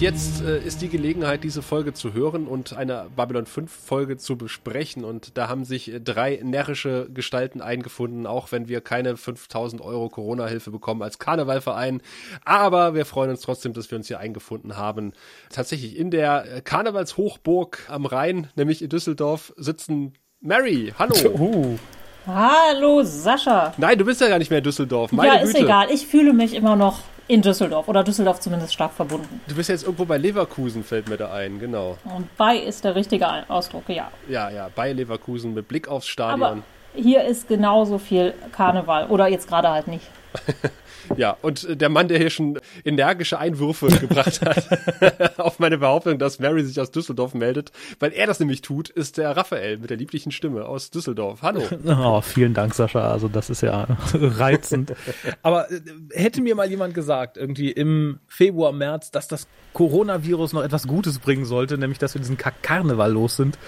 jetzt äh, ist die Gelegenheit, diese Folge zu hören und eine Babylon 5 Folge zu besprechen. Und da haben sich äh, drei närrische Gestalten eingefunden, auch wenn wir keine 5000 Euro Corona-Hilfe bekommen als Karnevalverein. Aber wir freuen uns trotzdem, dass wir uns hier eingefunden haben. Tatsächlich in der äh, Karnevalshochburg am Rhein, nämlich in Düsseldorf, sitzen Mary. Hallo. Uh. Hallo Sascha. Nein, du bist ja gar nicht mehr in Düsseldorf. Meine ja, ist Güte. egal. Ich fühle mich immer noch in Düsseldorf oder Düsseldorf zumindest stark verbunden. Du bist jetzt irgendwo bei Leverkusen, fällt mir da ein, genau. Und bei ist der richtige Ausdruck, ja. Ja, ja, bei Leverkusen mit Blick aufs Stadion. Aber hier ist genauso viel Karneval oder jetzt gerade halt nicht. Ja, und äh, der Mann, der hier schon energische Einwürfe gebracht hat auf meine Behauptung, dass Mary sich aus Düsseldorf meldet, weil er das nämlich tut, ist der Raphael mit der lieblichen Stimme aus Düsseldorf. Hallo. Oh, vielen Dank, Sascha. Also das ist ja reizend. Aber äh, hätte mir mal jemand gesagt, irgendwie im Februar, März, dass das Coronavirus noch etwas Gutes bringen sollte, nämlich dass wir diesen Kack-Karneval los sind,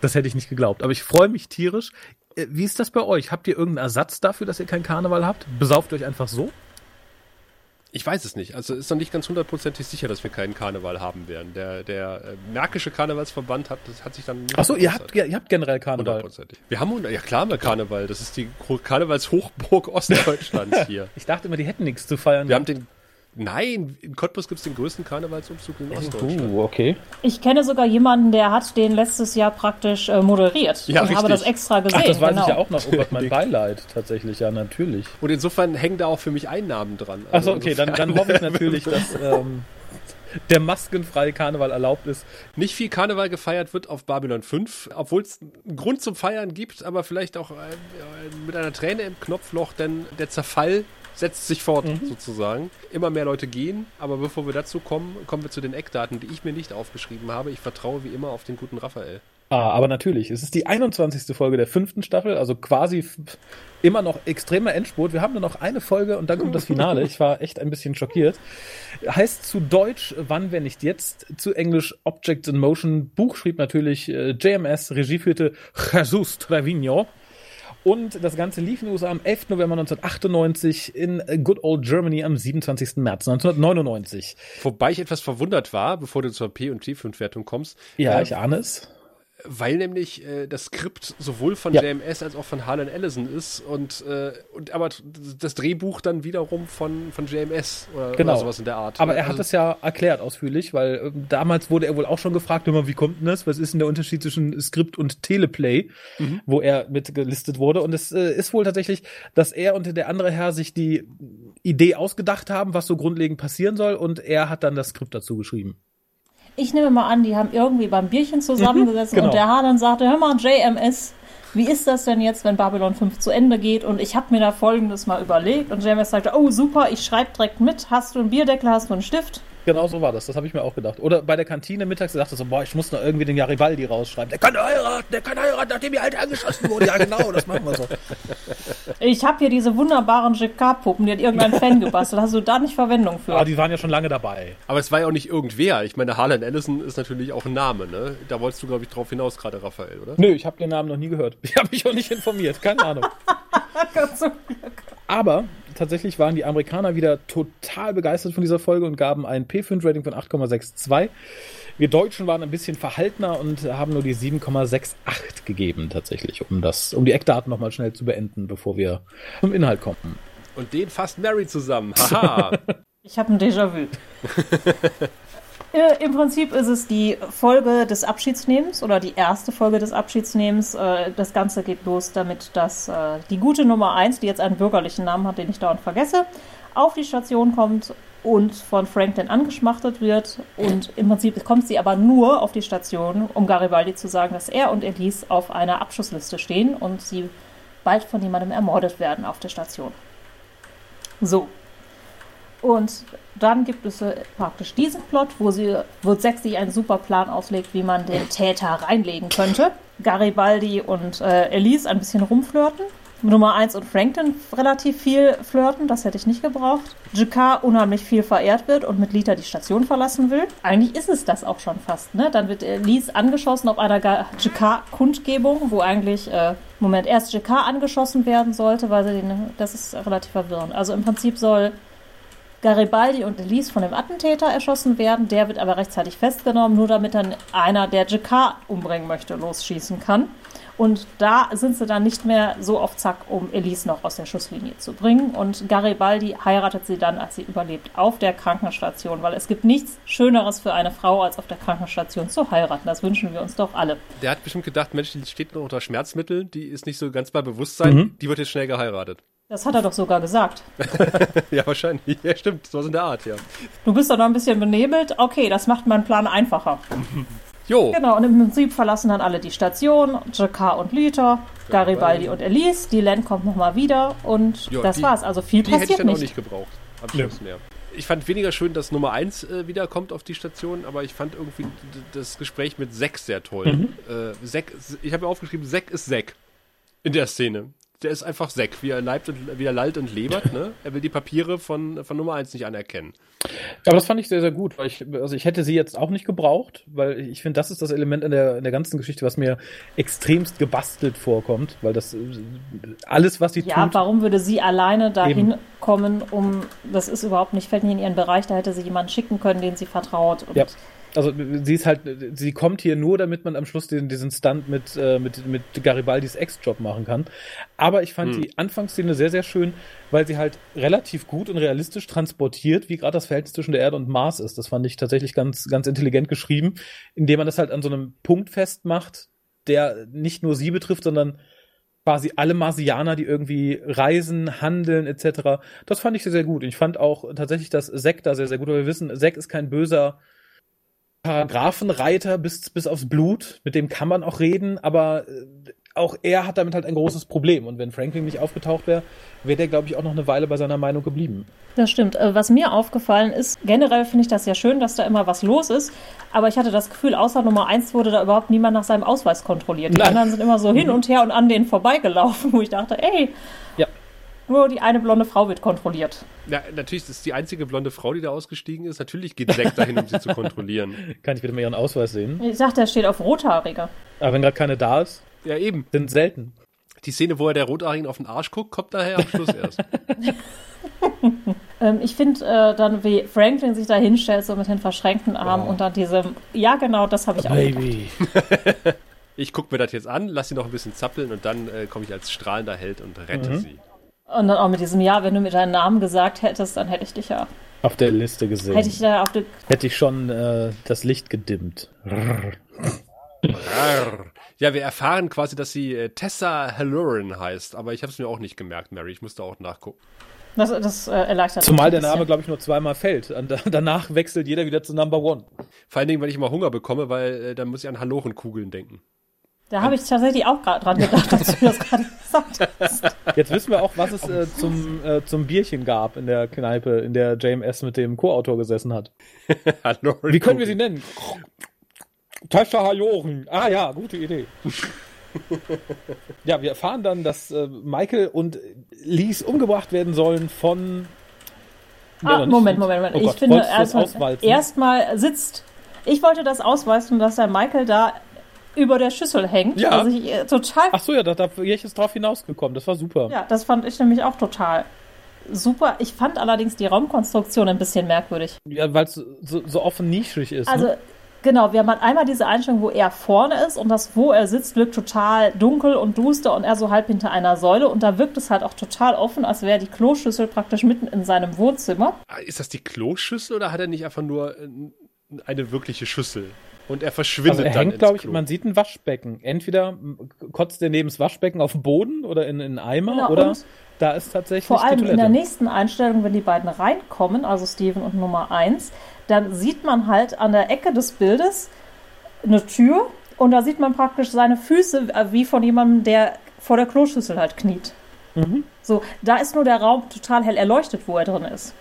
das hätte ich nicht geglaubt. Aber ich freue mich tierisch. Äh, Wie ist das bei euch? Habt ihr irgendeinen Ersatz dafür, dass ihr keinen Karneval habt? Besauft euch einfach so? Ich weiß es nicht. Also ist noch nicht ganz hundertprozentig sicher, dass wir keinen Karneval haben werden. Der, der äh, Märkische Karnevalsverband hat, das hat sich dann. nicht Ach so, ihr habt, ihr habt generell Karneval. Hundertprozentig. Wir haben, ja klar, haben wir Karneval. Das ist die Karnevalshochburg Ostdeutschlands hier. Ich dachte immer, die hätten nichts zu feiern. Wir haben den, nein, in Cottbus gibt es den größten Karnevalsumzug in Ostdeutschland. Uh, okay. Ich kenne sogar jemanden, der hat den letztes Jahr praktisch äh, moderiert. Ja, und habe das extra gesehen. Ach, das weiß genau. ich ja auch noch. Oh Gott, mein Beileid. Tatsächlich, ja, natürlich. Und insofern hängen da auch für mich Einnahmen dran. Also okay, dann, dann hoffe ich natürlich, dass ähm, der maskenfreie Karneval erlaubt ist. Nicht viel Karneval gefeiert wird auf Babylon 5, obwohl es einen Grund zum Feiern gibt, aber vielleicht auch äh, mit einer Träne im Knopfloch, denn der Zerfall setzt sich fort sozusagen. Immer mehr Leute gehen, aber bevor wir dazu kommen, kommen wir zu den Eckdaten, die ich mir nicht aufgeschrieben habe. Ich vertraue wie immer auf den guten Raphael. Ah, aber natürlich, es ist die 21. Folge der fünften Staffel, also quasi immer noch extremer Endspurt. Wir haben nur noch eine Folge und dann kommt das Finale. Ich war echt ein bisschen schockiert. Heißt zu Deutsch, wann, wenn nicht jetzt, zu Englisch Objects in Motion. Buch schrieb natürlich äh, JMS, Regie führte Jesus Trevino. Und das Ganze lief in den USA am 11. November 1998, in Good Old Germany am 27. März 1999. Wobei ich etwas verwundert war, bevor du zur P- und T5-Wertung kommst. Ja, äh, ich ahne es. Weil nämlich äh, das Skript sowohl von Ja. JMS als auch von Harlan Ellison ist und, äh, und aber das Drehbuch dann wiederum von, von JMS oder, Genau. oder sowas in der Art. Aber er hat Also- das ja erklärt ausführlich, weil ähm, damals wurde er wohl auch schon gefragt, immer, wie kommt denn das? Was ist denn der Unterschied zwischen Skript und Teleplay, wo er mit gelistet wurde? Und es äh, ist wohl tatsächlich, dass er und der andere Herr sich die Idee ausgedacht haben, was so grundlegend passieren soll, und er hat dann das Skript dazu geschrieben. Ich nehme mal an, die haben irgendwie beim Bierchen zusammengesessen genau. und der Harlan sagte, hör mal, JMS, wie ist das denn jetzt, wenn Babylon 5 zu Ende geht? Und ich habe mir da folgendes mal überlegt. Und JMS sagte, oh super, ich schreibe direkt mit. Hast du einen Bierdeckel, hast du einen Stift? Genau so war das, das habe ich mir auch gedacht. Oder bei der Kantine mittags dachte so, boah, ich muss noch irgendwie den Garibaldi rausschreiben. Der kann heiraten, der kann heiraten, nachdem die Alte angeschossen wurde. Ja genau, das machen wir so. Ich habe hier diese wunderbaren GK-Puppen, die hat irgendein Fan gebastelt. Hast du da nicht Verwendung für? Aber die waren ja schon lange dabei. Aber es war ja auch nicht irgendwer. Ich meine, Harlan Ellison ist natürlich auch ein Name, ne? Da wolltest du, glaube ich, drauf hinaus gerade, Raphael, oder? Nö, ich habe den Namen noch nie gehört. Ich habe mich auch nicht informiert, keine Ahnung. Zum Glück. Aber tatsächlich waren die Amerikaner wieder total begeistert von dieser Folge und gaben ein P5-Rating von 8,62. Wir Deutschen waren ein bisschen verhaltener und haben nur die 7,68 gegeben tatsächlich, um das, um die Eckdaten nochmal schnell zu beenden, bevor wir zum Inhalt kommen. Und den fasst Mary zusammen. Haha. Ich habe ein Déjà-vu. Äh, Im Prinzip ist es die Folge des Abschiedsnehmens oder die erste Folge des Abschiedsnehmens. Äh, Das Ganze geht los damit, dass äh, die gute Nummer 1, die jetzt einen bürgerlichen Namen hat, den ich dauernd vergesse, auf die Station kommt und von Franklin angeschmachtet wird. Und im Prinzip kommt sie aber nur auf die Station, um Garibaldi zu sagen, dass er und Elise auf einer Abschussliste stehen und sie bald von jemandem ermordet werden auf der Station. So, und dann gibt es äh, praktisch diesen Plot, wo sie, wo sich einen super Plan auslegt, wie man den Täter reinlegen könnte. Garibaldi und äh, Elise ein bisschen rumflirten. Nummer 1 und Franklin relativ viel flirten, das hätte ich nicht gebraucht. Jakar unheimlich viel verehrt wird und mit Lita die Station verlassen will. Eigentlich ist es das auch schon fast, ne? Dann wird Elise angeschossen auf einer Jakar-Kundgebung, wo eigentlich, äh, Moment, erst Jakar angeschossen werden sollte, weil sie den, das ist relativ verwirrend. Also im Prinzip soll Garibaldi und Elise von dem Attentäter erschossen werden. Der wird aber rechtzeitig festgenommen, nur damit dann einer, der Jakar umbringen möchte, losschießen kann. Und da sind sie dann nicht mehr so auf Zack, um Elise noch aus der Schusslinie zu bringen. Und Garibaldi heiratet sie dann, als sie überlebt, auf der Krankenstation, weil es gibt nichts Schöneres für eine Frau, als auf der Krankenstation zu heiraten. Das wünschen wir uns doch alle. Der hat bestimmt gedacht, Mensch, die steht noch unter Schmerzmitteln, die ist nicht so ganz bei Bewusstsein, Mhm. die wird jetzt schnell geheiratet. Das hat er doch sogar gesagt. ja, wahrscheinlich. Ja, stimmt. So in der Art, ja. Du bist doch noch ein bisschen benebelt. Okay, das macht meinen Plan einfacher. Jo. Genau, und im Prinzip verlassen dann alle die Station. Jakar und Lüther, Garibaldi und Elise. Die Len kommt nochmal wieder und Ja, das die- war's. Also viel Die hätte ich passiert dann auch nicht. nicht gebraucht. Am Schluss mehr. Ich fand weniger schön, dass Nummer 1 äh, wiederkommt auf die Station, aber ich fand irgendwie das Gespräch mit Zack sehr toll. Äh, Zack, ich habe mir aufgeschrieben, Zack ist Zack in der Szene. Der ist einfach Zack, wie er leibt und wie er lallt und lebert. Ne? Er will die Papiere von, von Nummer 1 nicht anerkennen. Aber das fand ich sehr, sehr gut, weil ich, also ich hätte sie jetzt auch nicht gebraucht, weil ich finde, das ist das Element in der, in der ganzen Geschichte, was mir extremst gebastelt vorkommt, weil das alles, was sie Ja, tut, warum würde sie alleine dahin Eben. kommen, um, das ist überhaupt nicht, fällt nicht in ihren Bereich, da hätte sie jemanden schicken können, den sie vertraut. Und Ja. Also sie ist halt, sie kommt hier nur, damit man am Schluss diesen, diesen Stunt mit, äh, mit, mit Garibaldis Ex-Job machen kann. Aber ich fand Hm. die Anfangsszene sehr, sehr schön, weil sie halt relativ gut und realistisch transportiert, wie gerade das Verhältnis zwischen der Erde und Mars ist. Das fand ich tatsächlich ganz, ganz intelligent geschrieben, indem man das halt an so einem Punkt festmacht, der nicht nur sie betrifft, sondern quasi alle Marsianer, die irgendwie reisen, handeln etc. Das fand ich sehr, sehr gut. Ich fand auch tatsächlich das Zack da sehr, sehr gut, weil wir wissen, Zack ist kein böser Paragraphenreiter bis, bis aufs Blut, mit dem kann man auch reden, aber äh, auch er hat damit halt ein großes Problem. Und wenn Franklin nicht aufgetaucht wäre, wäre der, glaube ich, auch noch eine Weile bei seiner Meinung geblieben. Das stimmt. Äh, Was mir aufgefallen ist, generell finde ich das ja schön, dass da immer was los ist. Aber ich hatte das Gefühl, außer Nummer eins wurde da überhaupt niemand nach seinem Ausweis kontrolliert. Die Nein. anderen sind immer so hin und her und an denen vorbeigelaufen, wo ich dachte, ey, Ja. Nur die eine blonde Frau wird kontrolliert. Ja, natürlich, das ist die einzige blonde Frau, die da ausgestiegen ist. Natürlich geht Zack dahin, um sie zu kontrollieren. Kann ich wieder mal ihren Ausweis sehen. Ich dachte, er steht auf Rothaarige. Aber wenn gerade keine da ist, Ja, eben. sind selten. Die Szene, wo er der Rothaarigen auf den Arsch guckt, kommt daher am Schluss erst. Ähm, ich finde äh, dann, wie Franklin sich da hinstellt, so mit den verschränkten Armen Ja. und dann diesem, ja genau, das habe ich auch gedacht. Baby. Ich gucke mir das jetzt an, lass sie noch ein bisschen zappeln und dann äh, komme ich als strahlender Held und rette Mhm. sie. Und dann auch mit diesem, ja, wenn du mir deinen Namen gesagt hättest, dann hätte ich dich ja, Auf der Liste gesehen. hätte ich da auf die, Hätte ich schon äh, das Licht gedimmt. Ja, wir erfahren quasi, dass sie äh, Tessa Halloran heißt, aber ich habe es mir auch nicht gemerkt, Mary. Ich musste auch nachgucken. das, das äh, erleichtert Zumal mich der Name, glaube ich, nur zweimal fällt. Und da, danach wechselt jeder wieder zu Number One. Vor allen Dingen, weil ich immer Hunger bekomme, weil äh, dann muss ich an Hallorenkugeln denken. Da habe ich tatsächlich auch gerade dran gedacht, als du das gerade gesagt hast. Jetzt wissen wir auch, was es äh, zum, äh, zum Bierchen gab in der Kneipe, in der JMS mit dem Co-Autor gesessen hat. Halloren Wie können wir sie nennen? Tascha Hajoren. Ah ja, gute Idee. ja, wir erfahren dann, dass äh, Michael und Lies umgebracht werden sollen von. Ja, Ah, nicht. Moment, Moment, Moment. Oh ich Gott, finde, erstmal erstmal sitzt. Ich wollte das ausweisen, dass der Michael da über der Schüssel hängt. Ja. Also ich, äh, total. Ach so, ja, da, da wäre ich jetzt drauf hinausgekommen. Das war super. Ja, das fand ich nämlich auch total super. Ich fand allerdings die Raumkonstruktion ein bisschen merkwürdig. Ja, weil es so, so offen nischig ist. Also, ne? genau, wir haben halt einmal diese Einstellung, wo er vorne ist und das, wo er sitzt, wirkt total dunkel und duster und er so halb hinter einer Säule und da wirkt es halt auch total offen, als wäre die Kloschüssel praktisch mitten in seinem Wohnzimmer. Ah, Ist das die Kloschüssel oder hat er nicht einfach nur äh, eine wirkliche Schüssel? Und er verschwindet Also er dann hängt, glaube ich, Klo. man sieht ein Waschbecken. Entweder kotzt er neben das Waschbecken auf den Boden oder in, in einen Eimer Genau, oder da ist tatsächlich Vor allem die in der nächsten Einstellung, wenn die beiden reinkommen, also Steven und Nummer 1, dann sieht man halt an der Ecke des Bildes eine Tür und da sieht man praktisch seine Füße äh, wie von jemandem, der vor der Kloschüssel halt kniet. Mhm. So, da ist nur der Raum total hell erleuchtet, wo er drin ist.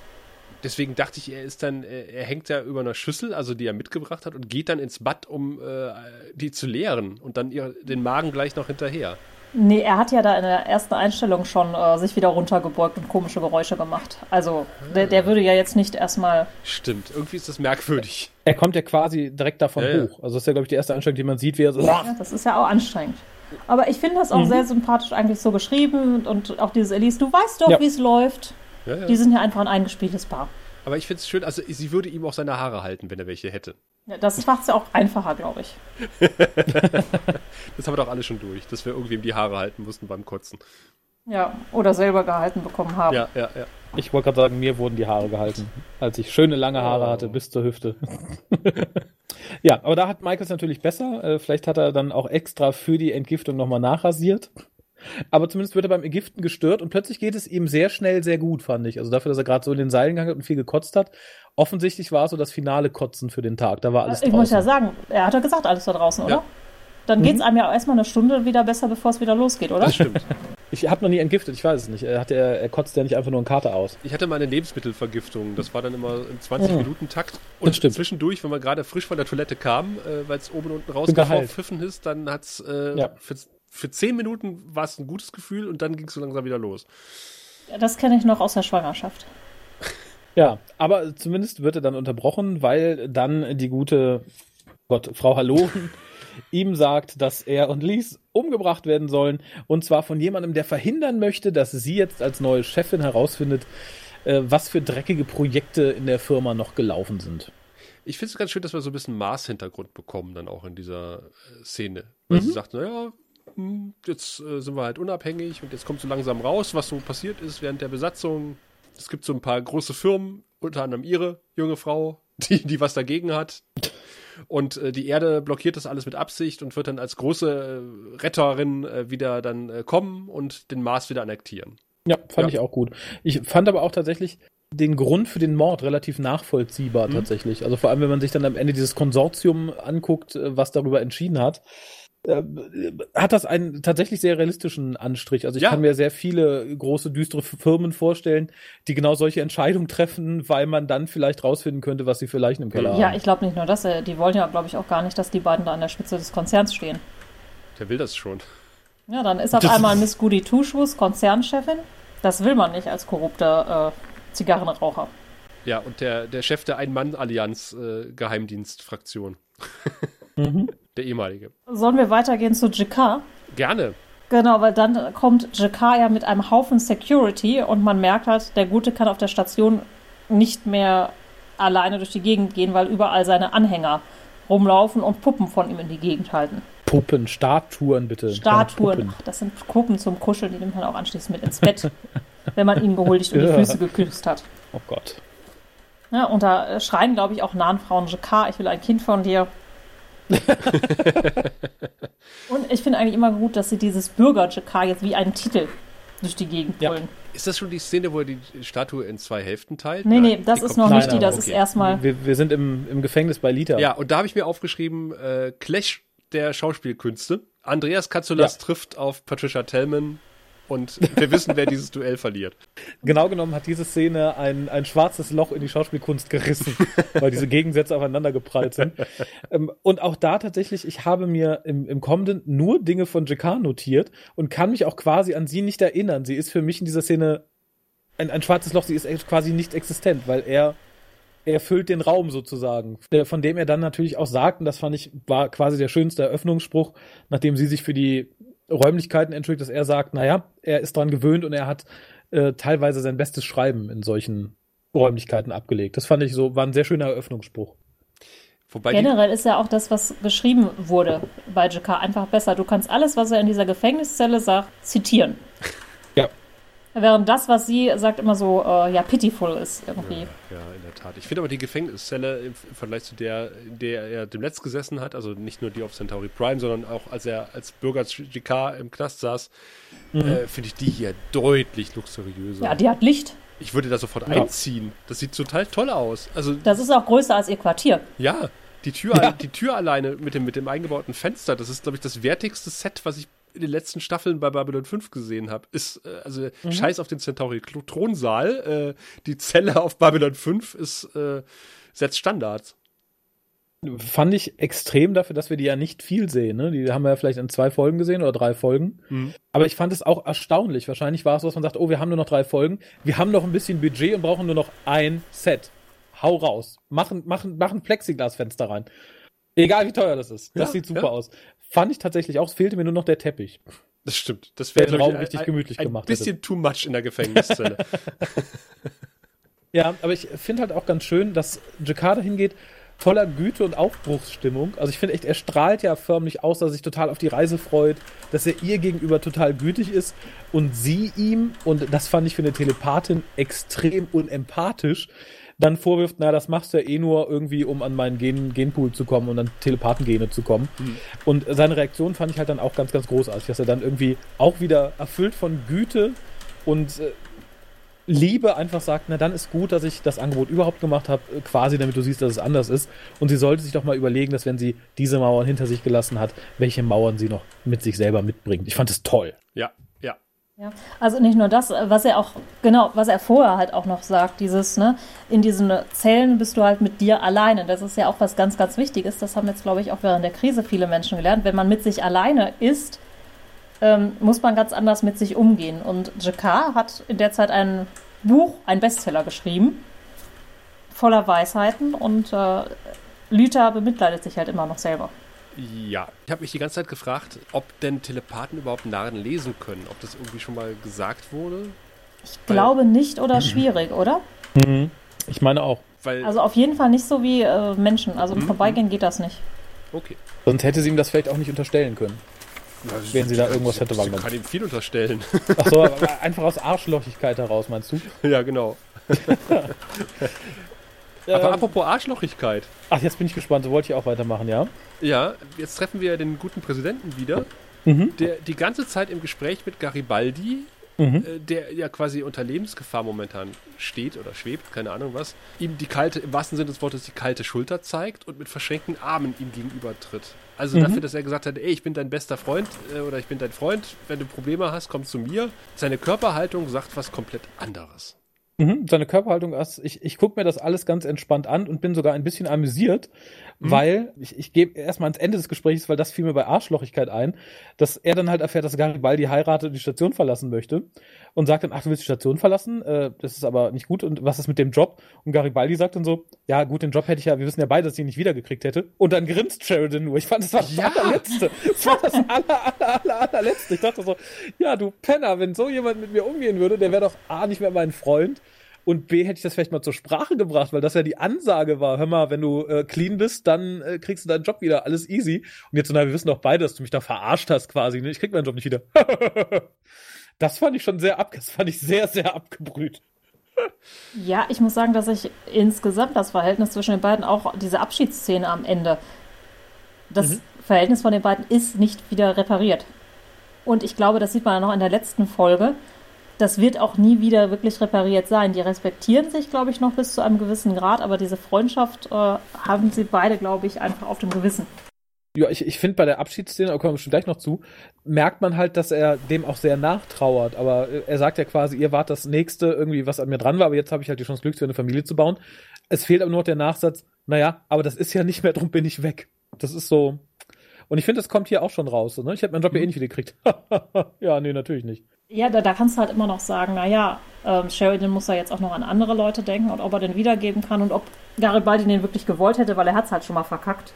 Deswegen dachte ich, er ist dann, äh, er hängt ja über einer Schüssel, also die er mitgebracht hat, und geht dann ins Bad, um äh, die zu leeren und dann ihr, den Magen gleich noch hinterher. Nee, er hat ja da in der ersten Einstellung schon äh, sich wieder runtergebeugt und komische Geräusche gemacht. Also, der, der würde ja jetzt nicht erstmal. Stimmt, irgendwie ist das merkwürdig. Er kommt ja quasi direkt davon Ja, hoch. Also das ist ja, glaube ich, die erste Einstellung, die man sieht, wie er so. Ja, das ist ja auch anstrengend. Aber ich finde das auch sehr sympathisch eigentlich so geschrieben und, und auch diese Elise, du weißt doch, Ja. wie es läuft. Ja, ja. Die sind ja einfach ein eingespieltes Paar. Aber ich finde es schön, also sie würde ihm auch seine Haare halten, wenn er welche hätte. Ja, das macht es ja auch einfacher, glaube ich. das haben wir doch alle schon durch, dass wir irgendwem die Haare halten mussten beim Kotzen. Ja, oder selber gehalten bekommen haben. Ja, ja, ja. Ich wollte gerade sagen, mir wurden die Haare gehalten, als ich schöne lange Haare Oh. hatte bis zur Hüfte. ja, aber da hat Michaels natürlich besser. Äh, vielleicht hat er dann auch extra für die Entgiftung nochmal nachrasiert. Aber zumindest wird er beim Entgiften gestört und plötzlich geht es ihm sehr schnell sehr gut, fand ich. Also dafür, dass er gerade so in den Seilen gegangen hat und viel gekotzt hat. Offensichtlich war es so das finale Kotzen für den Tag. Da war alles ich muss ja draußen. sagen, er hat ja gesagt, alles da draußen, oder? Ja. Dann Mhm. geht es einem ja erstmal eine Stunde wieder besser, bevor es wieder losgeht, oder? Das stimmt. Ich habe noch nie entgiftet, ich weiß es nicht. Er, hat, er, er kotzt ja nicht einfach nur einen Kater aus. Ich hatte mal eine Lebensmittelvergiftung. Das war dann immer im 20-Minuten-Takt. Das Und stimmt. zwischendurch, wenn man gerade frisch von der Toilette kam, äh, weil es oben und unten rausgepfiffen ist, dann hat's äh, Ja. Für, 10 Minuten war es ein gutes Gefühl und dann ging es so langsam wieder los. Das kenne ich noch aus der Schwangerschaft. Ja, aber zumindest wird er dann unterbrochen, weil dann die gute Gott, Frau Halloren ihm sagt, dass er und Lies umgebracht werden sollen. Und zwar von jemandem, der verhindern möchte, dass sie jetzt als neue Chefin herausfindet, äh, was für dreckige Projekte in der Firma noch gelaufen sind. Ich finde es ganz schön, dass wir so ein bisschen Mars-Hintergrund bekommen, dann auch in dieser äh, Szene. Weil sie sagt, naja, hm, jetzt äh, sind wir halt unabhängig und jetzt kommt so langsam raus, was so passiert ist während der Besatzung. Es gibt so ein paar große Firmen, unter anderem ihre junge Frau, die, die was dagegen hat. Und äh, die Erde blockiert das alles mit Absicht und wird dann als große äh, Retterin äh, wieder dann äh, kommen und den Mars wieder annektieren. Ja, fand Ja. ich auch gut. Ich fand aber auch tatsächlich den Grund für den Mord relativ nachvollziehbar Mhm. tatsächlich. Also vor allem, wenn man sich dann am Ende dieses Konsortium anguckt, äh, was darüber entschieden hat, hat das einen tatsächlich sehr realistischen Anstrich. Also ich Ja. kann mir sehr viele große, düstere Firmen vorstellen, die genau solche Entscheidungen treffen, weil man dann vielleicht rausfinden könnte, was sie für Leichen im Keller Ja, haben. ich glaube nicht nur das. äh, Die wollen ja, glaube ich, auch gar nicht, dass die beiden da an der Spitze des Konzerns stehen. Der will das schon. Ja, dann ist auf Das einmal Miss Goody Two-Shoes Konzernchefin. Das will man nicht als korrupter äh, Zigarrenraucher. Ja, und der, der Chef der Ein-Mann-Allianz äh, Geheimdienstfraktion. Mhm. Der ehemalige. Sollen wir weitergehen zu JK? Gerne. Genau, weil dann kommt JK ja mit einem Haufen Security und man merkt halt, der Gute kann auf der Station nicht mehr alleine durch die Gegend gehen, weil überall seine Anhänger rumlaufen und Puppen von ihm in die Gegend halten. Puppen, Statuen bitte. Statuen, ach, das sind Puppen zum Kuscheln, die nimmt man auch anschließend mit ins Bett, wenn man ihn gehuldigt und die. Füße geküsst hat. Oh Gott. Ja, und da äh, schreien, glaube ich, auch nahen Frauen JK, ich will ein Kind von dir. und ich finde eigentlich immer gut, dass sie dieses Bürger-JK jetzt wie einen Titel durch die Gegend Ja. brüllen. Ist das schon die Szene, wo er die Statue in zwei Hälften teilt? Nee, nee, Nein, das die ist noch nicht die, das okay. ist erstmal. Wir, wir sind im, im Gefängnis bei Lita. Ja, und da habe ich mir aufgeschrieben, äh, Clash der Schauspielkünste. Andreas Katsulas Ja. trifft auf Patricia Tellman und wir wissen, wer dieses Duell verliert. Genau genommen hat diese Szene ein, ein schwarzes Loch in die Schauspielkunst gerissen, weil diese Gegensätze aufeinander geprallt sind. ähm, und auch da tatsächlich, ich habe mir im, im kommenden nur Dinge von JK notiert und kann mich auch quasi an sie nicht erinnern. Sie ist für mich in dieser Szene ein, ein schwarzes Loch, sie ist quasi nicht existent, weil er er füllt den Raum sozusagen, von dem er dann natürlich auch sagt, und das fand ich, war quasi der schönste Eröffnungsspruch, nachdem sie sich für die Räumlichkeiten entschuldigt, dass er sagt, naja, er ist dran gewöhnt und er hat äh, teilweise sein bestes Schreiben in solchen Räumlichkeiten abgelegt. Das fand ich so, war ein sehr schöner Eröffnungsspruch. Wobei Generell ist ja auch das, was beschrieben wurde bei JK, einfach besser. Du kannst alles, was er in dieser Gefängniszelle sagt, zitieren. Ja. Während das, was sie sagt, immer so, äh, ja, pitiful ist irgendwie. ja, in der Tat. Ich finde aber die Gefängniszelle im, im Vergleich zu der, in der er dem Netz gesessen hat, also nicht nur die auf Centauri Prime, sondern auch als er als Bürger GK im Knast saß, äh, finde ich die hier deutlich luxuriöser. Ja, die hat Licht. ich würde da sofort Ja. einziehen. Das sieht total toll aus. Also Das ist auch größer als ihr Quartier. Ja, die Tür, Ja. die Tür alleine mit dem, mit dem eingebauten Fenster, das ist, glaube ich, das wertigste Set, was ich in den letzten Staffeln bei Babylon 5 gesehen habe. Ist, äh, also, scheiß auf den Centauri Thronsaal. Äh, die Zelle auf Babylon 5 ist, äh, setzt Standards. Fand ich extrem dafür, dass wir die ja nicht viel sehen. Ne? Die haben wir ja vielleicht in zwei Folgen gesehen oder drei Folgen. Mhm. Aber ich fand es auch erstaunlich. Wahrscheinlich war es so, dass man sagt, oh, wir haben nur noch drei Folgen. Wir haben noch ein bisschen Budget und brauchen nur noch ein Set. Hau raus. Machen, machen, machen Plexiglasfenster rein. Egal wie teuer das ist. Das Ja, sieht super ja. aus. Fand ich tatsächlich auch. Es fehlte mir nur noch der Teppich. Das stimmt. Das wäre den Raum richtig gemütlich ein gemacht bisschen too much in der Gefängniszelle. Ja, aber ich finde halt auch ganz schön, dass Jakarta hingeht, voller Güte und Aufbruchsstimmung. Also ich finde echt, er strahlt ja förmlich aus, dass er sich total auf die Reise freut, dass er ihr gegenüber total gütig ist und sie ihm, und das fand ich für eine Telepathin extrem unempathisch, dann vorwirft, na, das machst du ja eh nur irgendwie, um an meinen Gen Genpool zu kommen und an Telepathengene zu kommen. Mhm. Und seine Reaktion fand ich halt dann auch ganz, ganz großartig, dass er dann irgendwie auch wieder erfüllt von Güte und äh, Liebe einfach sagt, na dann ist gut, dass ich das Angebot überhaupt gemacht habe, äh, quasi damit du siehst, dass es anders ist. Und sie sollte sich doch mal überlegen, dass wenn sie diese Mauern hinter sich gelassen hat, welche Mauern sie noch mit sich selber mitbringt. Ich fand es toll. Ja, ja. Also nicht nur das, was er auch, genau, was er vorher halt auch noch sagt, dieses, ne, in diesen Zellen bist du halt mit dir alleine. Das ist ja auch was ganz, ganz Wichtiges. Das haben jetzt, glaube ich, auch während der Krise viele Menschen gelernt. Wenn man mit sich alleine ist, ähm, muss man ganz anders mit sich umgehen. Und Jakar hat in der Zeit ein Buch, ein Bestseller geschrieben, voller Weisheiten und äh, Lüther bemitleidet sich halt immer noch selber. Ja, ich habe mich die ganze Zeit gefragt, ob denn Telepathen überhaupt Narren lesen können, ob das irgendwie schon mal gesagt wurde. Ich Weil, glaube nicht oder schwierig, oder? Mhm. Ich meine auch. Weil, also auf jeden Fall nicht so wie äh, Menschen. Also im mhm. Vorbeigehen geht das nicht. Okay. Sonst hätte sie ihm das vielleicht auch nicht unterstellen können. Ja, wenn sie da irgendwas hätte wahrgenommen. Ich kann ihm viel unterstellen. Ach so, einfach aus Arschlochigkeit heraus, meinst du? Ja, genau. Aber ähm, apropos Arschlochigkeit. Ach, jetzt bin ich gespannt. So wollte ich auch weitermachen, ja? Ja, jetzt treffen wir den guten Präsidenten wieder, mhm. der die ganze Zeit im Gespräch mit Garibaldi, mhm. äh, der ja quasi unter Lebensgefahr momentan steht oder schwebt, keine Ahnung was, ihm die kalte, im wahrsten Sinne des Wortes, die kalte Schulter zeigt und mit verschränkten Armen ihm gegenüber tritt. Also mhm. dafür, dass er gesagt hat, ey, ich bin dein bester Freund äh, oder ich bin dein Freund, wenn du Probleme hast, komm zu mir. Seine Körperhaltung sagt was komplett anderes. Mhm, seine Körperhaltung, ich, ich gucke mir das alles ganz entspannt an und bin sogar ein bisschen amüsiert, mhm. weil ich, ich gebe erstmal ans Ende des Gesprächs, weil das fiel mir bei Arschlochigkeit ein, dass er dann halt erfährt, dass Garibaldi heiratet und die Station verlassen möchte und sagt dann, ach, du willst die Station verlassen? Äh, das ist aber nicht gut und was ist mit dem Job? Und Garibaldi sagt dann so, ja gut, den Job hätte ich ja, wir wissen ja beide, dass ich ihn nicht wiedergekriegt hätte. Und dann grinst Sheridan nur. Ich fand, das war das ja. allerletzte. Das war das aller, aller, aller, allerletzte. Ich dachte so, ja, du Penner, wenn so jemand mit mir umgehen würde, der wäre doch A, nicht mehr mein Freund und B, hätte ich das vielleicht mal zur Sprache gebracht, weil das ja die Ansage war. Hör mal, wenn du äh, clean bist, dann äh, kriegst du deinen Job wieder. Alles easy. Und jetzt, na, wir wissen doch beide, dass du mich da verarscht hast quasi. Ne? Ich krieg meinen Job nicht wieder. das fand ich schon sehr ab, das fand ich sehr, sehr abgebrüht. Ja, ich muss sagen, dass ich insgesamt das Verhältnis zwischen den beiden, auch diese Abschiedsszene am Ende, das mhm. Verhältnis von den beiden ist nicht wieder repariert. Und ich glaube, das sieht man ja noch in der letzten Folge, das wird auch nie wieder wirklich repariert sein. Die respektieren sich, glaube ich, noch bis zu einem gewissen Grad, aber diese Freundschaft äh, haben sie beide, glaube ich, einfach auf dem Gewissen. Ja, ich, ich finde bei der Abschiedsszene, da kommen wir schon gleich noch zu, merkt man halt, dass er dem auch sehr nachtrauert. Aber er sagt ja quasi, ihr wart das nächste irgendwie, was an mir dran war, aber jetzt habe ich halt die Chance, Glück für eine Familie zu bauen. Es fehlt aber nur noch der Nachsatz, naja, aber das ist ja nicht mehr, drum bin ich weg. Das ist so. Und ich finde, das kommt hier auch schon raus. Ne? Ich hätte meinen Job ja eh nicht wieder gekriegt. ja, nee, natürlich nicht. Ja, da, da kannst du halt immer noch sagen, naja, ähm, Sheridan muss da jetzt auch noch an andere Leute denken und ob er den wiedergeben kann und ob Garibaldi den wirklich gewollt hätte, weil er hat es halt schon mal verkackt.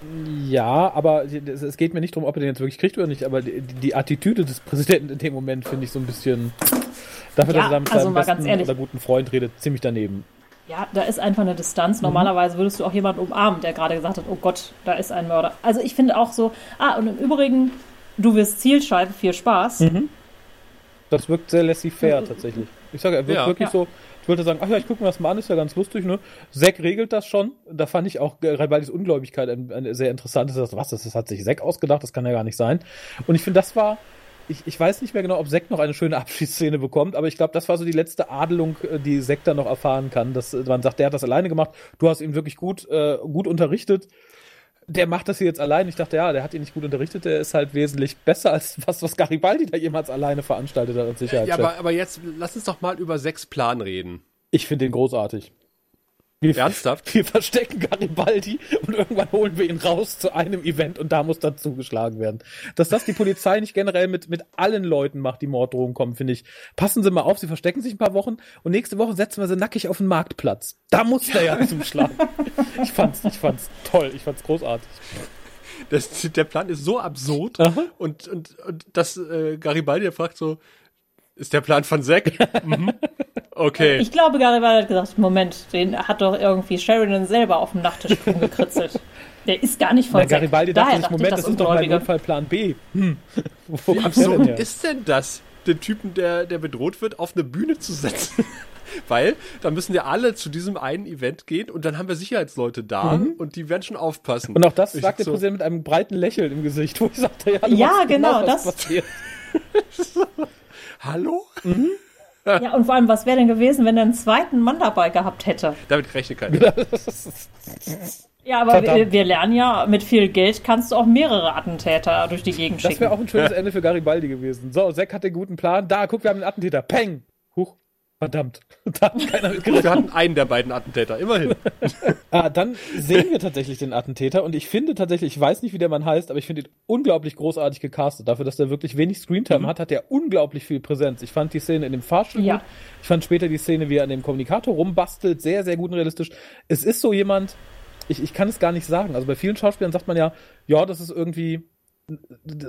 Ja, aber es geht mir nicht darum, ob er den jetzt wirklich kriegt oder nicht, aber die, die Attitüde des Präsidenten in dem Moment finde ich so ein bisschen, dafür, ja, dass er mit also seinem besten ehrlich, oder guten Freund redet, ziemlich daneben. Ja, da ist einfach eine Distanz. Mhm. Normalerweise würdest du auch jemanden umarmen, der gerade gesagt hat, oh Gott, da ist ein Mörder. Also ich finde auch so, ah, und im Übrigen, du wirst Zielscheibe, viel Spaß. Mhm das wirkt sehr laissez-faire tatsächlich. Ich sage, er wirkt ja, wirklich ja. so. Ich wollte sagen, ach ja, ich gucke mir das mal an, ist ja ganz lustig, ne? Zack regelt das schon. Da fand ich auch Ribaldis Ungläubigkeit ein, ein sehr interessantes. Das, was, das hat sich Zack ausgedacht, das kann ja gar nicht sein. Und ich finde, das war, ich, ich weiß nicht mehr genau, ob Zack noch eine schöne Abschiedsszene bekommt, aber ich glaube, das war so die letzte Adelung, äh, die Zack da noch erfahren kann. Dass man sagt, der hat das alleine gemacht, du hast ihn wirklich gut, äh, gut unterrichtet der macht das hier jetzt allein. Ich dachte, ja, der hat ihn nicht gut unterrichtet. Der ist halt wesentlich besser als was, was Garibaldi da jemals alleine veranstaltet hat als Sicherheitschef. Ja, aber, aber jetzt lass uns doch mal über sechs Plan reden. Ich finde den großartig. Wir, Ernsthaft? Wir verstecken Garibaldi und irgendwann holen wir ihn raus zu einem Event und da muss dann zugeschlagen werden. Dass das die Polizei nicht generell mit, mit allen Leuten macht, die Morddrohungen kommen, finde ich. Passen Sie mal auf, Sie verstecken sich ein paar Wochen und nächste Woche setzen wir sie nackig auf den Marktplatz. Da muss der ja zuschlagen. Ich fand's, ich fand's toll, ich fand's großartig. Das, der Plan ist so absurd und, und, und dass äh, Garibaldi fragt so, ist der Plan von Zack? mhm. Okay. Ich glaube, Garibaldi hat gesagt, Moment, den hat doch irgendwie Sheridan selber auf dem Nachttisch rumgekritzelt. Der ist gar nicht von Na, Garibaldi dachte Daher sich, dachte Moment, ich, das ist doch mein. Notfallplan B. Hm. Wo Wie denn absurd her? ist denn das, den Typen, der, der bedroht wird, auf eine Bühne zu setzen? Weil da müssen ja alle zu diesem einen Event gehen und dann haben wir Sicherheitsleute da und die werden schon aufpassen. Mhm. Und auch das Ich sagt der so, Präsident mit einem breiten Lächeln im Gesicht, wo ich sagte, ja, du Ja, weißt genau, was das- passiert. Hallo? Ja, und vor allem, was wäre denn gewesen, wenn er einen zweiten Mann dabei gehabt hätte? Damit rechnet keiner. Ja, aber wir, wir lernen ja, mit viel Geld kannst du auch mehrere Attentäter durch die Gegend Das schicken. wäre auch ein schönes Ende für Garibaldi gewesen. So, Zack hat den guten Plan. Da, guck, wir haben einen Attentäter. Peng! Verdammt. Da hat keiner mit gerechnet. Wir hatten einen der beiden Attentäter, immerhin. Ah, dann sehen wir tatsächlich den Attentäter und ich finde tatsächlich, ich weiß nicht, wie der Mann heißt, aber ich finde ihn unglaublich großartig gecastet. Dafür, dass der wirklich wenig Screentime hat, hat er unglaublich viel Präsenz. Ich fand die Szene in dem Fahrstuhl Ja. gut. Ich fand später die Szene, wie er an dem Kommunikator rumbastelt, sehr, sehr gut und realistisch. Es ist so jemand, ich, ich kann es gar nicht sagen. Also bei vielen Schauspielern sagt man ja, ja, das ist irgendwie,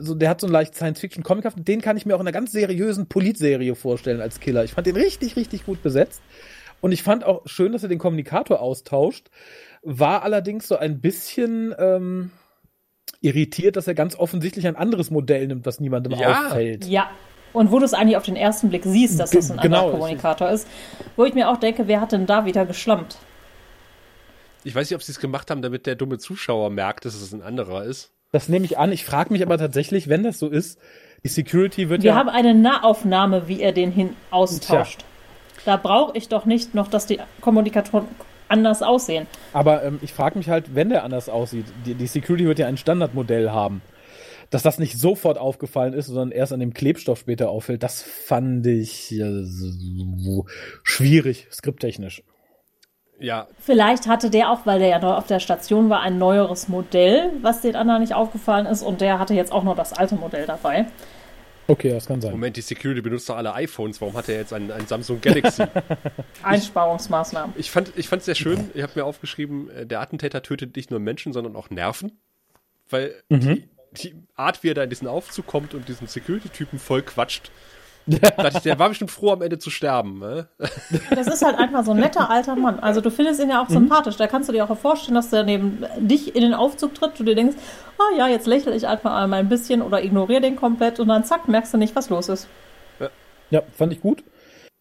so, der hat so einen leicht Science-Fiction-Comichaft, den kann ich mir auch in einer ganz seriösen Politserie vorstellen als Killer. Ich fand den richtig, richtig gut besetzt. Und ich fand auch schön, dass er den Kommunikator austauscht. War allerdings so ein bisschen ähm, irritiert, dass er ganz offensichtlich ein anderes Modell nimmt, was niemandem Ja. auffällt. Ja. Und wo du es eigentlich auf den ersten Blick siehst, dass das ein Genau, anderer Kommunikator ist, wo ich mir auch denke, wer hat denn da wieder geschlampt? Ich weiß nicht, ob sie es gemacht haben, damit der dumme Zuschauer merkt, dass es ein anderer ist. Das nehme ich an. Ich frage mich aber tatsächlich, wenn das so ist, die Security wird Wir ja. haben eine Nahaufnahme, wie er den hin austauscht. Da brauche ich doch nicht noch, dass die Kommunikatoren anders aussehen. Aber ähm, ich frage mich halt, wenn der anders aussieht, die, die Security wird ja ein Standardmodell haben. Dass das nicht sofort aufgefallen ist, sondern erst an dem Klebstoff später auffällt, das fand ich äh, so schwierig, skripttechnisch. Ja, Vielleicht hatte der auch, weil der ja noch auf der Station war, ein neueres Modell, was den anderen nicht aufgefallen ist. Und der hatte jetzt auch noch das alte Modell dabei. Okay, das kann sein. Moment, die Security benutzt doch alle iPhones. Warum hat er jetzt einen, einen Samsung Galaxy? Einsparungsmaßnahmen. Ich fand ich fand's sehr schön. Ich habe mir aufgeschrieben, äh, der Attentäter tötet nicht nur Menschen, sondern auch Nerven. Weil die, die Art, wie er da in diesen Aufzug kommt und diesen Security-Typen voll quatscht, dachte ich, der war bestimmt froh, am Ende zu sterben. Ne? Das ist halt einfach so ein netter alter Mann. Also du findest ihn ja auch sympathisch. Da kannst du dir auch vorstellen, dass der neben dich in den Aufzug tritt. Du dir denkst, ah ja, jetzt lächle ich einfach einmal ein bisschen oder ignoriere den komplett und dann zack, merkst du nicht, was los ist. Ja, fand ich gut.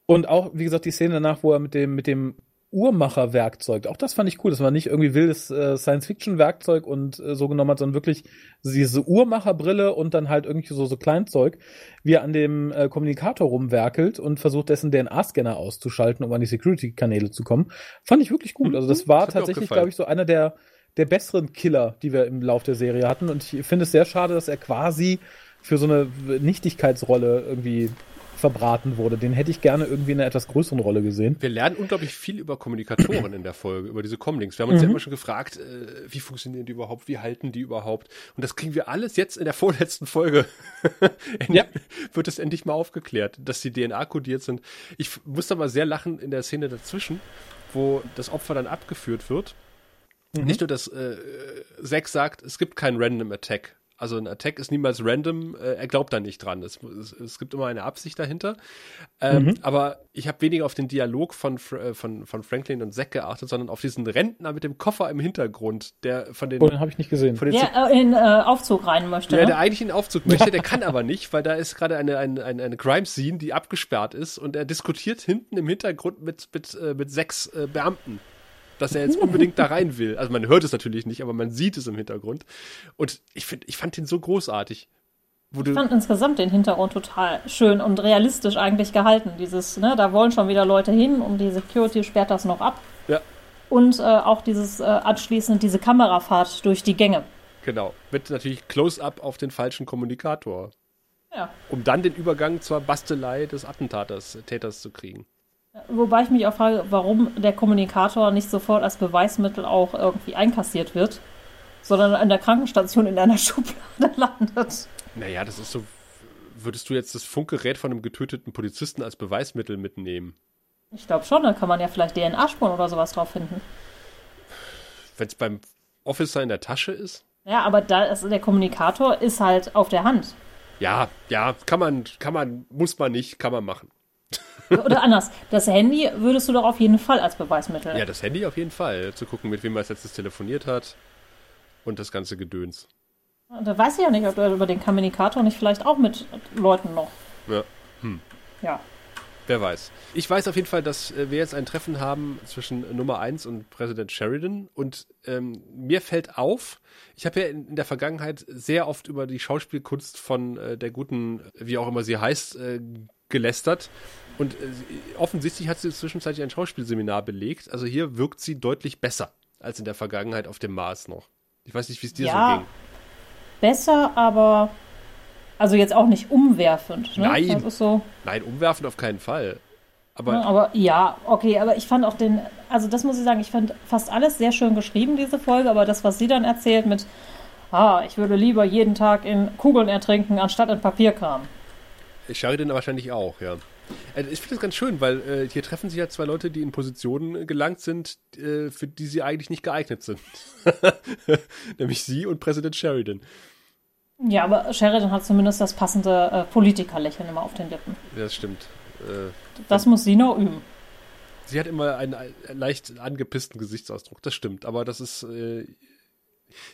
Und auch, wie gesagt, die Szene danach, wo er mit dem, mit dem Uhrmacherwerkzeug, auch das fand ich cool. Das war nicht irgendwie wildes äh, Science-Fiction-Werkzeug und äh, so genommen hat, sondern wirklich diese Uhrmacherbrille und dann halt irgendwie so, so Kleinzeug, wie er an dem äh, Kommunikator rumwerkelt und versucht, dessen DNA-Scanner auszuschalten, um an die Security-Kanäle zu kommen. Fand ich wirklich gut. Also das war auch tatsächlich, glaube ich, so einer der, der besseren Killer, die wir im Lauf der Serie hatten. Und ich finde es sehr schade, dass er quasi für so eine Nichtigkeitsrolle irgendwie verbraten wurde. Den hätte ich gerne irgendwie in einer etwas größeren Rolle gesehen. Wir lernen unglaublich viel über Kommunikatoren in der Folge, über diese Comlinks. Wir haben uns ja immer schon gefragt, äh, wie funktionieren die überhaupt, wie halten die überhaupt? Und das kriegen wir alles jetzt in der vorletzten Folge. Ja. Wird es endlich mal aufgeklärt, dass die DNA kodiert sind. Ich musste aber sehr lachen in der Szene dazwischen, wo das Opfer dann abgeführt wird. Nicht nur, dass äh, Zack sagt, es gibt keinen Random Attack. Also ein Attack ist niemals random, äh, er glaubt da nicht dran. Es, es, es gibt immer eine Absicht dahinter. Ähm, Aber ich habe weniger auf den Dialog von, Fr- äh, von, von Franklin und Zack geachtet, sondern auf diesen Rentner mit dem Koffer im Hintergrund, der von den, Oh, den habe ich nicht gesehen. von den Der äh, in äh, Aufzug rein möchte. ja, ne? der eigentlich in den Aufzug möchte, der kann aber nicht, weil da ist gerade eine, eine, eine, eine Crime-Scene, die abgesperrt ist und er diskutiert hinten im Hintergrund mit, mit, äh, mit sechs äh, Beamten, dass er jetzt unbedingt da rein will. Also man hört es natürlich nicht, aber man sieht es im Hintergrund. Und ich, find, ich fand den so großartig. Ich fand insgesamt den Hintergrund total schön und realistisch eigentlich gehalten. Dieses, ne, da wollen schon wieder Leute hin und die Security sperrt das noch ab. ja, Und äh, auch dieses äh, anschließend diese Kamerafahrt durch die Gänge. genau. Mit natürlich Close-Up auf den falschen Kommunikator. Ja. Um dann den Übergang zur Bastelei des Attentaters, Täters zu kriegen. Wobei ich mich auch frage, warum der Kommunikator nicht sofort als Beweismittel auch irgendwie einkassiert wird, sondern an der Krankenstation in einer Schublade landet. Naja, das ist so. Würdest du jetzt das Funkgerät von einem getöteten Polizisten als Beweismittel mitnehmen? Ich glaube schon, da kann man ja vielleicht DNA-Spuren oder sowas drauf finden. Wenn es beim Officer in der Tasche ist? Ja, aber da ist, der Kommunikator ist halt auf der Hand. Ja, ja, kann man, kann man, muss man nicht, kann man machen. Oder anders, das Handy würdest du doch auf jeden Fall als Beweismittel. Ja, das Handy auf jeden Fall. Zu gucken, mit wem er als letztes telefoniert hat und das ganze Gedöns. Da weiß ich ja nicht, ob er über den Kommunikator nicht vielleicht auch mit Leuten noch. Ja. Ja. Wer weiß. Ich weiß auf jeden Fall, dass äh, wir jetzt ein Treffen haben zwischen Nummer 1 und Präsident Sheridan. Und ähm, mir fällt auf, ich habe ja in, in der Vergangenheit sehr oft über die Schauspielkunst von äh, der guten, wie auch immer sie heißt, äh, gelästert. Und äh, offensichtlich hat sie zwischenzeitlich ein Schauspielseminar belegt. Also hier wirkt sie deutlich besser als in der Vergangenheit auf dem Mars noch. Ich weiß nicht, wie es dir Ja, so ging. Besser, aber also jetzt auch nicht umwerfend. Ne? Nein. So. Nein, umwerfen auf keinen Fall. Aber Ne, aber ja, okay, aber ich fand auch den, also das muss ich sagen, ich fand fast alles sehr schön geschrieben, diese Folge, aber das, was sie dann erzählt mit, ah, ich würde lieber jeden Tag in Kugeln ertrinken, anstatt in Papierkram. Sheridan wahrscheinlich auch, ja. Äh, Ich finde das ganz schön, weil äh, hier treffen sich ja zwei Leute, die in Positionen gelangt sind, äh, für die sie eigentlich nicht geeignet sind. Nämlich sie und Präsident Sheridan. Ja, aber Sheridan hat zumindest das passende äh, Politikerlächeln immer auf den Lippen. Ja, das stimmt. Äh, Das muss sie noch üben. sie hat immer einen äh, leicht angepissten Gesichtsausdruck, das stimmt. Aber das ist. Äh,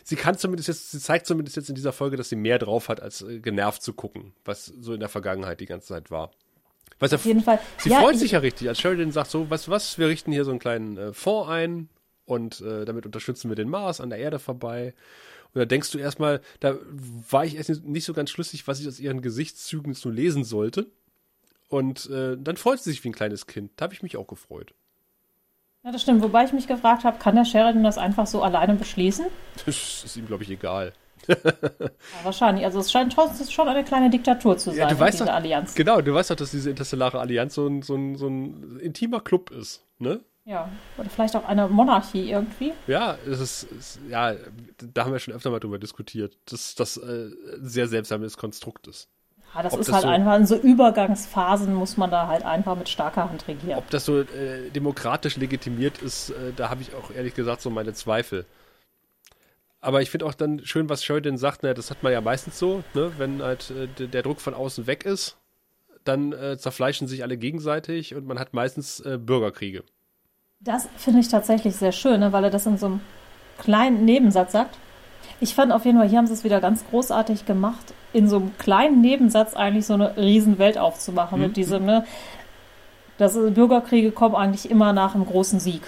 sie kann zumindest jetzt, sie zeigt zumindest jetzt in dieser Folge, dass sie mehr drauf hat, als äh, genervt zu gucken, was so in der Vergangenheit die ganze Zeit war. Was ja Auf jeden Fall. Sie ja, freut ich- sich ja richtig, als Sheridan sagt so, weißt du was, wir richten hier so einen kleinen äh, Fonds ein und äh, damit unterstützen wir den Mars an der Erde vorbei. Und da denkst du erstmal, da war ich erst nicht so ganz schlüssig, was ich aus ihren Gesichtszügen nur lesen sollte. Und äh, dann freut sie sich wie ein kleines Kind. Da habe ich mich auch gefreut. Ja, das stimmt. Wobei ich mich gefragt habe, kann der Sheridan das einfach so alleine beschließen? Das ist ihm, glaube ich, egal. Ja, wahrscheinlich. Also es scheint trotzdem schon eine kleine Diktatur zu sein, Ja, du weißt diese doch, Allianz. genau, du weißt doch, dass diese interstellare Allianz so ein, so ein, so ein intimer Club ist, ne? Ja. Oder vielleicht auch eine Monarchie irgendwie. Ja, es ist, es, ja, da haben wir schon öfter mal drüber diskutiert, dass das äh, ein sehr seltsames Konstrukt ist. Ja, das Ob ist das halt so- einfach in so Übergangsphasen muss man da halt einfach mit starker Hand regieren. Ob das so äh, demokratisch legitimiert ist, äh, da habe ich auch ehrlich gesagt so meine Zweifel. Aber ich finde auch dann schön, was Sheridan sagt, ne, das hat man ja meistens so, ne, wenn halt äh, der- Druck von außen weg ist, dann äh, zerfleischen sich alle gegenseitig und man hat meistens äh, Bürgerkriege. Das finde ich tatsächlich sehr schön, ne, weil er das in so einem kleinen Nebensatz sagt. Ich fand auf jeden Fall, hier haben sie es wieder ganz großartig gemacht, in so einem kleinen Nebensatz eigentlich so eine Riesenwelt aufzumachen Mhm. mit diesem, ne, dass äh, Bürgerkriege kommen eigentlich immer nach einem großen Sieg.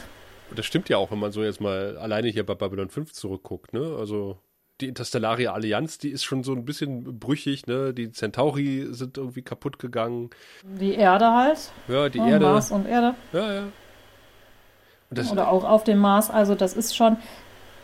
Und das stimmt ja auch, wenn man so jetzt mal alleine hier bei Babylon 5 zurückguckt, ne? Also die Interstellaria Allianz, die ist schon so ein bisschen brüchig, ne? Die Centauri sind irgendwie kaputt gegangen. Die Erde halt, Ja, die ne, Erde. Mars und Erde. Ja, ja. Und das, Oder auch auf dem Mars. Also das ist schon,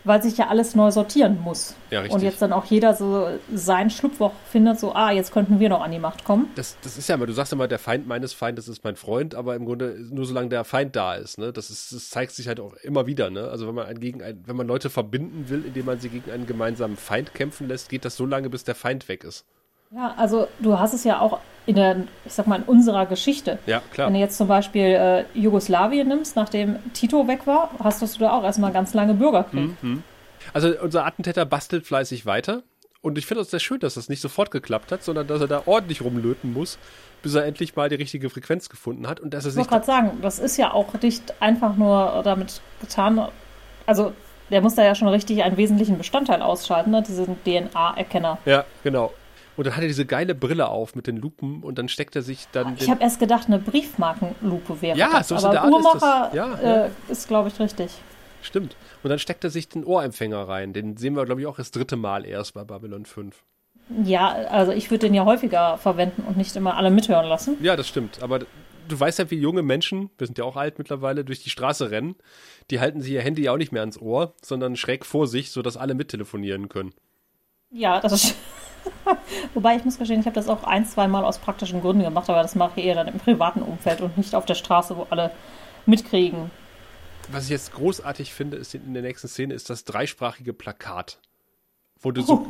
weil sich ja alles neu sortieren muss. Ja, richtig. Und jetzt dann auch jeder so sein Schlupfloch findet, so, ah, jetzt könnten wir noch an die Macht kommen. Das, das ist ja immer, du sagst immer, der Feind meines Feindes ist mein Freund, aber im Grunde nur solange der Feind da ist, ne? Das ist, das zeigt sich halt auch immer wieder, ne? Also wenn man ein, gegen ein, wenn man Leute verbinden will, indem man sie gegen einen gemeinsamen Feind kämpfen lässt, geht das so lange, bis der Feind weg ist. Ja, also du hast es ja auch in der, ich sag mal, in unserer Geschichte. Ja, klar. Wenn du jetzt zum Beispiel äh, Jugoslawien nimmst, nachdem Tito weg war, hast du da auch erstmal ganz lange Bürgerkrieg. Also unser Attentäter bastelt fleißig weiter. Und ich finde es sehr schön, dass das nicht sofort geklappt hat, sondern dass er da ordentlich rumlöten muss, bis er endlich mal die richtige Frequenz gefunden hat und dass er Ich wollte gerade sagen, das ist ja auch nicht einfach nur damit getan. Also der muss da ja schon richtig einen wesentlichen Bestandteil ausschalten, ne? diesen DNA-Erkenner. Ja, genau. Und dann hat er diese geile Brille auf mit den Lupen und dann steckt er sich dann Ich habe erst gedacht, eine Briefmarkenlupe wäre Ja, das. so ist aber der Art ist das. Uhrmacher Ja, äh, ja. ist, glaube ich, richtig. Stimmt. Und dann steckt er sich den Ohrempfänger rein. Den sehen wir, glaube ich, auch das dritte Mal erst bei Babylon 5. Ja, also ich würde den ja häufiger verwenden und nicht immer alle mithören lassen. Ja, das stimmt. Aber du weißt ja, wie junge Menschen, wir sind ja auch alt mittlerweile, durch die Straße rennen. Die halten sich ihr Handy ja auch nicht mehr ans Ohr, sondern schräg vor sich, sodass alle mittelefonieren können. Ja, das ist. Wobei ich muss gestehen, ich habe das auch ein, zwei Mal aus praktischen Gründen gemacht, aber das mache ich eher dann im privaten Umfeld und nicht auf der Straße, wo alle mitkriegen. Was ich jetzt großartig finde, ist in der nächsten Szene, ist das dreisprachige Plakat. Wo du, so,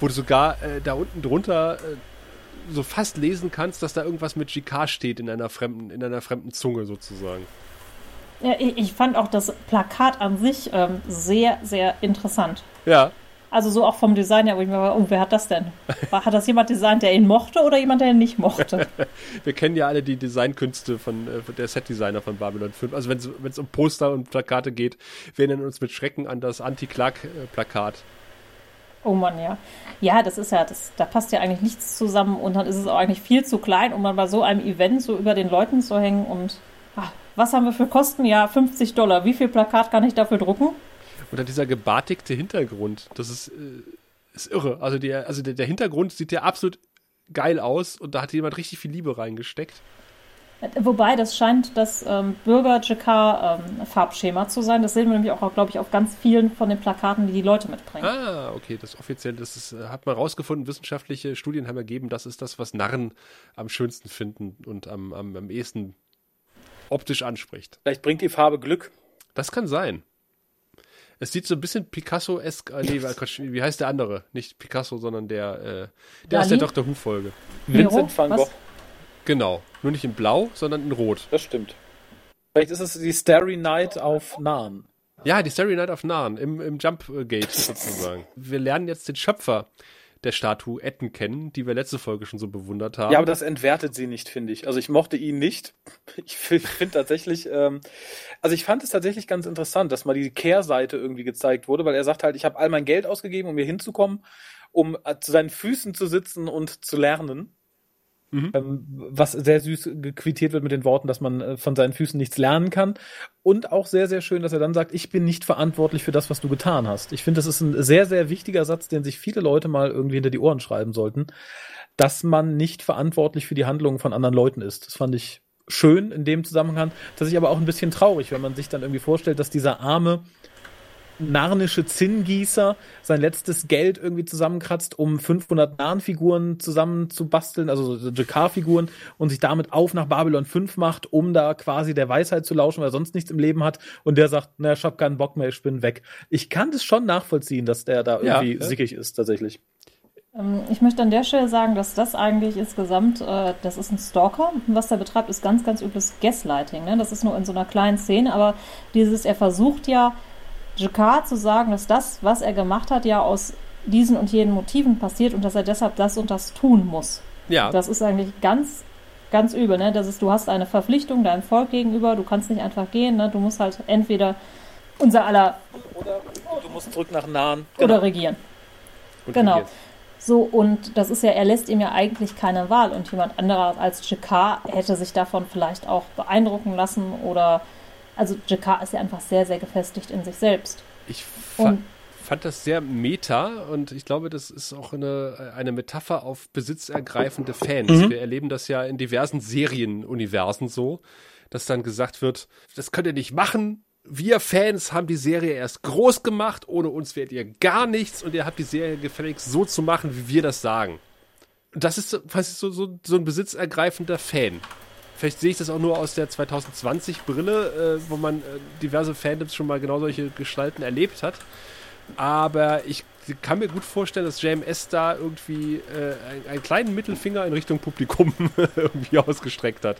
wo du sogar äh, da unten drunter äh, so fast lesen kannst, dass da irgendwas mit GK steht in einer fremden, in einer fremden Zunge sozusagen. Ja, ich, ich fand auch das Plakat an sich ähm, sehr, sehr interessant. Ja, Also so auch vom Design her, wo ich mir war, oh, wer hat das denn? Hat das jemand designt, der ihn mochte oder jemand, der ihn nicht mochte? Wir kennen ja alle die Designkünste von, äh, der Setdesigner von Babylon 5. Also wenn es um Poster und Plakate geht, wir erinnern uns mit Schrecken an das Anti-Clark-Plakat. Oh Mann, ja. Ja, das ist ja, das, da passt ja eigentlich nichts zusammen und dann ist es auch eigentlich viel zu klein, um dann bei so einem Event so über den Leuten zu hängen und ach, was haben wir für Kosten? Ja, 50 Dollar. Wie viel Plakat kann ich dafür drucken? Und dann dieser gebartigte Hintergrund, das ist, äh, ist irre. Also, der, also der, der Hintergrund sieht ja absolut geil aus und da hat jemand richtig viel Liebe reingesteckt. Wobei, das scheint das ähm, Bürger-JK-Farbschema ähm, zu sein. Das sehen wir nämlich auch, glaube ich, auf ganz vielen von den Plakaten, die die Leute mitbringen. Ah, okay, das offiziell, das ist, äh, hat man rausgefunden. Wissenschaftliche Studien haben ergeben, das ist das, was Narren am schönsten finden und am, am, am ehesten optisch anspricht. Vielleicht bringt die Farbe Glück. Das kann sein. Es sieht so ein bisschen Picasso-esk. Äh, nee, Quatsch, wie heißt der andere? Nicht Picasso, sondern der, äh, der aus der Dr. Who-Folge. Vincent van Gogh. Genau. Nur nicht in Blau, sondern in Rot. Das stimmt. Vielleicht ist es die Starry Night auf Nahen. Ja, die Starry Night auf Nahen, im, im Jump Gate sozusagen. Wir lernen jetzt den Schöpfer der Statue Etten kennen, die wir letzte Folge schon so bewundert haben. Ja, aber das entwertet sie nicht, finde ich. Also ich mochte ihn nicht. Ich finde tatsächlich, ähm, also ich fand es tatsächlich ganz interessant, dass mal die Kehrseite irgendwie gezeigt wurde, weil er sagt halt, ich habe all mein Geld ausgegeben, um hier hinzukommen, um äh, zu seinen Füßen zu sitzen und zu lernen. Mhm. Ähm, was sehr süß quittiert wird mit den Worten, dass man äh, von seinen Füßen nichts lernen kann. Und auch sehr, sehr schön, dass er dann sagt, ich bin nicht verantwortlich für das, was du getan hast. Ich finde, das ist ein sehr, sehr wichtiger Satz, den sich viele Leute mal irgendwie hinter die Ohren schreiben sollten, dass man nicht verantwortlich für die Handlungen von anderen Leuten ist. Das fand ich schön in dem Zusammenhang, dass ich aber auch ein bisschen traurig, wenn man sich dann irgendwie vorstellt, dass dieser arme, narnische Zinngießer sein letztes Geld irgendwie zusammenkratzt, um 500 Narnfiguren zusammenzubasteln, also so Jakar-Figuren, und sich damit auf nach Babylon 5 macht, um da quasi der Weisheit zu lauschen, weil er sonst nichts im Leben hat. Und der sagt, na, ich hab keinen Bock mehr, ich bin weg. Ich kann das schon nachvollziehen, dass der da irgendwie ja, ja. sickig ist, tatsächlich. Ähm, ich möchte an der Stelle sagen, dass das eigentlich insgesamt, äh, das ist ein Stalker. Was der betreibt, ist ganz, ganz übles Gaslighting. Ne? Das ist nur in so einer kleinen Szene, aber dieses, er versucht ja, Jacquard zu sagen, dass das, was er gemacht hat, ja aus diesen und jenen Motiven passiert und dass er deshalb das und das tun muss. Ja. Das ist eigentlich ganz, ganz übel. Ne? Das ist, du hast eine Verpflichtung deinem Volk gegenüber, du kannst nicht einfach gehen. Ne? Du musst halt entweder unser aller. Oder du musst zurück nach Nahen. Genau. Oder regieren. Und genau. Regieren. So, und das ist ja, er lässt ihm ja eigentlich keine Wahl. Und jemand anderer als Jacquard hätte sich davon vielleicht auch beeindrucken lassen oder also Jakar ist ja einfach sehr, sehr gefestigt in sich selbst. Ich fa fand das sehr meta und ich glaube, das ist auch eine, eine Metapher auf besitzergreifende Fans. Mhm. Wir erleben das ja in diversen Serienuniversen so, dass dann gesagt wird, das könnt ihr nicht machen. Wir Fans haben die Serie erst groß gemacht, ohne uns werdet ihr gar nichts und ihr habt die Serie gefälligst so zu machen, wie wir das sagen. Und das ist so, so, so ein besitzergreifender Fan. Vielleicht sehe ich das auch nur aus der 2020-Brille, äh, wo man äh, diverse Fandoms schon mal genau solche Gestalten erlebt hat. Aber ich kann mir gut vorstellen, dass JMS da irgendwie äh, einen, einen, kleinen Mittelfinger in Richtung Publikum irgendwie ausgestreckt hat.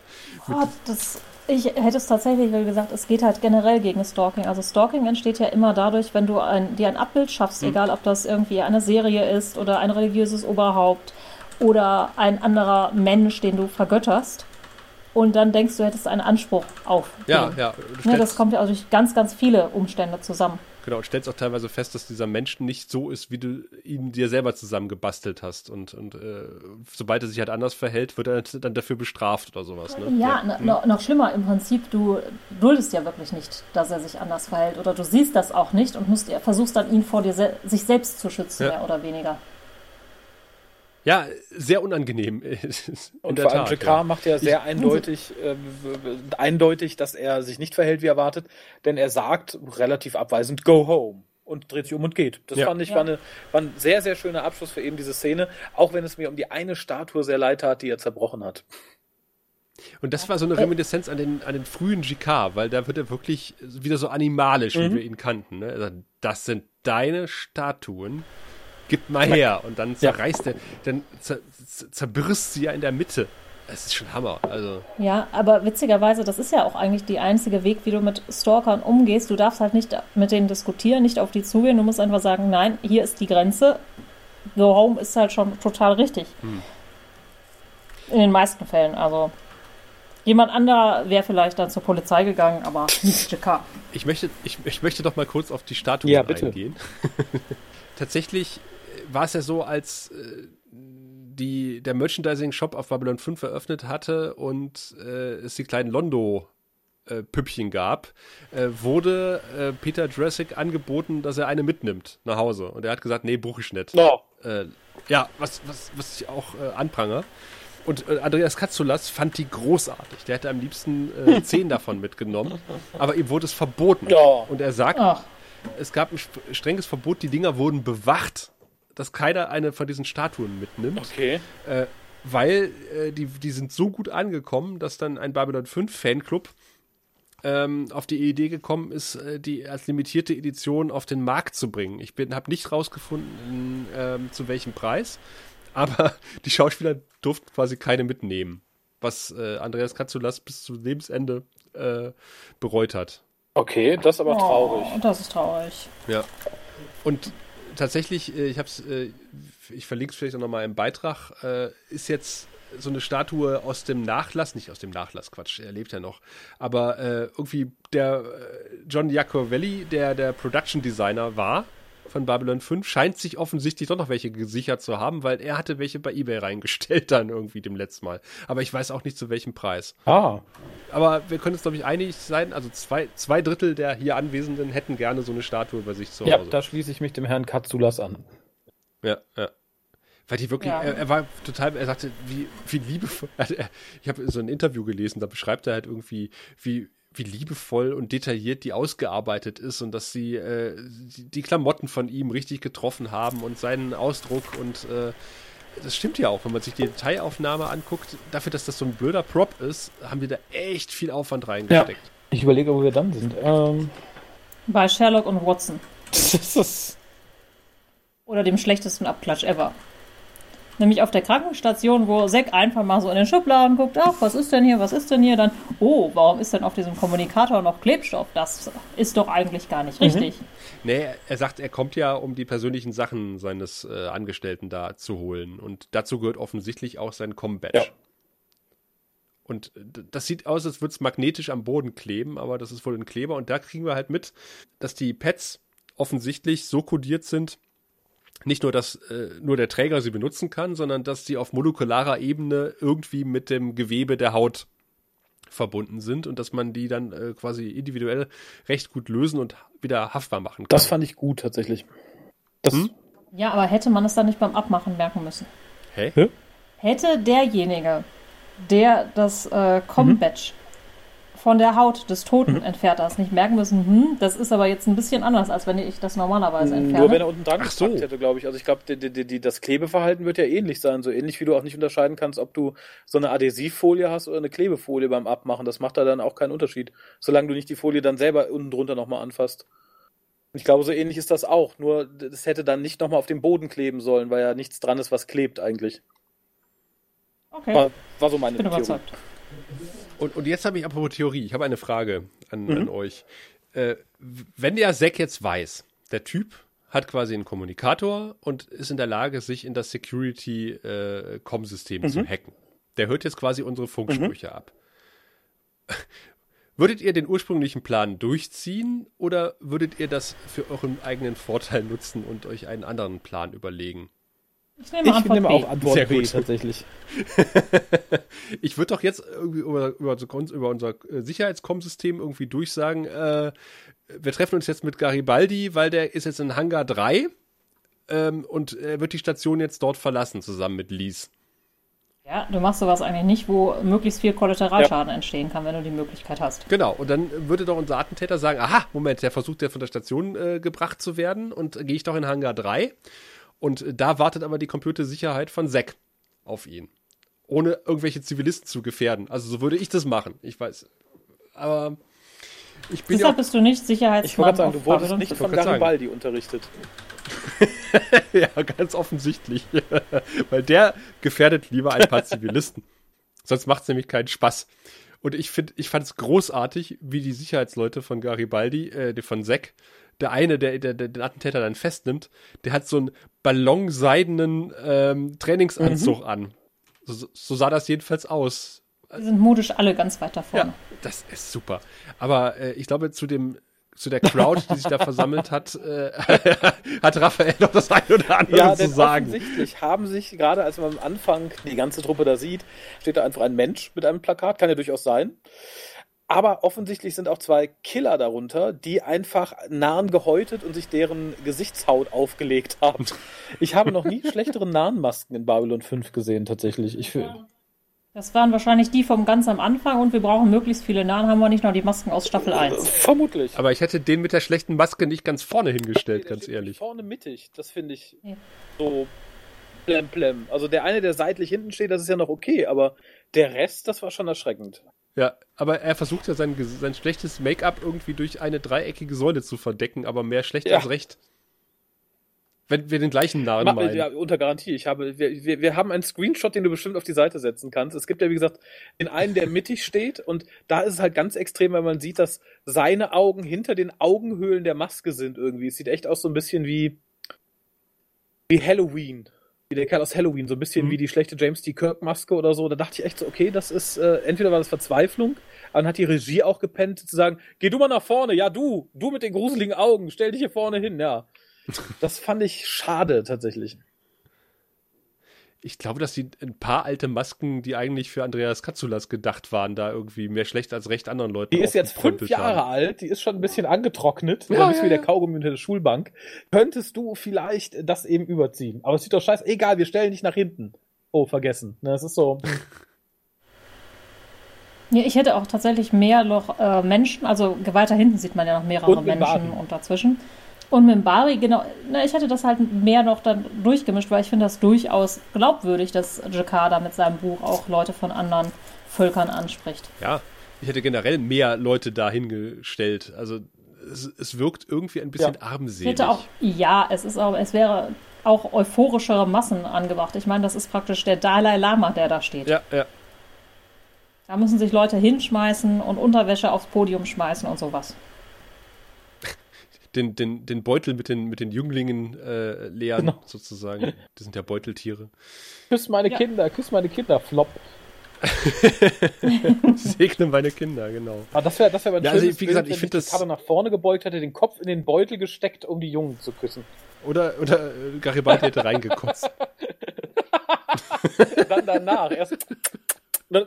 Oh, das, ich hätte es tatsächlich gesagt, es geht halt generell gegen Stalking. Also Stalking entsteht ja immer dadurch, wenn du ein, dir ein Abbild schaffst, mhm. egal ob das irgendwie eine Serie ist oder ein religiöses Oberhaupt oder ein anderer Mensch, den du vergötterst und dann denkst du, hättest einen Anspruch auf. Ja, ja. ja. Das kommt ja also durch ganz, ganz viele Umstände zusammen. Genau, und stellst auch teilweise fest, dass dieser Mensch nicht so ist, wie du ihn dir selber zusammengebastelt hast. Und, und äh, sobald er sich halt anders verhält, wird er dann dafür bestraft oder sowas. Ne? Ja, ja. Noch, noch schlimmer im Prinzip, du duldest ja wirklich nicht, dass er sich anders verhält. Oder du siehst das auch nicht und musst, versuchst dann ihn vor dir se sich selbst zu schützen, ja. mehr oder weniger. Ja, sehr unangenehm. Und vor allem Tat, ja. macht ja sehr eindeutig, äh, eindeutig, dass er sich nicht verhält wie erwartet, denn er sagt relativ abweisend, go home und dreht sich um und geht. Das ja. fand ich ja. war, eine, war ein sehr, sehr schöner Abschluss für eben diese Szene, auch wenn es mir um die eine Statue sehr leid tat, die er zerbrochen hat. Und das war so eine Reminiszenz an den, an den frühen GK, weil da wird er wirklich wieder so animalisch, mhm. wie wir ihn kannten. Ne? Also, das sind deine Statuen gib mal her. Und dann zerreißt ja. er, dann zer, zerbirst sie ja in der Mitte. Es ist schon Hammer. Also. Ja, aber witzigerweise, das ist ja auch eigentlich der einzige Weg, wie du mit Stalkern umgehst. Du darfst halt nicht mit denen diskutieren, nicht auf die zugehen. Du musst einfach sagen, nein, hier ist die Grenze. Go home ist halt schon total richtig. Hm. In den meisten Fällen. Also jemand anderer wäre vielleicht dann zur Polizei gegangen, aber nicht JK. Ich möchte, ich, ich möchte doch mal kurz auf die Statue ja, eingehen. Tatsächlich war es ja so, als äh, die, der Merchandising-Shop auf Babylon 5 eröffnet hatte und äh, es die kleinen Londo äh, Püppchen gab, äh, wurde äh, Peter Jurassic angeboten, dass er eine mitnimmt nach Hause. Und er hat gesagt, nee, buche ich nicht. No. Äh, ja, was, was, was ich auch äh, anprange. Und äh, Andreas Katzulas fand die großartig. Der hätte am liebsten zehn davon mitgenommen. Aber ihm wurde es verboten. Ja. Und er sagt, Ach. es gab ein strenges Verbot, die Dinger wurden bewacht dass keiner eine von diesen Statuen mitnimmt. Okay. Äh, weil äh, die, die sind so gut angekommen, dass dann ein Babylon 5 Fanclub ähm, auf die Idee gekommen ist, äh, die als limitierte Edition auf den Markt zu bringen. Ich habe nicht rausgefunden, ähm, zu welchem Preis, aber die Schauspieler durften quasi keine mitnehmen, was äh, Andreas Katzulas bis zu Lebensende äh, bereut hat. Okay, das ist aber traurig. Oh, das ist traurig. Ja. Und tatsächlich, äh, ich habe es, äh, ich verlinke es vielleicht auch nochmal im Beitrag, äh, ist jetzt so eine Statue aus dem Nachlass, nicht aus dem Nachlass, Quatsch, er lebt ja noch, aber äh, irgendwie der John Iacovelli, der der Production Designer war, von Babylon 5 scheint sich offensichtlich doch noch welche gesichert zu haben, weil er hatte welche bei eBay reingestellt dann irgendwie dem letzten Mal. Aber ich weiß auch nicht zu welchem Preis. Ah. Aber wir können uns, glaube ich, einig sein, also zwei, zwei Drittel der hier Anwesenden hätten gerne so eine Statue bei sich zu Hause. Ja, da schließe ich mich dem Herrn Katsulas an. Ja, ja. Weil die wirklich, ja. er, er, war total, er sagte, wie, wie liebevoll, also er, ich habe so ein Interview gelesen, da beschreibt er halt irgendwie, wie, wie liebevoll und detailliert die ausgearbeitet ist und dass sie äh, die, die, Klamotten von ihm richtig getroffen haben und seinen Ausdruck und äh, das stimmt ja auch, wenn man sich die Detailaufnahme anguckt, dafür, dass das so ein blöder Prop ist, haben wir da echt viel Aufwand reingesteckt. Ja. Ich überlege, wo wir dann sind. Ähm Bei Sherlock und Watson. Oder dem schlechtesten Abklatsch ever. Nämlich auf der Krankenstation, wo Zack einfach mal so in den Schubladen guckt, ach, was ist denn hier, was ist denn hier? Dann, oh, warum ist denn auf diesem Kommunikator noch Klebstoff? Das ist doch eigentlich gar nicht richtig. Mhm. Nee, er sagt, er kommt ja, um die persönlichen Sachen seines äh, Angestellten da zu holen. Und dazu gehört offensichtlich auch sein Com-Badge. Ja. Und das sieht aus, als würde es magnetisch am Boden kleben, aber das ist wohl ein Kleber. Und da kriegen wir halt mit, dass die Pads offensichtlich so kodiert sind, nicht nur, dass äh, nur der Träger sie benutzen kann, sondern dass sie auf molekularer Ebene irgendwie mit dem Gewebe der Haut verbunden sind und dass man die dann äh, quasi individuell recht gut lösen und wieder haftbar machen kann. Das fand ich gut tatsächlich. Das hm? Ja, aber hätte man es dann nicht beim Abmachen merken müssen? Hä? Hätte derjenige, der das äh, Com-Badge mhm von der Haut des Toten mhm. entfernt hast. Nicht merken müssen, hm, das ist aber jetzt ein bisschen anders, als wenn ich das normalerweise entferne. Nur wenn er unten dran Ach so. hätte, glaube ich. Also ich glaube, das Klebeverhalten wird ja ähnlich sein. So ähnlich wie du auch nicht unterscheiden kannst, ob du so eine Adhesivfolie hast oder eine Klebefolie beim Abmachen. Das macht da dann auch keinen Unterschied. Solange du nicht die Folie dann selber unten drunter nochmal anfasst. Ich glaube, so ähnlich ist das auch. Nur das hätte dann nicht nochmal auf dem Boden kleben sollen, weil ja nichts dran ist, was klebt eigentlich. Okay. War, war so meine ich bin Theorie. Überzeugt. Und, und jetzt habe ich apropos Theorie, ich habe eine Frage an, mhm. an euch. Äh, wenn der Zack jetzt weiß, der Typ hat quasi einen Kommunikator und ist in der Lage, sich in das Security-Com-System äh, mhm. zu hacken. Der hört jetzt quasi unsere Funksprüche mhm. ab. Würdet ihr den ursprünglichen Plan durchziehen oder würdet ihr das für euren eigenen Vorteil nutzen und euch einen anderen Plan überlegen? Ich nehme, ich nehme auch Antwort Sehr B gut. tatsächlich. ich würde doch jetzt irgendwie über, über, über unser äh, Sicherheitskom-System irgendwie durchsagen, äh, wir treffen uns jetzt mit Garibaldi, weil der ist jetzt in Hangar 3 ähm, und er wird die Station jetzt dort verlassen, zusammen mit Lies. Ja, du machst sowas eigentlich nicht, wo möglichst viel Kollateralschaden ja. entstehen kann, wenn du die Möglichkeit hast. Genau, und dann würde doch unser Attentäter sagen, aha, Moment, der versucht ja von der Station äh, gebracht zu werden und gehe ich doch in Hangar 3 und da wartet aber die Computersicherheit von Zack auf ihn. Ohne irgendwelche Zivilisten zu gefährden. Also so würde ich das machen. Ich weiß. Aber ich bin Deshalb ja bist du nicht Sicherheitsmann. Ich wollte sagen, du wurdest nicht von Garibaldi unterrichtet. ja, ganz offensichtlich. Weil der gefährdet lieber ein paar Zivilisten. Sonst macht es nämlich keinen Spaß. Und ich finde, ich fand es großartig, wie die Sicherheitsleute von Garibaldi, äh, von Zack, der eine, der, der, der den Attentäter dann festnimmt, der hat so einen ballonseidenen ähm, Trainingsanzug mhm. an. So, so, sah das jedenfalls aus. Die sind modisch alle ganz weit da vorne. Ja, das ist super. Aber äh, ich glaube, zu dem zu der Crowd, die sich da versammelt hat, äh, hat Raphael noch das eine oder andere ja, zu sagen. Offensichtlich haben sich, gerade als man am Anfang die ganze Truppe da sieht, steht da einfach ein Mensch mit einem Plakat, kann ja durchaus sein. Aber offensichtlich sind auch zwei Killer darunter, die einfach Nahen gehäutet und sich deren Gesichtshaut aufgelegt haben. Ich habe noch nie schlechtere Nahenmasken in Babylon 5 gesehen, tatsächlich. Ich fühle. Das waren wahrscheinlich die vom ganz am Anfang und wir brauchen möglichst viele Nahen, haben wir nicht noch die Masken aus Staffel 1. Vermutlich. Aber ich hätte den mit der schlechten Maske nicht ganz vorne hingestellt, okay, ganz ehrlich. Vorne mittig, das finde ich ja. so blem blem. Also der eine, der seitlich hinten steht, das ist ja noch okay, aber der Rest, das war schon erschreckend. Ja, aber er versucht ja sein, sein schlechtes Make-up irgendwie durch eine dreieckige Säule zu verdecken, aber mehr schlecht ja. als recht. Wenn wir den gleichen Namen Ma meinen. Ja, unter Garantie. Ich habe, wir, wir, wir haben einen Screenshot, den du bestimmt auf die Seite setzen kannst. Es gibt ja, wie gesagt, den einen, der mittig steht und da ist es halt ganz extrem, weil man sieht, dass seine Augen hinter den Augenhöhlen der Maske sind irgendwie. Es sieht echt aus so ein bisschen wie, wie Halloween. Wie der Kerl aus Halloween, so ein bisschen mhm. wie die schlechte James D. Kirk Maske oder so. Da dachte ich echt so, okay, das ist, äh, entweder war das Verzweiflung, aber dann hat die Regie auch gepennt zu sagen, geh du mal nach vorne, ja du, du mit den gruseligen Augen, stell dich hier vorne hin, ja. Das fand ich schade tatsächlich. Ich glaube, dass die ein paar alte Masken, die eigentlich für Andreas Katsulas gedacht waren, da irgendwie mehr schlecht als recht anderen Leuten. Die ist jetzt fünf Jahre haben. alt, die ist schon ein bisschen angetrocknet, ja, ein bisschen ja, wie der Kaugummi unter der Schulbank. Könntest du vielleicht das eben überziehen? Aber es sieht doch scheiße. Egal, wir stellen dich nach hinten. Oh, vergessen. Das ist so. Ja, ich hätte auch tatsächlich mehr noch äh, Menschen, also weiter hinten sieht man ja noch mehrere Menschen Baden. und dazwischen. Und mit Bari, genau, na, ich hätte das halt mehr noch dann durchgemischt, weil ich finde das durchaus glaubwürdig, dass Jakarta mit seinem Buch auch Leute von anderen Völkern anspricht. Ja, ich hätte generell mehr Leute dahingestellt. Also es, es wirkt irgendwie ein bisschen ja. armselig. Ich hätte auch, ja, es ist auch, es wäre auch euphorischere Massen angebracht. Ich meine, das ist praktisch der Dalai Lama, der da steht. Ja, ja. Da müssen sich Leute hinschmeißen und Unterwäsche aufs Podium schmeißen und sowas den, den, den Beutel mit den, mit den Jünglingen äh, leeren, genau. sozusagen. Das sind ja Beuteltiere. Küss meine ja. Kinder, küss meine Kinder, Flop. Segne meine Kinder, genau. Aber das wäre das wär ja, also, wie gesagt, ich finde das. Karte nach vorne gebeugt hätte, den Kopf in den Beutel gesteckt, um die Jungen zu küssen. Oder, oder äh, Garibaldi hätte reingekotzt. dann danach. Erst. Dann,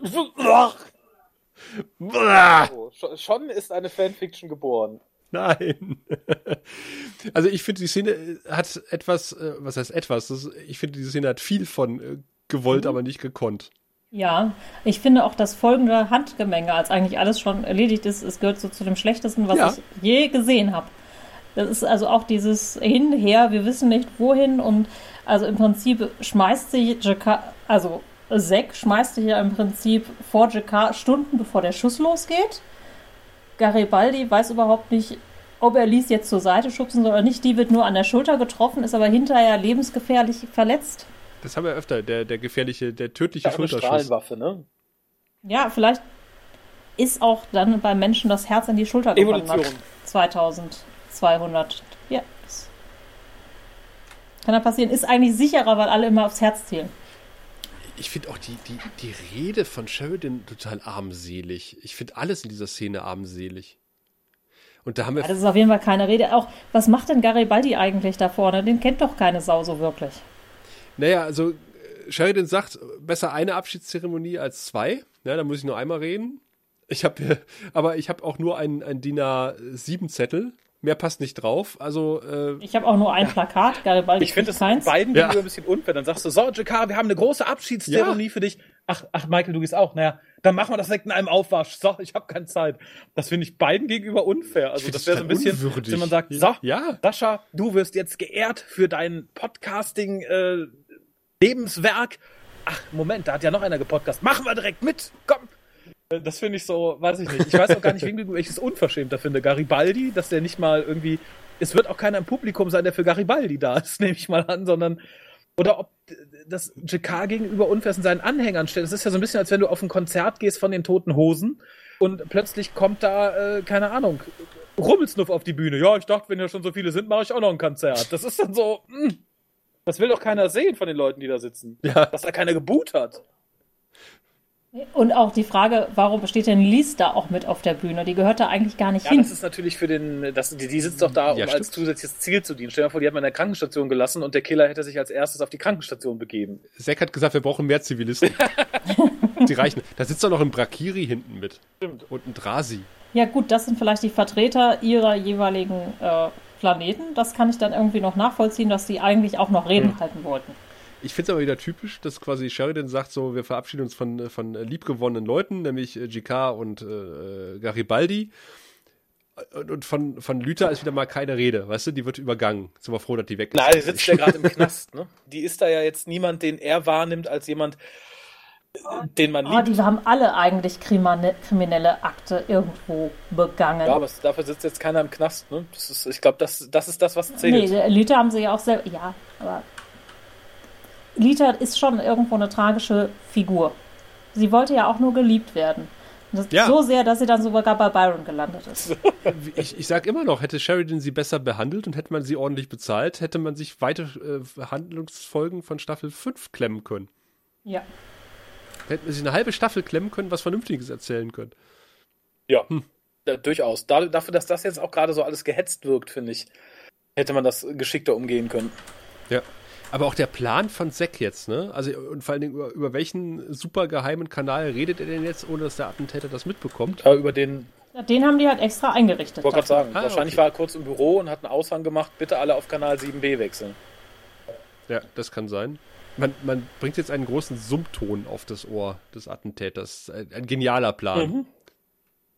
oh, schon ist eine Fanfiction geboren. Nein. Also ich finde, die Szene hat etwas, äh, was heißt etwas? Ich finde, die Szene hat viel von äh, gewollt, mhm. aber nicht gekonnt. Ja, ich finde auch das folgende Handgemenge, als eigentlich alles schon erledigt ist, es gehört so zu dem schlechtesten, was ja. ich je gesehen habe. Das ist also auch dieses Hinher, wir wissen nicht wohin und also im Prinzip schmeißt sich Jakar, also Zack schmeißt sich ja im Prinzip vor Jakar Stunden bevor der Schuss losgeht Garibaldi weiß überhaupt nicht, ob er Lies jetzt zur Seite schubsen soll oder nicht. Die wird nur an der Schulter getroffen, ist aber hinterher lebensgefährlich verletzt. Das haben wir öfter, der, der gefährliche, der tödliche ja, Schulterschuss. Eine Strahlwaffe, ne? Ja, vielleicht ist auch dann beim Menschen das Herz in die Schulter gewandert. 2200. Ja. Kann da passieren. Ist eigentlich sicherer, weil alle immer aufs Herz zielen ich finde auch die, die, die Rede von Sheridan total armselig. Ich finde alles in dieser Szene armselig. Und da haben wir. Ja, das ist auf jeden Fall keine Rede. Auch, was macht denn Garibaldi eigentlich da vorne? Den kennt doch keine Sau so wirklich. Naja, also Sheridan sagt, besser eine Abschiedszeremonie als zwei. Ja, da muss ich nur einmal reden. Ich habe, aber ich habe auch nur einen, einen DIN A7 Zettel Mehr passt nicht drauf. Also äh, ich habe auch nur ein Plakat, Garibaldi. Ich finde es beiden ja. ein bisschen unfair. Dann sagst du, so, Jakar, wir haben eine große Abschiedszeremonie ja. für dich. Ach, ach, Michael, du gehst auch. Naja, dann machen wir das direkt in einem Aufwasch. So, ich habe keine Zeit. Das finde ich beiden gegenüber unfair. Also das wäre so ein bisschen, unwürdig. wenn man sagt, so, ja. Sascha, du wirst jetzt geehrt für dein Podcasting äh, Lebenswerk. Ach, Moment, da hat ja noch einer gepodcast. Machen wir direkt mit. Komm, das finde ich so, weiß ich nicht. Ich weiß auch gar nicht, wegen welches unverschämter finde. Garibaldi, dass der nicht mal irgendwie. Es wird auch keiner im Publikum sein, der für Garibaldi da ist, nehme ich mal an, sondern. Oder ob dass JK gegenüber unfair seinen Anhängern stellt. Das ist ja so ein bisschen, als wenn du auf ein Konzert gehst von den Toten Hosen und plötzlich kommt da, äh, keine Ahnung, Rummelsnuff auf die Bühne. Ja, ich dachte, wenn ja schon so viele sind, mache ich auch noch ein Konzert. Das ist dann so, mh, hm, das will doch keiner sehen von den Leuten, die da sitzen. Ja. Dass da keiner geboot hat. Und auch die Frage, warum steht denn Lies da auch mit auf der Bühne? Die gehört da eigentlich gar nicht Ja, hin. das ist natürlich für den, das, die, die sitzt doch da, um Ja, als zusätzliches Ziel zu dienen. Stell dir mal vor, die hat man in der Krankenstation gelassen und der Killer hätte sich als erstes auf die Krankenstation begeben. Zack hat gesagt, wir brauchen mehr Zivilisten. Die reichen. Da sitzt doch noch ein Brakiri hinten mit. Stimmt. Und ein Drasi. Ja gut, das sind vielleicht die Vertreter ihrer jeweiligen äh, Planeten. Das kann ich dann irgendwie noch nachvollziehen, dass die eigentlich auch noch Reden halten wollten. Ich finde es aber wieder typisch, dass quasi Sheridan sagt so, wir verabschieden uns von, von liebgewonnenen Leuten, nämlich äh, GK und äh, Garibaldi. Und, und von, von Lüther ist wieder mal keine Rede, weißt du, die wird übergangen. Sind wir froh, dass die weg ist. Nein, die sitzt ja gerade im Knast, ne? Die ist da ja jetzt niemand, den er wahrnimmt als jemand, äh, den man Oh, liebt. die haben alle eigentlich krimine- kriminelle Akte irgendwo begangen. Ja, aber dafür sitzt jetzt keiner im Knast, ne? Das ist, ich glaube, das, das ist das, was nee, zählt. der Lita haben sie ja auch selber. Ja, aber Lita ist schon irgendwo eine tragische Figur. Sie wollte ja auch nur geliebt werden. Und Das Ja. So sehr, dass sie dann sogar bei Byron gelandet ist. Ich, ich sag immer noch, hätte Sheridan sie besser behandelt und hätte man sie ordentlich bezahlt, hätte man sich weitere äh, Handlungsfolgen von Staffel 5 klemmen können. Ja. Hätte man sich eine halbe Staffel klemmen können, was Vernünftiges erzählen können. Ja, ja durchaus. Da, dafür, dass das jetzt auch gerade so alles gehetzt wirkt, finde ich, hätte man das geschickter umgehen können. Ja. Aber auch der Plan von Zack jetzt, ne? Also, und vor allen Dingen, über, über welchen super geheimen Kanal redet er denn jetzt, ohne dass der Attentäter das mitbekommt? Aber über den, Den haben die halt extra eingerichtet. ich wollte gerade sagen, Ah, wahrscheinlich okay. war er kurz im Büro und hat einen Aushang gemacht, bitte alle auf Kanal 7b wechseln. Ja, das kann sein. Man, man bringt jetzt einen großen Summton auf das Ohr des Attentäters. Ein, ein genialer Plan.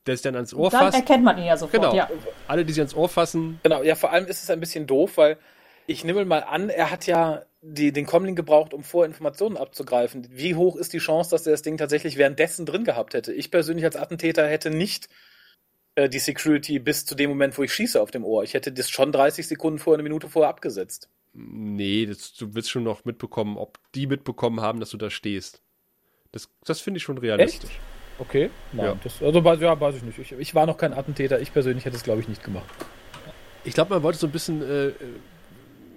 Der sich dann ans Ohr Dann fasst. erkennt man ihn ja sofort. Genau. Ja. Alle, die sich ans Ohr fassen, Genau, ja, vor allem ist es ein bisschen doof, weil ich nehme mal an, er hat ja die, den Comlink gebraucht, um vorher Informationen abzugreifen. Wie hoch ist die Chance, dass er das Ding tatsächlich währenddessen drin gehabt hätte? Ich persönlich als Attentäter hätte nicht äh, die Security bis zu dem Moment, wo ich schieße auf dem Ohr. Ich hätte das schon 30 Sekunden vorher, eine Minute vorher abgesetzt. nee, das, du wirst schon noch mitbekommen, ob die mitbekommen haben, dass du da stehst. Das, das finde ich schon realistisch. Okay. Nein, Ja. Das, also ja, weiß ich nicht. Ich, ich war noch kein Attentäter. Ich persönlich hätte es, glaube ich, nicht gemacht. Ich glaube, man wollte so ein bisschen äh, äh,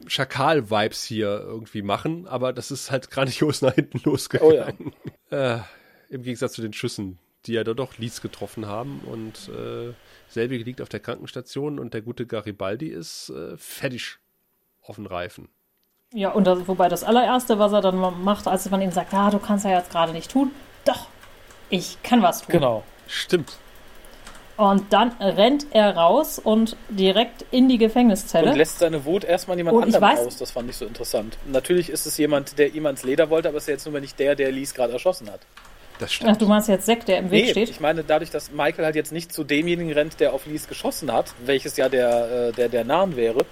Schakal-Vibes hier irgendwie machen, aber das ist halt grandios nach hinten losgegangen. äh, Im Gegensatz zu den Schüssen, die ja da doch Leeds getroffen haben und äh, selbige liegt auf der Krankenstation und der gute Garibaldi ist äh, fertig auf den Reifen. Ja, und das, wobei das allererste, was er dann ma- macht, als man ihm sagt, ah, du kannst ja jetzt gerade nicht tun. Doch, ich kann was tun. Genau. Stimmt. Und dann rennt er raus und direkt in die Gefängniszelle. Und lässt seine Wut erstmal jemand Und ich anderem weiß- aus. Das fand ich so interessant. Natürlich ist es jemand, der ihm ans Leder wollte, aber es ist ja jetzt nur nicht der, der Lies gerade erschossen hat. Das Ach, stimmt. du meinst jetzt Zack, der im Weg Nee, steht? ich meine, dadurch, dass Michael halt jetzt nicht zu demjenigen rennt, der auf Lies geschossen hat, welches ja der, äh, der, der Nahen wäre,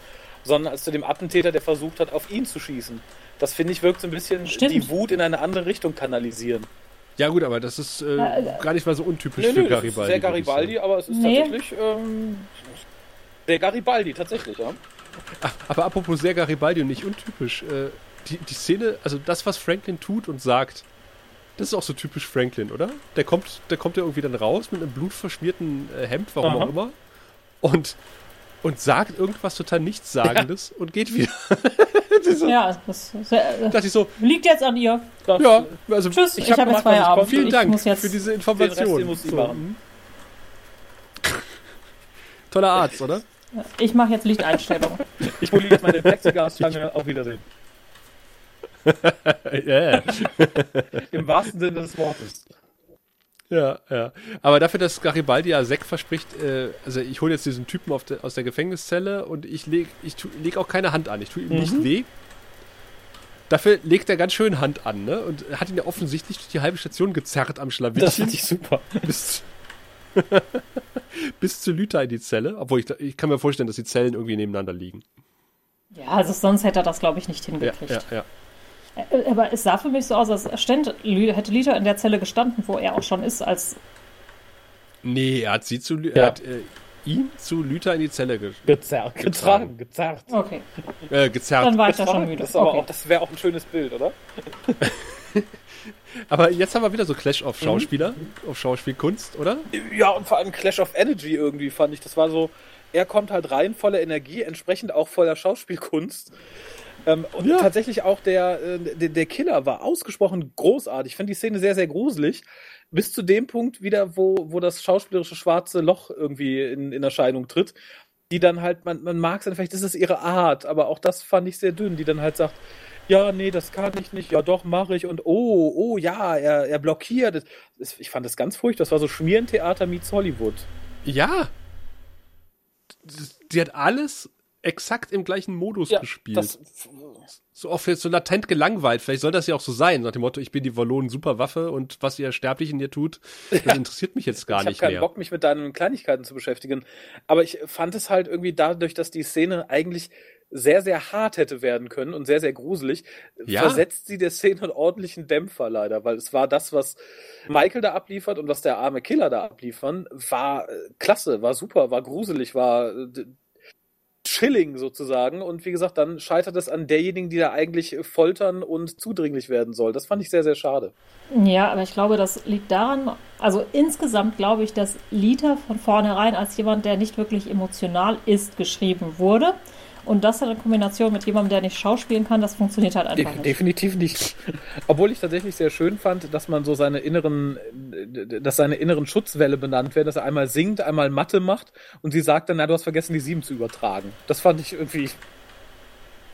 sondern als zu dem Attentäter, der versucht hat, auf ihn zu schießen. Das finde ich wirkt so ein bisschen Stimmt. die Wut in eine andere Richtung kanalisieren. Ja gut, aber das ist äh, Äh, gar nicht mal so untypisch Nö, für das Garibaldi. ist sehr Garibaldi, aber es ist Nee. tatsächlich ähm, sehr Garibaldi, tatsächlich, ja. Aber apropos sehr Garibaldi und nicht untypisch, äh, die, die Szene, also das, was Franklin tut und sagt, das ist auch so typisch Franklin, oder? Der kommt, der kommt ja irgendwie dann raus mit einem blutverschmierten äh, Hemd, warum Aha. auch immer, und, und sagt irgendwas total Nichtssagendes und geht wieder. das so, Ja, das ist, äh, dachte ich so, liegt jetzt an ihr. Das, ja, also Tschüss, Ich ich, hab habe jetzt was ich Feierabend. vielen ich Dank muss jetzt, für diese Information. So. Toller Arzt, oder? ich mache jetzt Lichteinstellungen. Ich hole jetzt meine Plexiglasstange. Auf Wiedersehen. Ja, Im wahrsten Sinne des Wortes. Ja, ja. Aber dafür, dass Garibaldi ja Sek verspricht, äh, also ich hole jetzt diesen Typen auf der- aus der Gefängniszelle und ich lege ich tu- leg auch keine Hand an. Ich tue ihm nicht Mhm. weh. Dafür legt er ganz schön Hand an, ne? Und hat ihn ja offensichtlich durch die halbe Station gezerrt am Das Schlawittchen finde ich super. bis, bis zu Lüther in die Zelle. Obwohl ich, ich kann mir vorstellen, dass die Zellen irgendwie nebeneinander liegen. Ja, also sonst hätte er das, glaube ich, nicht Ja, hingekriegt. ja, ja. Äh, Aber es sah für mich so aus, als ständ, Lü- hätte Lita in der Zelle gestanden, wo er auch schon ist, als Nee, er hat sie zu. Er Ja. hat, äh, ihn zu Lüther in die Zelle ge Gezerrt, getragen, gezerrt. Okay, äh, gezerrt. dann war ich da schon müde. Das, Okay. auch- das wäre auch ein schönes Bild, oder? Aber jetzt haben wir wieder so Clash Mhm. auf Schauspieler, auf Schauspielkunst, oder? Ja, und vor allem Clash of Energy irgendwie fand ich. Das war so, er kommt halt rein voller Energie, entsprechend auch voller Schauspielkunst. Ähm, und Ja. tatsächlich auch der, äh, der, der Killer war ausgesprochen großartig. Ich fand die Szene sehr, sehr gruselig. Bis zu dem Punkt wieder, wo, wo das schauspielerische schwarze Loch irgendwie in, in Erscheinung tritt. Die dann halt, man, man mag es dann vielleicht, das ist ihre Art, aber auch das fand ich sehr dünn, die dann halt sagt, ja, nee, das kann ich nicht, ja doch, mache ich und oh, oh ja, er, er blockiert. Das, ich fand das ganz furchtbar, das war so Schmierentheater meets Hollywood. Ja. Sie hat alles exakt im gleichen Modus gespielt. das, so oft jetzt so latent gelangweilt. Vielleicht soll das ja auch so sein, nach dem Motto, ich bin die Wallonen Superwaffe und was ihr Sterblichen hier tut, das interessiert mich jetzt gar ich habe nicht keinen mehr. Bock, mich mit deinen Kleinigkeiten zu beschäftigen. Aber ich fand es halt irgendwie dadurch, dass die Szene eigentlich sehr, sehr hart hätte werden können und sehr, sehr gruselig, Ja. versetzt sie der Szene einen ordentlichen Dämpfer leider, weil es war das, was Michael da abliefert und was der arme Killer da abliefern, war äh, klasse, war super, war gruselig, war äh, chilling sozusagen und wie gesagt, dann scheitert es an derjenigen, die da eigentlich foltern und zudringlich werden soll. Das fand ich sehr, sehr schade. Ja, aber ich glaube, das liegt daran, also insgesamt glaube ich, dass Lita von vornherein als jemand, der nicht wirklich emotional ist, geschrieben wurde. Und das in Kombination mit jemandem, der nicht schauspielen kann, das funktioniert halt einfach De nicht. definitiv nicht. Obwohl ich tatsächlich sehr schön fand, dass man so seine inneren, dass seine inneren Schutzwelle benannt werden, dass er einmal singt, einmal Mathe macht und sie sagt dann, na, du hast vergessen, die sieben zu übertragen. Das fand ich irgendwie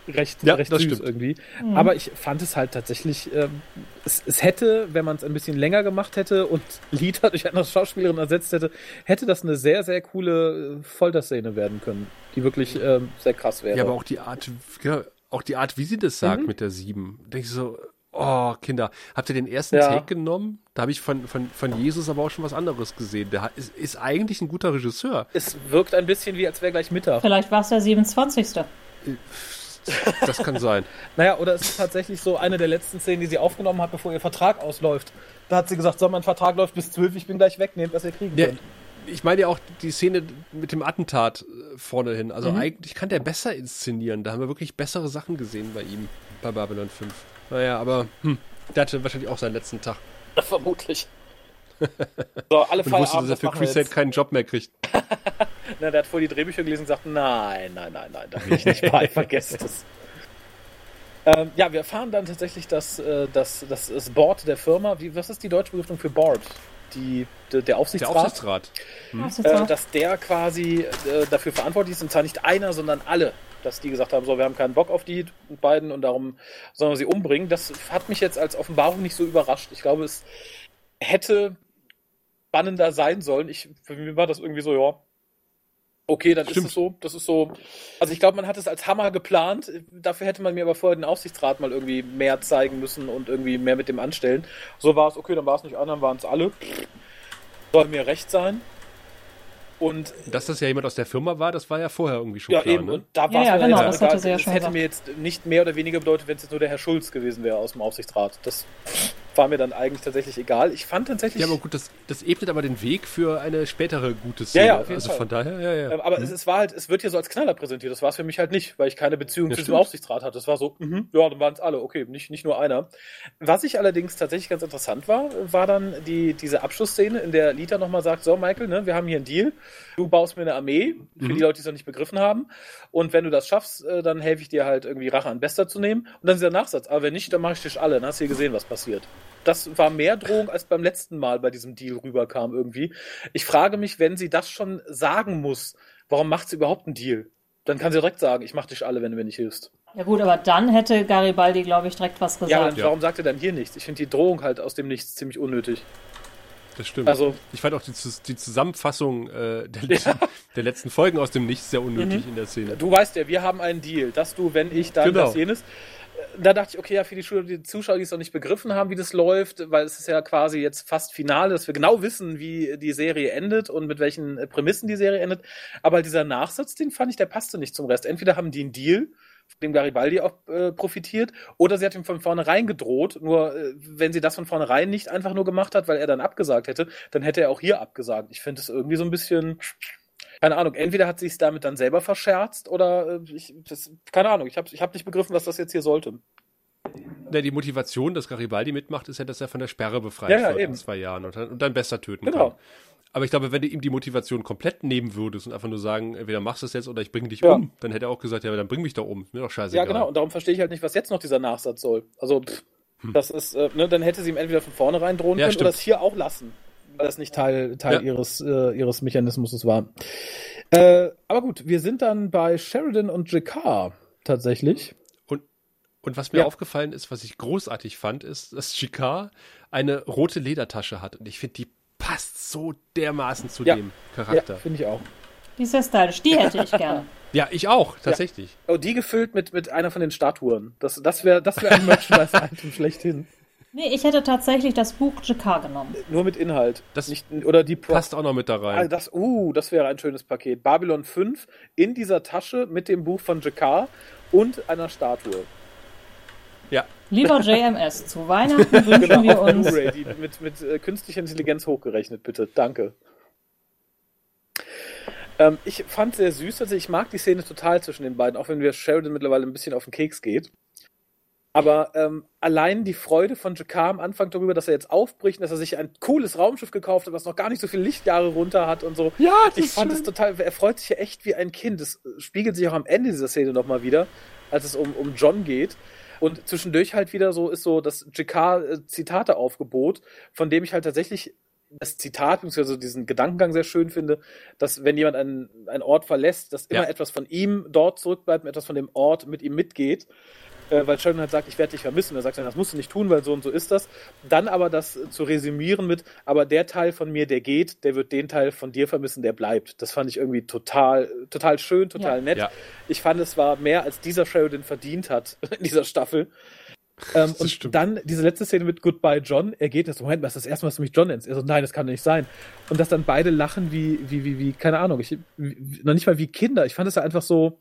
recht, Ja, recht das süß stimmt. irgendwie. Mhm. Aber ich fand es halt tatsächlich, ähm, es, es hätte, wenn man es ein bisschen länger gemacht hätte und Lita durch eine andere Schauspielerin ersetzt hätte, hätte das eine sehr, sehr coole äh, Folterszene werden können, die wirklich ähm, sehr krass wäre. Ja, aber auch die Art, ja, auch die Art, wie sie das sagt Mhm. mit der sieben. Denke ich so, oh, Kinder, habt ihr den ersten Ja. Take genommen? Da habe ich von, von, von Jesus aber auch schon was anderes gesehen. Der ist, ist eigentlich ein guter Regisseur. es wirkt ein bisschen wie, als wäre gleich Mittag. Vielleicht war es der 27. Das kann sein. Naja, oder es ist tatsächlich so eine der letzten Szenen, die sie aufgenommen hat, bevor ihr Vertrag ausläuft. Da hat sie gesagt, so, mein Vertrag läuft bis 12, ich bin gleich weg, nehmt, was ihr kriegen Der, könnt. ich meine ja auch die Szene mit dem Attentat äh, vorne hin. Mhm. Also eigentlich kann der besser inszenieren. Da haben wir wirklich bessere Sachen gesehen bei ihm, bei Babylon 5. Naja, aber hm, der hatte wahrscheinlich auch seinen letzten Tag. Vermutlich. So, alle Und wusste, dass er für Crusade jetzt. keinen Job mehr kriegt. Na, der hat vorher die Drehbücher gelesen und gesagt, nein, nein, nein, nein, da bin ich nicht bei, vergesst es. Ähm, ja, wir erfahren dann tatsächlich, dass, äh, dass, dass das Board der Firma, wie, was ist die deutsche Begriftung für Board? Die, der, der Der Aufsichtsrat? Aufsichtsrat. äh, dass der quasi äh, dafür verantwortlich ist und zwar nicht einer, sondern alle. Dass die gesagt haben, so, wir haben keinen Bock auf die beiden und darum sollen wir sie umbringen. Das hat mich jetzt als Offenbarung nicht so überrascht. Ich glaube, es hätte spannender sein sollen. Ich, für mich war das irgendwie so, ja, okay, dann Stimmt. ist es so. Das ist so. Also ich glaube, man hat es als Hammer geplant. Dafür hätte man mir aber vorher den Aufsichtsrat mal irgendwie mehr zeigen müssen und irgendwie mehr mit dem anstellen. So war es, okay, dann war es nicht anderen, waren es alle. Soll mir recht sein. Und Dass das ja jemand aus der Firma war, das war ja vorher irgendwie schon ja, klar. eben. ne? Und da Ja, war ja, genau, das egal. hatte sie ja schon hätte gesagt. mir jetzt nicht mehr oder weniger bedeutet, wenn es jetzt nur der Herr Schulz gewesen wäre aus dem Aufsichtsrat. Das war mir dann eigentlich tatsächlich egal. Ich fand tatsächlich. Ja, aber gut, das, das ebnet aber den Weg für eine spätere gute Szene. Ja, ja, auf jeden also Fall. von daher, ja, ja. Ähm, aber es, es war halt, es wird hier so als Knaller präsentiert. Das war es für mich halt nicht, weil ich keine Beziehung Ja, zu diesem stimmt. Aufsichtsrat hatte. Das war so, mhm, ja, dann waren es alle, okay, nicht, nicht nur einer. Was ich allerdings tatsächlich ganz interessant war, war dann die, diese Abschlussszene, in der Lita nochmal sagt: So, Michael, ne, wir haben hier einen Deal. Du baust mir eine Armee, für Mhm. die Leute, die es noch nicht begriffen haben. Und wenn du das schaffst, äh, dann helfe ich dir halt irgendwie Rache an Bester zu nehmen. Und dann dieser Nachsatz, aber wenn nicht, dann mache ich dich alle. Dann hast du hier gesehen, was passiert. Das war mehr Drohung, als beim letzten Mal bei diesem Deal rüberkam irgendwie. Ich frage mich, wenn sie das schon sagen muss, warum macht sie überhaupt einen Deal? Dann kann sie direkt sagen, ich mach dich alle, wenn du mir nicht hilfst. Ja gut, aber dann hätte Garibaldi, glaube ich, direkt was Ja, gesagt. dann, Ja. warum sagt er dann hier nichts? Ich finde die Drohung halt aus dem Nichts ziemlich unnötig. Das stimmt. Also, ich fand auch die, die Zusammenfassung äh, der, letzten, der letzten Folgen aus dem Nichts sehr unnötig Mhm. in der Szene. du weißt ja, wir haben einen Deal, dass du, wenn ich, dann Genau. das jenes. Da dachte ich, okay, ja, für die, Schule, die Zuschauer, die es noch nicht begriffen haben, wie das läuft, weil es ist ja quasi jetzt fast Finale, dass wir genau wissen, wie die Serie endet und mit welchen äh, Prämissen die Serie endet. Aber dieser Nachsatz, den fand ich, der passte nicht zum Rest. Entweder haben die einen Deal, von dem Garibaldi auch äh, profitiert, oder sie hat ihm von vornherein gedroht. Nur, äh, wenn sie das von vornherein nicht einfach nur gemacht hat, weil er dann abgesagt hätte, dann hätte er auch hier abgesagt. Ich finde es irgendwie so ein bisschen keine Ahnung, entweder hat sie es damit dann selber verscherzt oder äh, ich, das, keine Ahnung, ich habe ich hab nicht begriffen, was das jetzt hier sollte. Ja, die Motivation, dass Garibaldi mitmacht, ist ja, dass er von der Sperre befreit Ja, ja, wird eben. in zwei Jahren und dann, und dann besser töten Genau. kann. Aber ich glaube, wenn du ihm die Motivation komplett nehmen würdest und einfach nur sagen, entweder machst du es jetzt oder ich bringe dich Ja. um, dann hätte er auch gesagt, ja, dann bring mich doch um. Mir doch scheißegal. Ja, genau, und darum verstehe ich halt nicht, was jetzt noch dieser Nachsatz soll. Also, pff, Hm. das ist, äh, ne, dann hätte sie ihm entweder von vornherein drohen Ja, können oder stimmt. es hier auch lassen, weil das nicht Teil, Teil Ja. ihres, äh, ihres Mechanismus war. Äh, aber gut, wir sind dann bei Sheridan und Jakar tatsächlich. Und, und was mir Ja. aufgefallen ist, was ich großartig fand, ist, dass Chicard eine rote Ledertasche hat. Und ich finde, die passt so dermaßen zu Ja. dem Ja, Charakter. finde ich auch. Die ist sehr stylisch. Die hätte ich gern. Ja, ich auch, tatsächlich. Oh, die gefüllt mit, mit einer von den Statuen. Das, das wäre das wär ein Merchandise-Item schlechthin. Nee, ich hätte tatsächlich das Buch Jakar genommen. Nur mit Inhalt. Das nicht, oder die Pro Passt auch noch mit da Ah, rein. das, uh, das wäre ein schönes Paket. Babylon 5 in dieser Tasche mit dem Buch von Jakar und einer Statue. Ja, Lieber JMS, zu Weihnachten wünschen wir auf uns. Blu-ray, die mit, mit äh, künstlicher Intelligenz hochgerechnet, bitte. Danke. Ähm, ich fand sehr süß, also ich mag die Szene total zwischen den beiden, auch wenn mir Sheridan mittlerweile ein bisschen auf den Keks geht. Aber ähm, allein die Freude von Jakar am Anfang darüber, dass er jetzt aufbricht, und dass er sich ein cooles Raumschiff gekauft hat, was noch gar nicht so viele Lichtjahre runter hat und so. Ja, das ich fand es total, er freut sich ja echt wie ein Kind. Das äh, spiegelt sich auch am Ende dieser Szene nochmal wieder, als es um, um John geht. Und zwischendurch halt wieder so ist so das Jakar äh, Zitate Aufgebot, von dem ich halt tatsächlich das Zitat bzw. diesen Gedankengang sehr schön finde, dass wenn jemand einen, einen Ort verlässt, dass immer Ja. etwas von ihm dort zurückbleibt und etwas von dem Ort mit ihm mitgeht. Äh, weil Sheldon halt sagt, ich werde dich vermissen. Er sagt dann, das musst du nicht tun, weil so und so ist das. Dann aber das zu resümieren mit, aber der Teil von mir, der geht, der wird den Teil von dir vermissen, der bleibt. Das fand ich irgendwie total, total schön, total Ja. nett. Ja. Ich fand, es war mehr, als dieser Sheridan verdient hat in dieser Staffel. Ähm, Das und stimmt. dann diese letzte Szene mit Goodbye John. Er geht das Moment, was ist das erste Mal, dass du mich John nennst? Er so, nein, das kann doch nicht sein. Und dass dann beide lachen wie, wie, wie, wie, keine Ahnung, ich, wie, noch nicht mal wie Kinder. Ich fand es einfach so,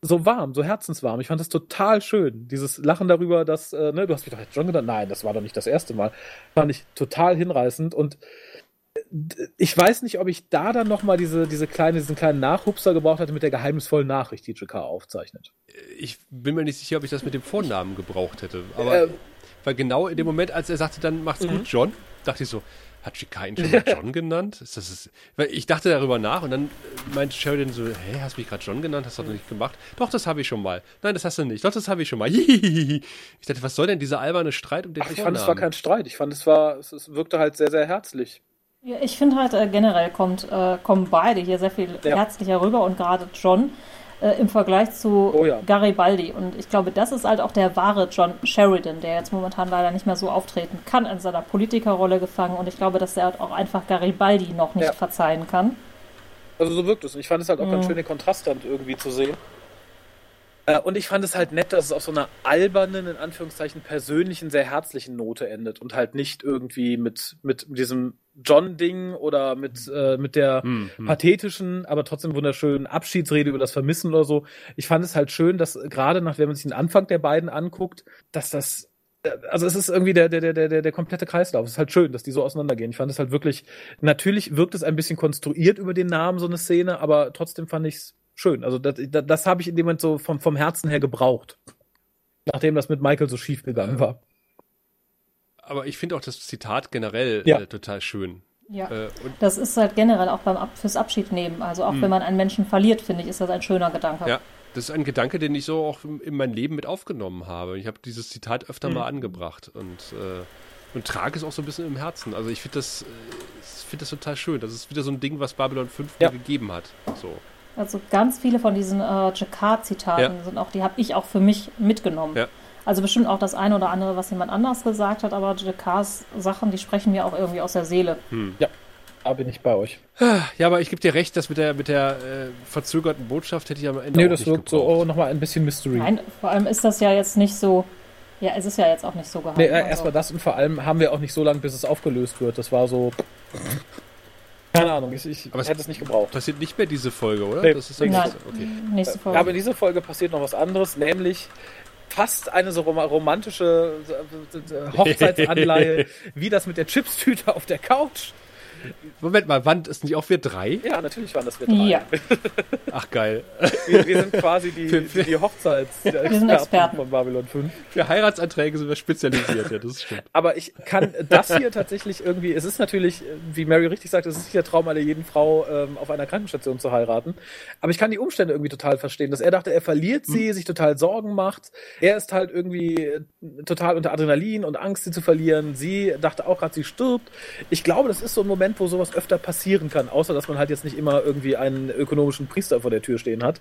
so warm, so herzenswarm. Ich fand das total schön. Dieses Lachen darüber, dass, äh, ne, du hast mich doch jetzt John genannt. Nein, das war doch nicht das erste Mal. Fand ich total hinreißend und äh, ich weiß nicht, ob ich da dann nochmal diese, diese kleine, diesen kleinen Nachhupser gebraucht hätte mit der geheimnisvollen Nachricht, die JK aufzeichnet. Ich bin mir nicht sicher, ob ich das mit dem Vornamen gebraucht hätte. Aber Ähm. weil genau in dem Moment, als er sagte, dann macht's Mhm. gut, John, dachte ich so, hat Chika ihn schon mal John genannt? Ist das ist, weil ich dachte darüber nach und dann äh, meinte Sheridan so, hä, hast du mich gerade John genannt? Hast du doch nicht gemacht? Doch, das habe ich schon mal. Nein, das hast du nicht. Doch, das habe ich schon mal. Ich dachte, was soll denn dieser alberne Streit um den Ach, ich fand, es war kein Streit. Ich fand, es war, es, es wirkte halt sehr, sehr herzlich. Ja, ich finde halt äh, generell kommt, äh, kommen beide hier sehr viel Ja. herzlicher rüber und gerade John äh, im Vergleich zu Oh ja. Garibaldi. Und ich glaube, das ist halt auch der wahre John Sheridan, der jetzt momentan leider nicht mehr so auftreten kann, in seiner Politikerrolle gefangen. Und ich glaube, dass er halt auch einfach Garibaldi noch nicht Ja. verzeihen kann. Also so wirkt es. Und ich fand es halt auch ganz Mhm. schön, den Kontrast dann irgendwie zu sehen. Äh, Und ich fand es halt nett, dass es auf so einer albernen, in Anführungszeichen, persönlichen, sehr herzlichen Note endet und halt nicht irgendwie mit, mit diesem John-Ding oder mit, äh, mit der Hm, hm. pathetischen, aber trotzdem wunderschönen Abschiedsrede über das Vermissen oder so. Ich fand es halt schön, dass gerade nach, wenn man sich den Anfang der beiden anguckt, dass das äh, also es ist irgendwie der, der, der, der, der komplette Kreislauf. Es ist halt schön, dass die so auseinandergehen. Ich fand es halt wirklich, natürlich wirkt es ein bisschen konstruiert über den Namen, so eine Szene, aber trotzdem fand ich es schön. Also das, das, das habe ich in dem Moment so vom, vom Herzen her gebraucht. Nachdem das mit Michael so schief gegangen war. Aber ich finde auch das Zitat generell Ja. äh, total schön. Ja. Äh, und Das ist halt generell auch beim Ab fürs Abschied nehmen. Also auch Hm. wenn man einen Menschen verliert, finde ich, ist das ein schöner Gedanke. Ja, das ist ein Gedanke, den ich so auch in in mein Leben mit aufgenommen habe. Ich habe dieses Zitat öfter mal angebracht und, äh, und trage es auch so ein bisschen im Herzen. Also ich finde das, äh, ich finde das total schön. Das ist wieder so ein Ding, was Babylon 5 Ja. mir gegeben hat. So. Also ganz viele von diesen äh, Jacquard-Zitaten Ja. sind auch, die habe ich auch für mich mitgenommen. Ja. Also bestimmt auch das eine oder andere, was jemand anders gesagt hat, aber Jacquards Sachen, die sprechen mir auch irgendwie aus der Seele. Da bin ich bei euch. Ja, aber ich gebe dir recht, dass mit der, mit der äh, verzögerten Botschaft hätte ich am Ende Nee, auch das nicht wirkt so, oh, nochmal ein bisschen Mystery. Nein, vor allem ist das ja jetzt nicht so, ja, es ist ja jetzt auch nicht so geheim. Nee, äh, also. erstmal das und vor allem haben wir auch nicht so lange, bis es aufgelöst wird. Das war so. Keine Ahnung, ich, ich Aber es- hätte es nicht gebraucht. Passiert nicht mehr diese Folge, oder? Nee, das ist nee. Nein, okay. nächste Folge. Aber in dieser Folge passiert noch was anderes, nämlich fast eine so rom romantische äh, äh, Hochzeitsanleihe, wie das mit der Chipstüte auf der Couch. Moment mal, waren es nicht auch wir drei? Ja, natürlich waren das wir drei. Ja. Ach geil. Wir, wir sind quasi die, Für- die, die Hochzeitsexperten Wir sind Experten. von Babylon 5. Für Heiratsanträge sind wir spezialisiert, ja, das stimmt. Aber ich kann das hier tatsächlich irgendwie, es ist natürlich, wie Mary richtig sagt, es ist nicht der Traum aller jeden Frau, ähm, auf einer Krankenstation zu heiraten. Aber ich kann die Umstände irgendwie total verstehen, dass er dachte, er verliert sie, sich total Sorgen macht. Er ist halt irgendwie äh, total unter Adrenalin und Angst, sie zu verlieren. Sie dachte auch gerade, sie stirbt. Ich glaube, das ist so ein Moment, wo sowas öfter passieren kann, außer dass man halt jetzt nicht immer irgendwie einen ökonomischen Priester vor der Tür stehen hat.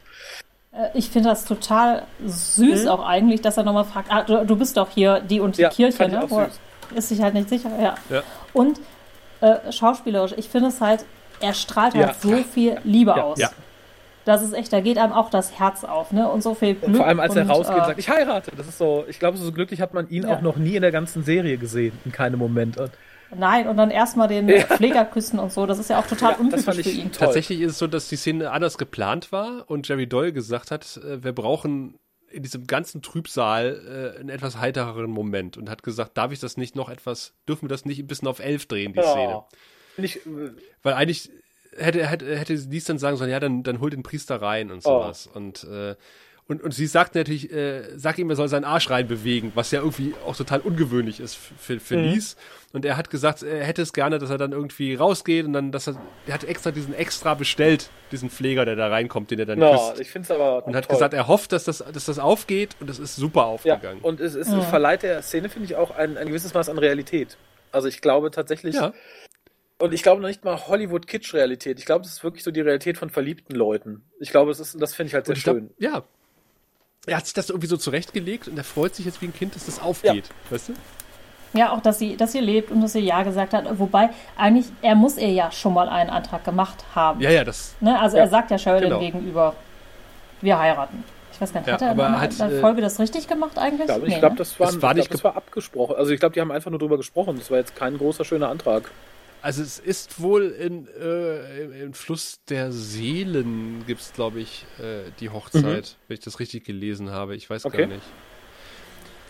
Äh, Ich finde das total süß auch eigentlich, dass er nochmal fragt, ah, du, du bist doch hier die und die Mhm. Ja, Kirche, ne? auch Wo er- süß. Ist sich halt nicht sicher, ja. Ja. Und äh, schauspielerisch, ich finde es halt, er strahlt Ja. halt so viel Liebe Ja. aus. Ja. Das ist echt, da geht einem auch das Herz auf, ne? Und so viel Glück. Vor allem, als er und, rausgeht und äh, sagt, ich heirate. Das ist so, ich glaube, so glücklich hat man ihn Ja. auch noch nie in der ganzen Serie gesehen. In keinem Moment. Und Nein, und dann erstmal den Ja. Pfleger küssen und so, das ist ja auch total Ja, untypisch für ihn. toll. Tatsächlich ist es so, dass die Szene anders geplant war und Jerry Doyle gesagt hat, äh, wir brauchen in diesem ganzen Trübsal äh, einen etwas heitereren Moment und hat gesagt, darf ich das nicht noch etwas, dürfen wir das nicht ein bisschen auf elf drehen, die Szene? Ja. Finde ich, äh, Weil eigentlich hätte, hätte, hätte Lies dann sagen sollen, ja, dann, dann hol den Priester rein und sowas. Und, äh, und, und sie sagt natürlich, äh, sag ihm, er soll seinen Arsch rein bewegen, was ja irgendwie auch total ungewöhnlich ist für, für Lies. Und er hat gesagt, er hätte es gerne, dass er dann irgendwie rausgeht und dann, dass er, er hat extra diesen extra bestellt, diesen Pfleger, der da reinkommt, den er dann no, küsst. ich finde es aber. Und hat toll. gesagt, er hofft, dass das, dass das aufgeht und das ist super ja, aufgegangen. und es, es verleiht der Szene, finde ich, auch ein, ein gewisses Maß an Realität. Also ich glaube tatsächlich, ja. und ich glaube noch nicht mal Hollywood-Kitsch-Realität. Ich glaube, das ist wirklich so die Realität von verliebten Leuten. Ich glaube, es ist, das finde ich halt sehr ich glaub, schön. ja. Er hat sich das irgendwie so zurechtgelegt und er freut sich jetzt wie ein Kind, dass das aufgeht. Weißt du? Ja, auch, dass sie, dass sie lebt und dass sie Ja gesagt hat. Wobei, eigentlich, er muss ihr ja schon mal einen Antrag gemacht haben. Ja, ja, das. Ne? Also Ja, er sagt ja Sheridan genau. gegenüber, wir heiraten. Ich weiß gar nicht, Ja, hat er in aber einer hat, der äh, Folge das richtig gemacht eigentlich? Ja, aber ich Nee, glaube, ne? das, war, nicht glaub, das war abgesprochen. Also ich glaube, die haben einfach nur drüber gesprochen. Das war jetzt kein großer, schöner Antrag. Also es ist wohl in, äh, im, Fluss der Seelen gibt es, glaube ich, äh, die Hochzeit, wenn ich das richtig gelesen habe. Ich weiß Okay. gar nicht.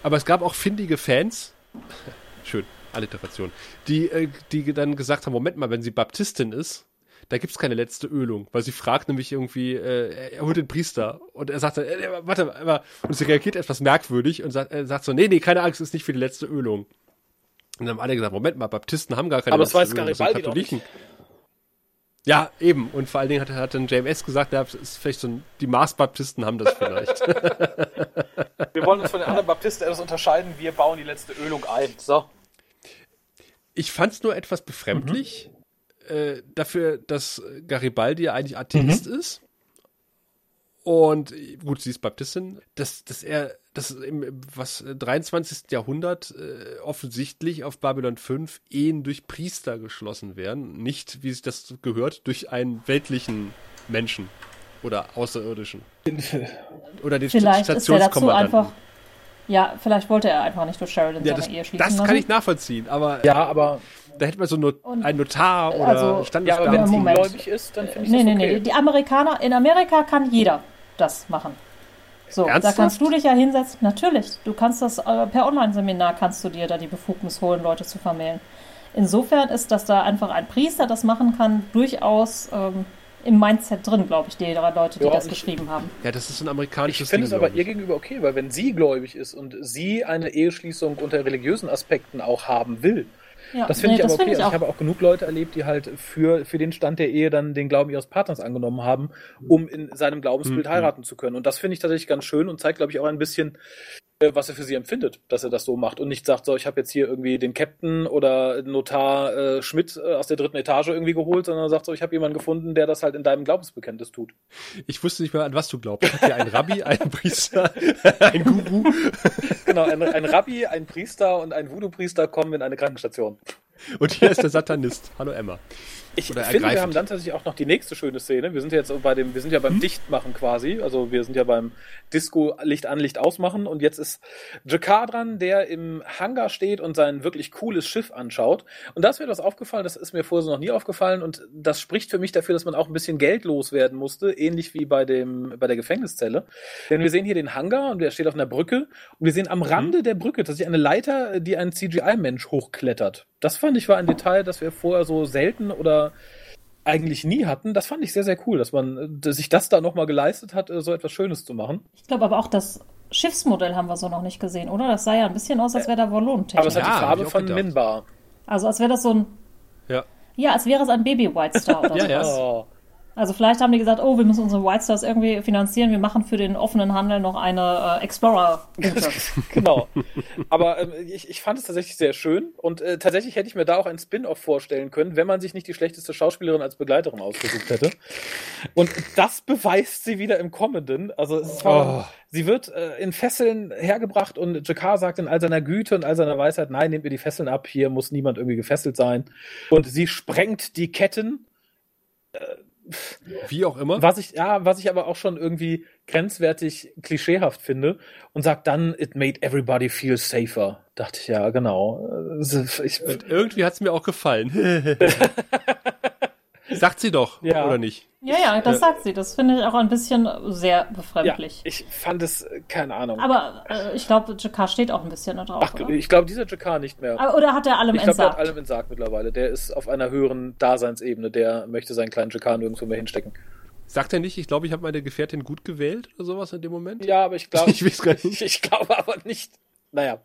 Aber es gab auch findige Fans, schön, Alliteration, die, äh, die dann gesagt haben, Moment mal, wenn sie Baptistin ist, da gibt's keine letzte Ölung, weil sie fragt nämlich irgendwie, äh, er holt den Priester und er sagt dann, äh, warte, aber und sie reagiert etwas merkwürdig und sagt, äh, sagt so, nee, nee, keine Angst, ist nicht für die letzte Ölung. Und dann haben alle gesagt, Moment mal, Baptisten haben gar keine Aber das weiß Garibaldi Katholiken. Ja, eben. Und vor allen Dingen hat, hat dann JMS gesagt, ja, es ist vielleicht so ein, die Mars-Baptisten haben das vielleicht. Wir wollen uns von den anderen Baptisten etwas unterscheiden. Wir bauen die letzte Ölung ein. So. ich fand's nur etwas befremdlich, äh, dafür, dass Garibaldi ja eigentlich Atheist ist. Und äh, gut, sie ist Baptistin, dass, dass er, dass im was äh, 23. Jahrhundert äh, offensichtlich auf Babylon 5 Ehen durch Priester geschlossen werden, nicht, wie sich das gehört, durch einen weltlichen Menschen oder Außerirdischen. Oder den Vielleicht ist er dazu Stationskommandanten. einfach. Ja, vielleicht wollte er einfach nicht durch Sheridan Ja, seine das, Ehe schließen das lassen. kann ich nachvollziehen, aber Ja, aber da hätte man so Not, Und- einen Notar oder also- ja, aber wenn sie Moment. gläubig ist, dann finde ich Nee, das nee, okay. nee. Die Amerikaner, in Amerika kann jeder das machen. So, Ernsthaft? da kannst du dich ja hinsetzen. Natürlich, du kannst das äh, per Online-Seminar kannst du dir da die Befugnis holen, Leute zu vermählen. Insofern ist, dass da einfach ein Priester das machen kann, durchaus ähm, im Mindset drin, glaube ich, der Leute, die Ja, das ich- geschrieben haben. Ja, das ist ein Ich amerikanisches finde es aber ihr ich. gegenüber okay, weil wenn sie gläubig ist und sie eine Eheschließung unter religiösen Aspekten auch haben will, Ja, das finde nee, ich aber okay. find Also ich habe auch genug Leute erlebt, die halt für, für den Stand der Ehe dann den Glauben ihres Partners angenommen haben, um in seinem Glaubensbild Mhm. heiraten zu können. Und das finde ich tatsächlich ganz schön und zeigt, glaube ich, auch ein bisschen, was er für sie empfindet, dass er das so macht und nicht sagt, so, ich habe jetzt hier irgendwie den Captain oder Notar äh, Schmidt äh, aus der dritten Etage irgendwie geholt, sondern sagt so, ich habe jemanden gefunden, der das halt in deinem Glaubensbekenntnis tut. Ich wusste nicht mehr, an was du glaubst. Ich einen Rabbi, einen Priester, einen Guru Genau, ein, ein Rabbi, ein Priester und ein Voodoo-Priester kommen in eine Krankenstation. und hier ist der Satanist. Hallo Emma. Ich finde, ergreifend. wir haben dann tatsächlich auch noch die nächste schöne Szene. Wir sind ja jetzt bei dem, wir sind ja beim hm? Dichtmachen quasi. Also wir sind ja beim Disco Licht an, Licht ausmachen. Und jetzt ist Jakar dran, der im Hangar steht und sein wirklich cooles Schiff anschaut. Und da ist mir etwas aufgefallen, das ist mir vorher so noch nie aufgefallen. Und das spricht für mich dafür, dass man auch ein bisschen Geld loswerden musste, ähnlich wie bei dem, bei der Gefängniszelle. Denn wir sehen hier den Hangar und der steht auf einer Brücke. Und wir sehen am Rande mhm. der Brücke tatsächlich eine Leiter, die ein CGI-Mensch hochklettert. Das fand ich war ein Detail, das wir vorher so selten oder eigentlich nie hatten. Das fand ich sehr, sehr cool, dass man dass sich das da nochmal geleistet hat, so etwas Schönes zu machen. Ich glaube aber auch, das Schiffsmodell haben wir so noch nicht gesehen, oder? Das sah ja ein bisschen aus, als wäre da Volumentechnik. Aber es hat ja, die Farbe von gedacht. Minbar. Also als wäre das so ein... Ja. Ja, als wäre es ein Baby White Star oder ja, sowas. Ja. Also vielleicht haben die gesagt, oh, wir müssen unsere White Stars irgendwie finanzieren, wir machen für den offenen Handel noch eine äh, explorer Genau. Aber ähm, ich, ich fand es tatsächlich sehr schön und äh, tatsächlich hätte ich mir da auch ein Spin-off vorstellen können, wenn man sich nicht die schlechteste Schauspielerin als Begleiterin ausgesucht hätte. Und das beweist sie wieder im Kommenden. Also es war, oh. sie wird äh, in Fesseln hergebracht und Jakar sagt in all seiner Güte und all seiner Weisheit, nein, nehmt mir die Fesseln ab, hier muss niemand irgendwie gefesselt sein. Und sie sprengt die Ketten. Äh, wie auch immer. Was ich, ja, was ich aber auch schon irgendwie grenzwertig klischeehaft finde und sagt dann, it made everybody feel safer. Dachte ich, ja, genau. Ich, und irgendwie hat es mir auch gefallen. Sagt sie doch, ja. oder nicht? Ja, ja, das sagt sie. Das finde ich auch ein bisschen sehr befremdlich. Ja, ich fand es, keine Ahnung. Aber äh, ich glaube, Jakar steht auch ein bisschen da drauf. Ach, oder? ich glaube, dieser Jakar nicht mehr. Aber, oder hat er allem ich glaub, entsagt? Ich glaube, er hat allem entsagt mittlerweile. Der ist auf einer höheren Daseinsebene. Der möchte seinen kleinen Jakar nirgendwo mehr hinstecken. Sagt er nicht, ich glaube, ich habe meine Gefährtin gut gewählt oder sowas in dem Moment? Ja, aber ich glaube. ich weiß gar nicht. Ich, ich glaube aber nicht. Naja,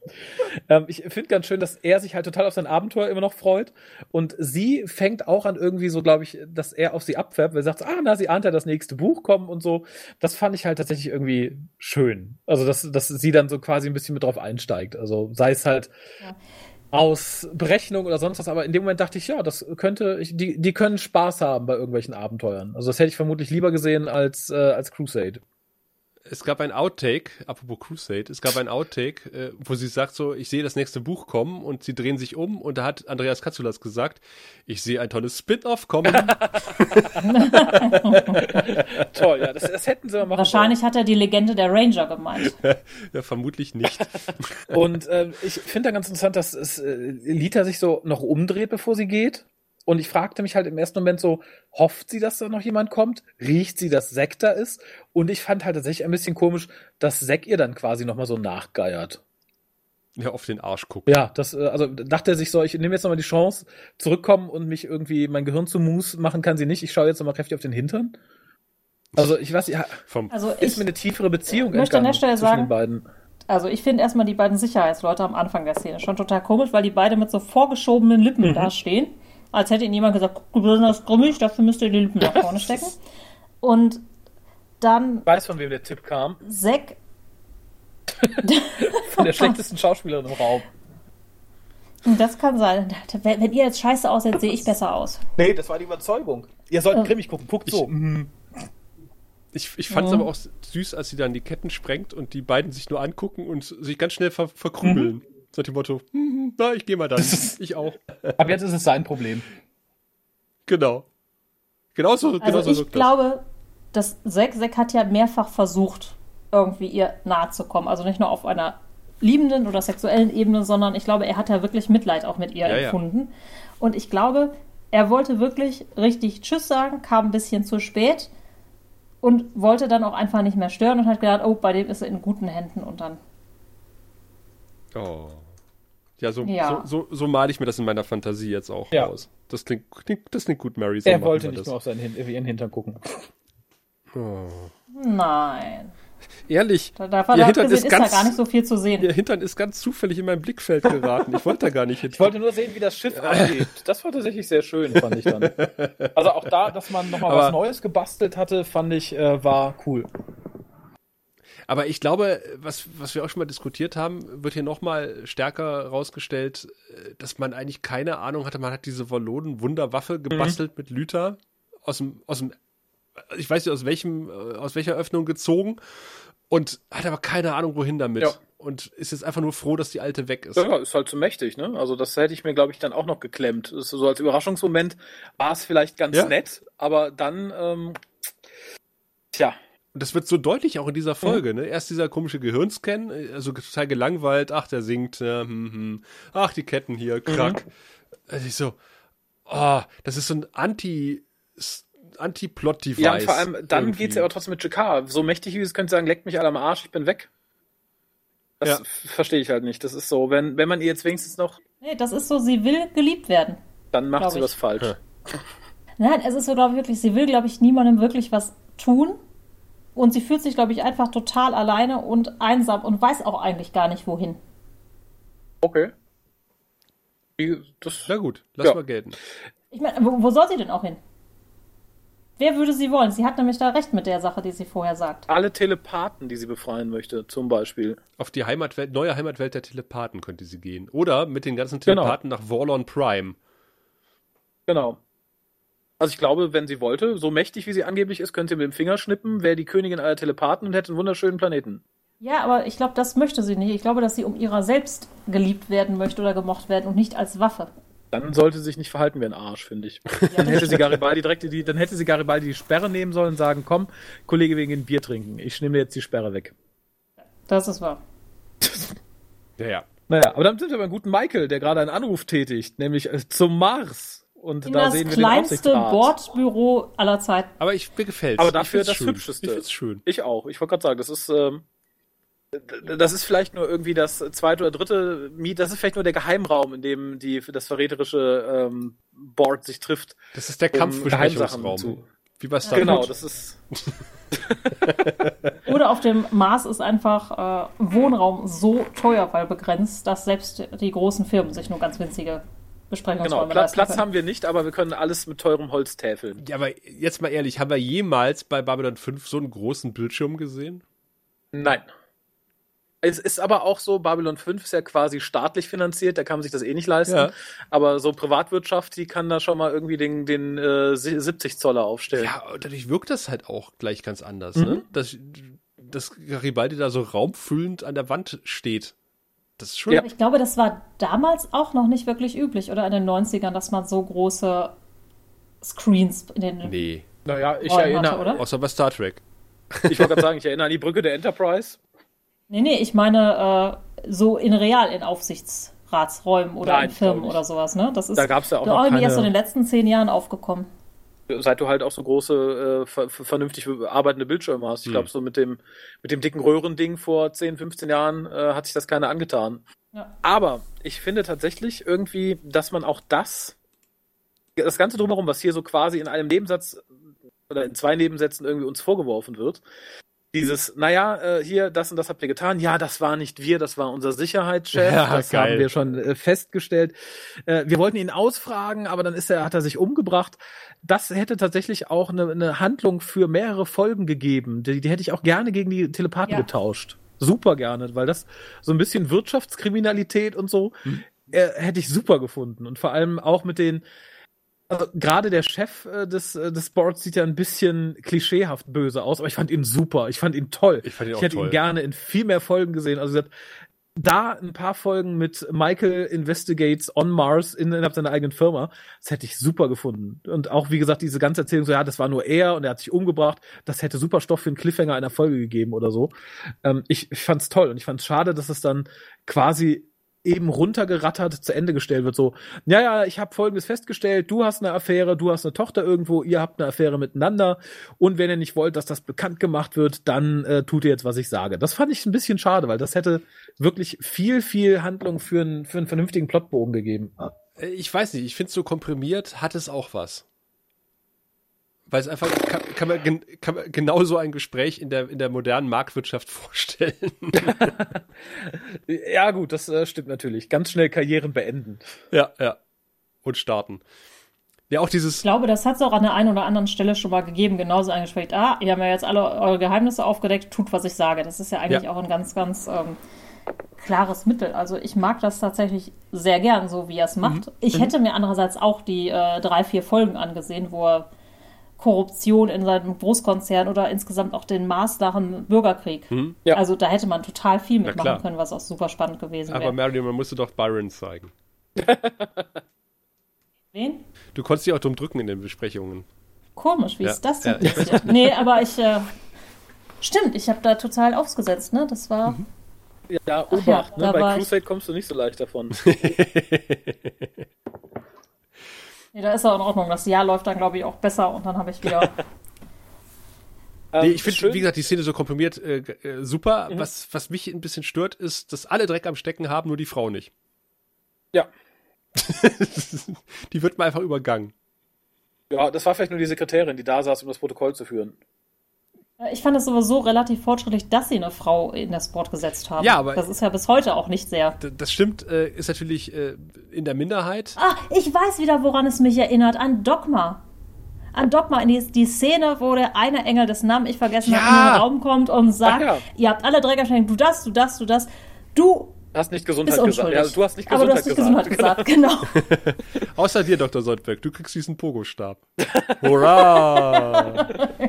ähm, ich finde ganz schön, dass er sich halt total auf sein Abenteuer immer noch freut. Und sie fängt auch an irgendwie so, glaube ich, dass er auf sie abfärbt, weil er sagt, ah, na, sie ahnt ja das nächste Buch kommen und so. Das fand ich halt tatsächlich irgendwie schön. Also, dass, dass sie dann so quasi ein bisschen mit drauf einsteigt. Also, sei es halt ja. aus Berechnung oder sonst was. Aber in dem Moment dachte ich, ja, das könnte, ich, die, die können Spaß haben bei irgendwelchen Abenteuern. Also, das hätte ich vermutlich lieber gesehen als, äh, als Crusade es gab ein Outtake, apropos Crusade, es gab ein Outtake, äh, wo sie sagt so, ich sehe das nächste Buch kommen und sie drehen sich um und da hat Andreas Katzulas gesagt, ich sehe ein tolles Spin-off kommen. Toll, ja, das, das, hätten sie mal machen Wahrscheinlich sollen. hat er die Legende der Ranger gemeint. ja, vermutlich nicht. und äh, ich finde da ganz interessant, dass es, äh, Lita sich so noch umdreht, bevor sie geht und ich fragte mich halt im ersten Moment so, hofft sie, dass da noch jemand kommt? Riecht sie, dass Zack da ist? Und ich fand halt tatsächlich ein bisschen komisch, dass Zack ihr dann quasi nochmal so nachgeiert. Ja, auf den Arsch guckt. Ja, das, äh, also dachte er sich so, ich nehme jetzt nochmal die Chance, zurückkommen und mich irgendwie mein Gehirn zu Mus machen kann sie nicht. Ich schaue jetzt nochmal kräftig auf den Hintern. Also ich weiß, ja, Vom also ist ich mir eine tiefere Beziehung möchte an der Stelle sagen, den beiden. Also ich finde erstmal die beiden Sicherheitsleute am Anfang der Szene schon total komisch, weil die beide mit so vorgeschobenen Lippen mhm. da stehen als hätte ihnen jemand gesagt, du besonders grimmig, dafür müsst ihr die Lippen nach vorne stecken. Und dann. Ich weiß, von wem der Tipp kam. Zack. von der schlechtesten Schauspielerin im Raum. Das kann sein. Wenn ihr jetzt scheiße aussieht, sehe ich besser aus. Nee, das war die Überzeugung. Ihr sollt grimmig gucken. Guckt so. Mhm. Ich, ich fand es mhm. aber auch süß, als sie dann die Ketten sprengt und die beiden sich nur angucken und sich ganz schnell ver verkrümeln. Mhm. So dem Motto, hm, hm, na, ich gehe mal dann. ich auch. Ab jetzt ist es sein Problem. Genau. Genauso, also genauso ich glaube, das. dass Zack, Zack hat ja mehrfach versucht, irgendwie ihr nahe zu kommen. Also nicht nur auf einer liebenden oder sexuellen Ebene, sondern ich glaube, er hat ja wirklich Mitleid auch mit ihr ja, empfunden. Ja. Und ich glaube, er wollte wirklich richtig Tschüss sagen, kam ein bisschen zu spät und wollte dann auch einfach nicht mehr stören und hat gedacht, oh, bei dem ist er in guten Händen und dann. Oh. Ja, so, ja. so, so, so male ich mir das in meiner Fantasie jetzt auch ja. aus. Das klingt, klingt, das klingt gut, Mary. So er wollte nicht das. nur auf seinen ihren Hintern gucken. Oh. Nein. Ehrlich, da, ihr Hintern ist, ganz, da gar nicht so viel zu sehen. Ihr Hintern ist ganz zufällig in mein Blickfeld geraten. Ich wollte da gar nicht hin. Ich wollte nur sehen, wie das Schiff angeht. Das war tatsächlich sehr schön, fand ich dann. Also auch da, dass man nochmal was Neues gebastelt hatte, fand ich, äh, war cool. Aber ich glaube, was, was wir auch schon mal diskutiert haben, wird hier nochmal stärker rausgestellt, äh, dass man eigentlich keine Ahnung hatte. Man hat diese Wallonen-Wunderwaffe mhm. gebastelt mhm. mit Lüther aus dem, aus dem, ich weiß nicht aus welchem, äh, aus welcher Öffnung gezogen und hat aber keine Ahnung, wohin damit. Ja. Und ist jetzt einfach nur froh, dass die alte weg ist. Ja, ist halt zu mächtig, ne? Also das hätte ich mir, glaube ich, dann auch noch geklemmt. Ist so als Überraschungsmoment war es vielleicht ganz Ja. nett, aber dann, ähm, tja, Und das wird so deutlich auch in dieser Folge, ne? Erst dieser komische Gehirnscan, äh, also total gelangweilt, ach, der singt, ja, hm, hm. ach, die Ketten hier, krack. Also ich so, oh, das ist so ein Anti, Anti-Plot-Device. ja, und vor allem dann irgendwie. geht's ja aber trotzdem mit Jakar. So mächtig wie es könnte sagen, leckt mich alle am Arsch, ich bin weg. Das Ja. verstehe ich halt nicht. Das ist so, wenn, wenn man ihr jetzt wenigstens noch, Nee, das ist so, sie will geliebt werden. dann macht sie ich. was falsch. Ja. Nein, es ist so, glaube ich, wirklich, sie will, glaube ich, niemandem wirklich was tun. Und sie fühlt sich, glaube ich, einfach total alleine und einsam und weiß auch eigentlich gar nicht, wohin. Okay. Das, Na gut, lass Ja. mal gelten. Ich meine, wo, wo soll sie denn auch hin? Wer würde sie wollen? Sie hat nämlich da recht mit der Sache, die sie vorher sagt. alle Telepathen, die sie befreien möchte, zum Beispiel. Auf die Heimatwelt, neue Heimatwelt der Telepathen könnte sie gehen. Oder mit den ganzen Genau. Telepathen nach Vorlon Prime. Genau. Also ich glaube, wenn sie wollte, so mächtig wie sie angeblich ist, könnte sie mit dem Finger schnippen, wäre die Königin aller Telepathen und hätte einen wunderschönen Planeten. Ja, aber ich glaube, das möchte sie nicht. Ich glaube, dass sie um ihrer selbst geliebt werden möchte oder gemocht werden und nicht als Waffe. Dann sollte sie sich nicht verhalten wie ein Arsch, finde ich. Ja, Dann hätte sie Garibaldi direkt die, dann hätte sie Garibaldi die Sperre nehmen sollen und sagen, komm, Kollege, wir gehen Bier trinken. Ich nehme dir jetzt die Sperre weg. das ist wahr. Ja, ja. Naja, aber dann sind wir beim guten Michael, der gerade einen Anruf tätigt, nämlich äh, zum Mars. Und In da das sehen wir kleinste. Bordbüro aller Zeiten. Aber ich, mir gefällt's. Aber dafür das schön. Hübscheste. Ich find's schön. Ich auch. Ich wollte gerade sagen, das ist, ähm, das ist vielleicht nur irgendwie das zweite oder dritte Miet, das ist vielleicht nur der Geheimraum, in dem die, das verräterische ähm, Board sich trifft. Das ist der um Kampfbesprechungsraum. Geheimsachen zu- Wie bei Star Genau, das ist. Oder auf dem Mars ist einfach äh, Wohnraum so teuer, weil begrenzt, dass selbst die großen Firmen sich nur ganz winzige Genau, Besprechungsräume Platz, Platz können. haben wir nicht, aber wir können alles mit teurem Holz täfeln. Ja, aber jetzt mal ehrlich, haben wir jemals bei Babylon 5 so einen großen Bildschirm gesehen? Nein. Es ist aber auch so, Babylon 5 ist ja quasi staatlich finanziert, da kann man sich das eh nicht leisten. Ja. Aber so Privatwirtschaft, die kann da schon mal irgendwie den, den äh, 70 Zoller aufstellen. Ja, und dadurch wirkt das halt auch gleich ganz anders, Mhm. ne? Dass, dass Garibaldi da so raumfüllend an der Wand steht. Das ist schon. Ja. Ich glaube, das war damals auch noch nicht wirklich üblich, oder in den 90ern, dass man so große Screens in den Nee. Naja, ich Räumen erinnere, hatte, oder? Außer bei Star Trek. ich wollte gerade sagen, ich erinnere an die Brücke der Enterprise. Nee, nee, ich meine äh, so in real in Aufsichtsratsräumen oder Nein, in Firmen oder sowas, ne? Das ist Da gab's ja auch noch irgendwie erst so in keine- den letzten zehn Jahren aufgekommen. Seit du halt auch so große, äh, ver ver- vernünftig arbeitende Bildschirme hast. Ich Hm. glaube, so mit dem, mit dem dicken Röhrending vor 10, 15 Jahren äh, hat sich das keiner angetan. Ja. Aber ich finde tatsächlich irgendwie, dass man auch das, das Ganze drumherum, was hier so quasi in einem Nebensatz oder in zwei Nebensätzen irgendwie uns vorgeworfen wird, dieses, naja, äh, hier, das und das habt ihr getan. Ja, das war nicht wir, das war unser Sicherheitschef. Ja, das geil. haben wir schon äh, festgestellt. Äh, wir wollten ihn ausfragen, aber dann ist er, hat er sich umgebracht. Das hätte tatsächlich auch eine, eine Handlung für mehrere Folgen gegeben. Die, die hätte ich auch gerne gegen die Telepathen Ja. getauscht. Super gerne, weil das so ein bisschen Wirtschaftskriminalität und so äh, hätte ich super gefunden. Und vor allem auch mit den, also gerade der Chef äh, des, äh, des Boards sieht ja ein bisschen klischeehaft böse aus, aber ich fand ihn super. Ich fand ihn toll. Ich fand ihn auch hätte toll. ihn gerne in viel mehr Folgen gesehen. Also gesagt, da ein paar Folgen mit Michael Investigates on Mars in- innerhalb seiner eigenen Firma, das hätte ich super gefunden. Und auch, wie gesagt, diese ganze Erzählung, so, ja, das war nur er und er hat sich umgebracht, das hätte super Stoff für einen Cliffhanger einer Folge gegeben oder so. Ähm, ich, ich fand's toll und ich fand's schade, dass es dann quasi eben runtergerattert zu Ende gestellt wird. So, ja, ja, ich habe Folgendes festgestellt, du hast eine Affäre, du hast eine Tochter irgendwo, ihr habt eine Affäre miteinander und wenn ihr nicht wollt, dass das bekannt gemacht wird, dann äh, tut ihr jetzt, was ich sage. Das fand ich ein bisschen schade, weil das hätte wirklich viel, viel Handlung für einen, für einen vernünftigen Plotbogen gegeben. Äh, Ich weiß nicht, ich finde so komprimiert hat es auch was. Weil es einfach, kann, kann, man, kann man genauso ein Gespräch in der, in der modernen Marktwirtschaft vorstellen. Ja, gut, das äh, stimmt natürlich. Ganz schnell Karrieren beenden. ja, ja. Und starten. Ja, auch dieses, Ich glaube, das hat es auch an der einen oder anderen Stelle schon mal gegeben, genauso ein Gespräch. Ah, ihr habt ja jetzt alle eure Geheimnisse aufgedeckt, tut, was ich sage. Das ist ja eigentlich Ja. auch ein ganz, ganz ähm, klares Mittel. Also ich mag das tatsächlich sehr gern, so wie er es macht. Ich hätte mir andererseits auch die äh, drei, vier Folgen angesehen, wo er Korruption in seinem Großkonzern oder insgesamt auch den Maß nach dem Bürgerkrieg. Hm? Ja. Also da hätte man total viel mitmachen können, was auch super spannend gewesen Aber wäre. Marilyn, man musste doch Byron zeigen. Wen? Du konntest dich auch drum drücken in den Besprechungen. Komisch, wie Ja, ist das denn ja, passiert? nee, aber ich. Äh, stimmt, ich habe da total aufgesetzt, ne? Das war. Ja, Ach Obacht, ja, ne? bei war ich- Crusade kommst du nicht so leicht davon. Nee, da ist er in Ordnung. Das Jahr läuft dann, glaube ich, auch besser und dann habe ich wieder. Nee, Ähm, ich finde, wie gesagt, die Szene so komprimiert äh, äh, super. Mhm. Was, was mich ein bisschen stört, ist, dass alle Dreck am Stecken haben, nur die Frau nicht. Ja. die wird mal einfach übergangen. Ja, das war vielleicht nur die Sekretärin, die da saß, um das Protokoll zu führen. Ich fand es sowieso relativ fortschrittlich, dass sie eine Frau in das Board gesetzt haben. Ja, aber- Das ist ja bis heute auch nicht sehr. Das stimmt, äh, ist natürlich äh, in der Minderheit. Ah, ich weiß wieder, woran es mich erinnert. An Dogma. An Dogma, in die, die Szene, wo der eine Engel, dessen Namen ich vergessen Ja. habe, in den Raum kommt und sagt, ja. ihr habt alle Stecken, du das, du das, du das. Du Hast nicht Gesundheit gesagt. unschuldig. Ja, du hast nicht Aber du Gesundheit hast nicht Gesundheit gesagt, genau. Außer dir, Dr. Soldberg, du kriegst diesen Pogo-Stab. Hurra!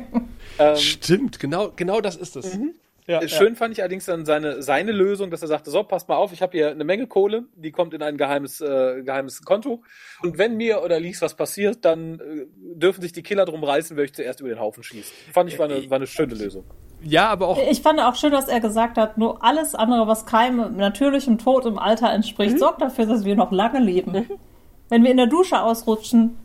Ähm, Stimmt, genau, genau das ist es. Ja, Schön fand ich allerdings dann seine, seine Lösung, dass er sagte, so, passt mal auf, ich habe hier eine Menge Kohle, die kommt in ein geheimes, äh, geheimes Konto. Und wenn mir oder Lies was passiert, dann äh, dürfen sich die Killer drum reißen, wer ich zuerst über den Haufen schießt. Fand ich war eine, war eine schöne Lösung. ja, aber auch Ich fand auch schön, dass er gesagt hat, nur alles andere, was keinem natürlichem Tod im Alter Mhm. entspricht, sorgt dafür, dass wir noch lange leben. Wenn wir in der Dusche ausrutschen,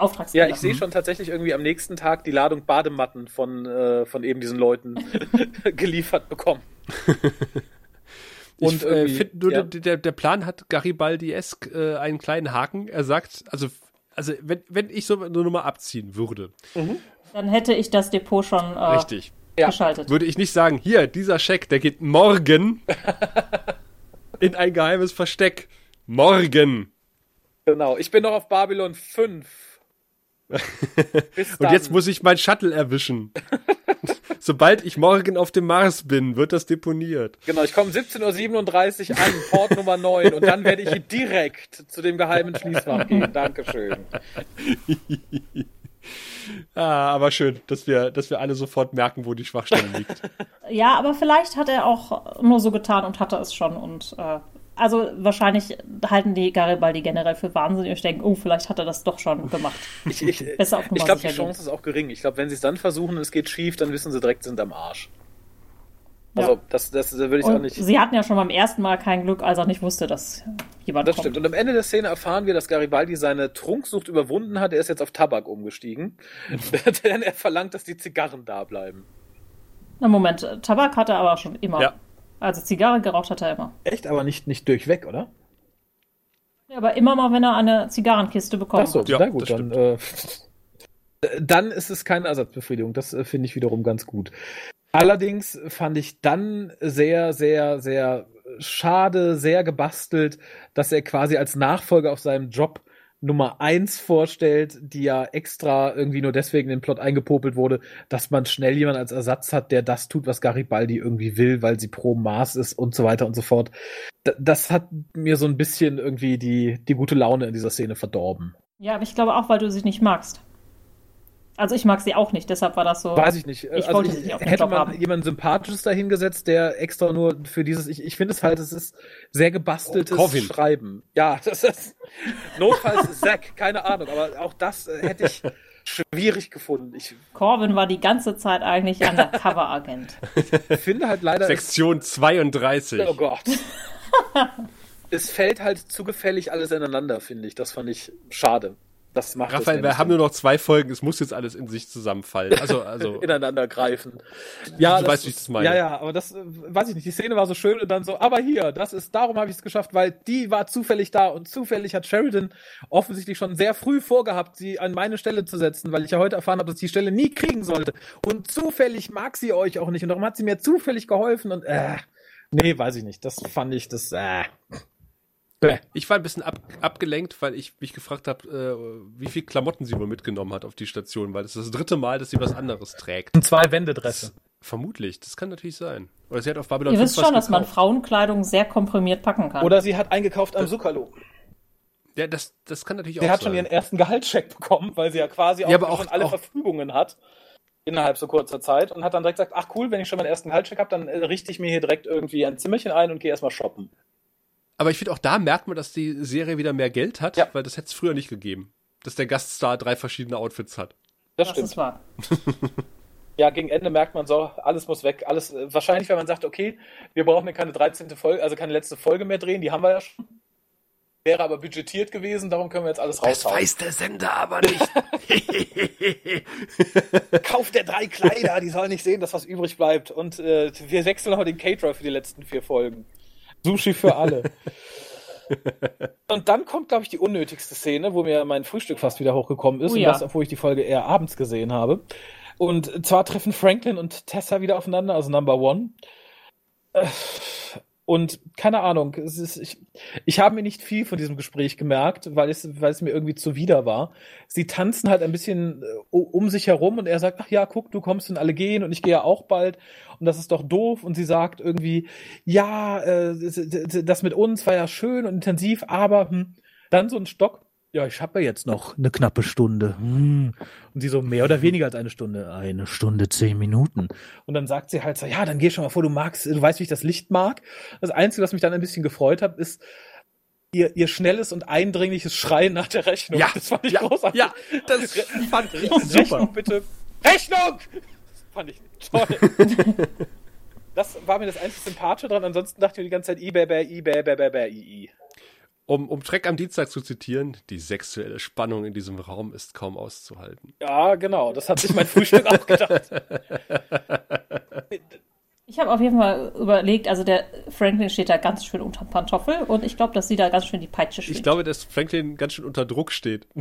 Ja, Auftragsfehler. ich sehe schon tatsächlich irgendwie am nächsten Tag die Ladung Badematten von, äh, von eben diesen Leuten geliefert bekommen. Ich Und äh, irgendwie, finde nur, ja. der, der, Plan hat Garibaldi-esk äh, einen kleinen Haken. Er sagt, also, also wenn, wenn ich so eine Nummer abziehen würde, Dann hätte ich das Depot schon äh, richtig, Ja. geschaltet. würde ich nicht sagen, hier, dieser Scheck, der geht morgen in ein geheimes Versteck. Morgen. Genau, ich bin noch auf Babylon 5. Und jetzt muss ich mein Shuttle erwischen. Sobald ich morgen auf dem Mars bin, wird das deponiert. Genau, ich komme 17.37 Uhr an, Port Nummer 9, und dann werde ich direkt zu dem geheimen Schließfach gehen. Dankeschön. Ah, aber schön, dass wir, dass wir alle sofort merken, wo die Schwachstelle liegt. Ja, aber vielleicht hat er auch nur so getan und hatte es schon. Und äh, also wahrscheinlich halten die Garibaldi generell für wahnsinnig und denken, oh, vielleicht hat er das doch schon gemacht. Ich, ich, ich glaube, die. Chance ist auch gering. Ich glaube, wenn sie es dann versuchen und es geht schief, dann wissen sie direkt, sie sind am Arsch. Also, Ja. das, das würde ich auch Und nicht. sie hatten ja schon beim ersten Mal kein Glück, als er nicht wusste, dass jemand Das kommt. stimmt. Und am Ende der Szene erfahren wir, dass Garibaldi seine Trunksucht überwunden hat. Er ist jetzt auf Tabak umgestiegen. Denn er verlangt, dass die Zigarren da bleiben. Na Moment, Tabak hat er aber schon immer. Ja. Also Zigarre geraucht hat er immer. Echt, aber nicht, nicht durchweg, oder? Ja, aber immer mal, wenn er eine Zigarrenkiste bekommen Ach so, hat. Ja, na gut, dann, äh, dann ist es keine Ersatzbefriedigung. Das äh, finde ich wiederum ganz gut. Allerdings fand ich dann sehr, sehr, sehr schade, sehr gebastelt, dass er quasi als Nachfolger auf seinem Job Nummer eins vorstellt, die ja extra irgendwie nur deswegen in den Plot eingepopelt wurde, dass man schnell jemanden als Ersatz hat, der das tut, was Garibaldi irgendwie will, weil sie pro Maß ist und so weiter und so fort. D das hat mir so ein bisschen irgendwie die, die gute Laune in dieser Szene verdorben. Ja, aber ich glaube auch, weil du sie nicht magst. Also ich mag sie auch nicht, deshalb war das so. Weiß ich nicht. Ich also wollte ich, sie nicht auf dem hätte Job man haben. jemanden Sympathisches dahingesetzt, der extra nur für dieses, ich, ich finde es halt, es ist sehr gebasteltes Corvin. Schreiben. Ja, das ist notfalls Zack, keine Ahnung, aber auch das äh, hätte ich schwierig gefunden. Ich Corbin war die ganze Zeit eigentlich Undercover-Agent. finde halt leider, Sektion 32. oh Gott. es fällt halt zu gefällig alles ineinander, finde ich. Das fand ich schade. Das macht Raphael, wir haben nur noch zwei Folgen, es muss jetzt alles in sich zusammenfallen. Also, also ineinander greifen. Ja, Du das, weißt, wie ich das meine. Ja, ja, aber das äh, weiß ich nicht. Die Szene war so schön und dann so, aber hier, das ist, darum habe ich es geschafft, weil die war zufällig da und zufällig hat Sheridan offensichtlich schon sehr früh vorgehabt, sie an meine Stelle zu setzen, weil ich ja heute erfahren habe, dass ich die Stelle nie kriegen sollte. Und zufällig mag sie euch auch nicht und darum hat sie mir zufällig geholfen und äh, nee, weiß ich nicht. Das fand ich das äh. Bäh. ich war ein bisschen ab, abgelenkt, weil ich mich gefragt habe, äh, wie viel Klamotten sie wohl mitgenommen hat auf die Station, weil das ist das dritte Mal, dass sie was anderes trägt. Und zwei Wendedresse. Vermutlich, das kann natürlich sein. Oder sie hat auf Babylon Ihr 5 wisst schon, dass man. Frauenkleidung sehr komprimiert packen kann. Oder sie hat eingekauft am Sukalo. Ja, das, das kann natürlich Sie auch hat sein. schon ihren ersten Gehaltscheck bekommen, weil sie ja quasi auch, Ja, aber auch- schon alle auch- Verfügungen hat innerhalb so kurzer Zeit und hat dann direkt gesagt, ach cool, wenn ich schon meinen ersten Gehaltscheck habe, dann äh, richte ich mir hier direkt irgendwie ein Zimmerchen ein und gehe erstmal shoppen. Aber ich finde auch da merkt man, dass die Serie wieder mehr Geld hat, Ja. weil das hätte es früher nicht gegeben. Dass der Gaststar drei verschiedene Outfits hat. Das, Das stimmt. ist wahr. Ja, gegen Ende merkt man so, alles muss weg. Alles, äh, wahrscheinlich, wenn man sagt, okay, wir brauchen ja keine 13. Folge, also keine letzte Folge mehr drehen, die haben wir ja schon. Wäre aber budgetiert gewesen, darum können wir jetzt alles raushauen. der Sender aber nicht. Kauf der drei Kleider, die sollen nicht sehen, dass was übrig bleibt. Und äh, wir wechseln noch den Caterer für die letzten vier Folgen. Sushi für alle. Und dann kommt, glaube ich, die unnötigste Szene, wo mir mein Frühstück fast wieder hochgekommen ist. Oh und ja. das, obwohl ich die Folge eher abends gesehen habe. Und zwar treffen Franklin und Tessa wieder aufeinander, also Number One. Und keine Ahnung, ist, ich, ich habe mir nicht viel von diesem Gespräch gemerkt, weil es, weil es mir irgendwie zuwider war. Sie tanzen halt ein bisschen äh, um sich herum und er sagt, ach ja, guck, du kommst und alle gehen und ich gehe ja auch bald und das ist doch doof. Und sie sagt irgendwie, ja, äh, das mit uns war ja schön und intensiv, aber hm, dann so ein Stock. Ja, ich habe ja jetzt noch eine knappe Stunde. Hm. Und sie so mehr oder weniger als eine Stunde. Eine Stunde, zehn Minuten. Und dann sagt sie halt so, ja, dann geh schon mal vor, du magst, du weißt, wie ich das Licht mag. Das Einzige, was mich dann ein bisschen gefreut hat, ist ihr, ihr schnelles und eindringliches Schreien nach der Rechnung. Ja, das fand ich ja, großartig. ja, das fand ich super. Rechnung bitte. Rechnung! Das fand ich toll. Das war mir das einzige Sympathische dran. Ansonsten dachte ich mir die ganze Zeit, i, bä, bä, i, bä, bä, bä, bä, i, i. Um, um Trek am Dienstag zu zitieren, die sexuelle Spannung in diesem Raum ist kaum auszuhalten. Ja, genau. Das hat sich mein Frühstück auch gedacht. Ich habe auf jeden Fall überlegt, also der Franklin steht da ganz schön unter Pantoffel und ich glaube, dass sie da ganz schön die Peitsche schwingt. Ich glaube, dass Franklin ganz schön unter Druck steht.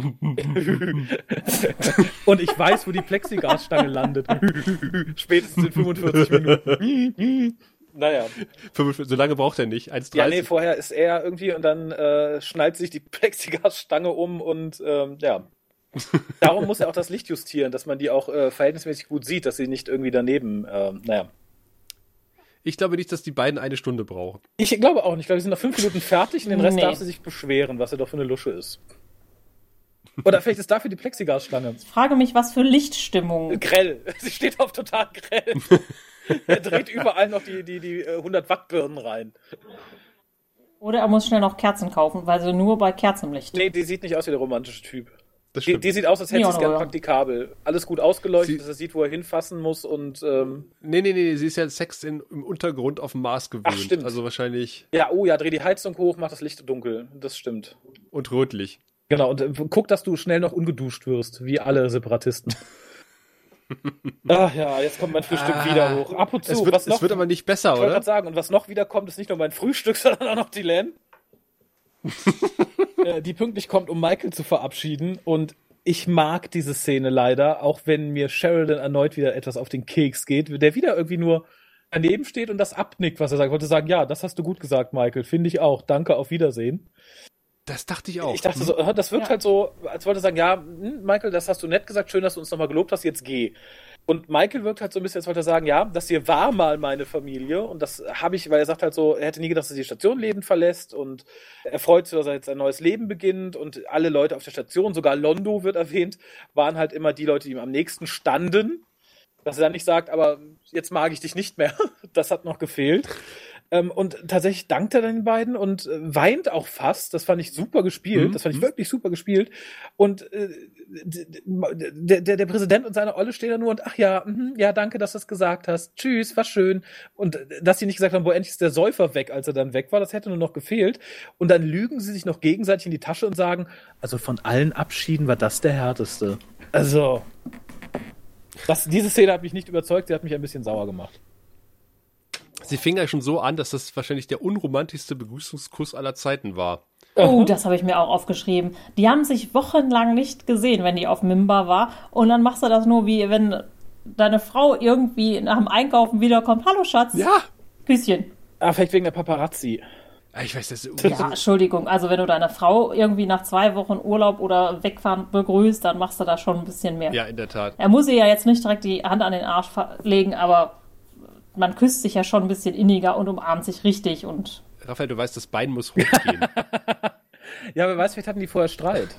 Und ich weiß, wo die Plexiglasstange landet. Spätestens in 45 Minuten. Naja. 45, so lange braucht er nicht. 1,30. Ja, nee, vorher ist er irgendwie und dann äh, schnallt sich die Plexiglasstange um und ähm, ja. Darum muss er auch das Licht justieren, dass man die auch äh, verhältnismäßig gut sieht, dass sie nicht irgendwie daneben, ähm, naja. ich glaube nicht, dass die beiden eine Stunde brauchen. Ich glaube auch nicht. Ich glaube, wir sind nach fünf Minuten fertig und den Rest Nee. darf sie sich beschweren, was er doch für eine Lusche ist. Oder vielleicht ist dafür die Plexiglasstange. Ich frage mich, was für Lichtstimmung. Grell. Sie steht auf total grell. er dreht überall noch die, die, die äh, 100 Watt Birnen rein. Oder er muss schnell noch Kerzen kaufen, weil sie nur bei Kerzenlicht. Nee, die sieht nicht aus wie der romantische Typ. Das Die, stimmt. die sieht aus, als hätte sie es gern praktikabel. Alles gut ausgeleuchtet, Sie- dass er sieht, wo er hinfassen muss und ähm, nee, nee, nee, sie ist ja Sex in, im Untergrund auf dem Mars gewöhnt. stimmt. Also wahrscheinlich ja, oh ja, dreh die Heizung hoch, mach das Licht dunkel. Das stimmt. und rötlich. Genau, und äh, guck, dass du schnell noch ungeduscht wirst, wie alle Separatisten. Ach ja, jetzt kommt mein Frühstück Ah, wieder hoch. Ab und zu. Es wird, was noch, es wird aber nicht besser, ich wollte oder? gerade sagen, und was noch wieder kommt, ist nicht nur mein Frühstück, sondern auch noch die Len. Äh, die pünktlich kommt, um Michael zu verabschieden. Und ich mag diese Szene leider, auch wenn mir Sheridan erneut wieder etwas auf den Keks geht, der wieder irgendwie nur daneben steht und das abnickt, was er sagt. Ich wollte sagen, ja, das hast du gut gesagt, Michael. Finde ich auch. Danke, auf Wiedersehen. Das dachte ich auch. Ich dachte so, äh, das wirkt Ja. halt so, als wollte er sagen, ja, hm, Michael, das hast du nett gesagt, schön, dass du uns nochmal gelobt hast, jetzt geh. Und Michael wirkt halt so ein bisschen, als wollte er sagen, ja, das hier war mal meine Familie und das habe ich, weil er sagt halt so, er hätte nie gedacht, dass er die Station lebend verlässt und er freut sich, dass er jetzt ein neues Leben beginnt und alle Leute auf der Station, sogar Londo wird erwähnt, waren halt immer die Leute, die ihm am nächsten standen. Dass er dann nicht sagt, aber jetzt mag ich dich nicht mehr. Das hat noch gefehlt. Ähm, und tatsächlich dankt er den beiden und äh, weint auch fast. Das fand ich super gespielt. Mhm. Das fand ich wirklich super gespielt. Und äh, der, der, der Präsident und seine Olle stehen da nur und ach ja, mhm, ja, danke, dass du es gesagt hast. Tschüss, war schön. Und äh, dass sie nicht gesagt haben, wo endlich ist der Säufer weg, als er dann weg war, das hätte nur noch gefehlt. Und dann lügen sie sich noch gegenseitig in die Tasche und sagen, also von allen Abschieden war das der härteste. Also, das, diese Szene hat mich nicht überzeugt, sie hat mich ein bisschen sauer gemacht. Sie fing ja schon so an, dass das wahrscheinlich der unromantischste Begrüßungskuss aller Zeiten war. Oh, das habe ich mir auch aufgeschrieben. Die haben sich wochenlang nicht gesehen, wenn die auf Mimba war. Und dann machst du das nur wie, wenn deine Frau irgendwie nach dem Einkaufen wiederkommt. Hallo Schatz. Ja! Küsschen. Ah, vielleicht wegen der Paparazzi. Ah, Ich weiß, das Ja, Entschuldigung. Also wenn du deine Frau irgendwie nach zwei Wochen Urlaub oder Wegfahren begrüßt, dann machst du da schon ein bisschen mehr. Ja, in der Tat. Er muss ihr ja jetzt nicht direkt die Hand an den Arsch legen, aber man küsst sich ja schon ein bisschen inniger und umarmt sich richtig und Raphael, du weißt, das Bein muss hochgehen. Ja, aber weißt, vielleicht hatten die vorher Streit.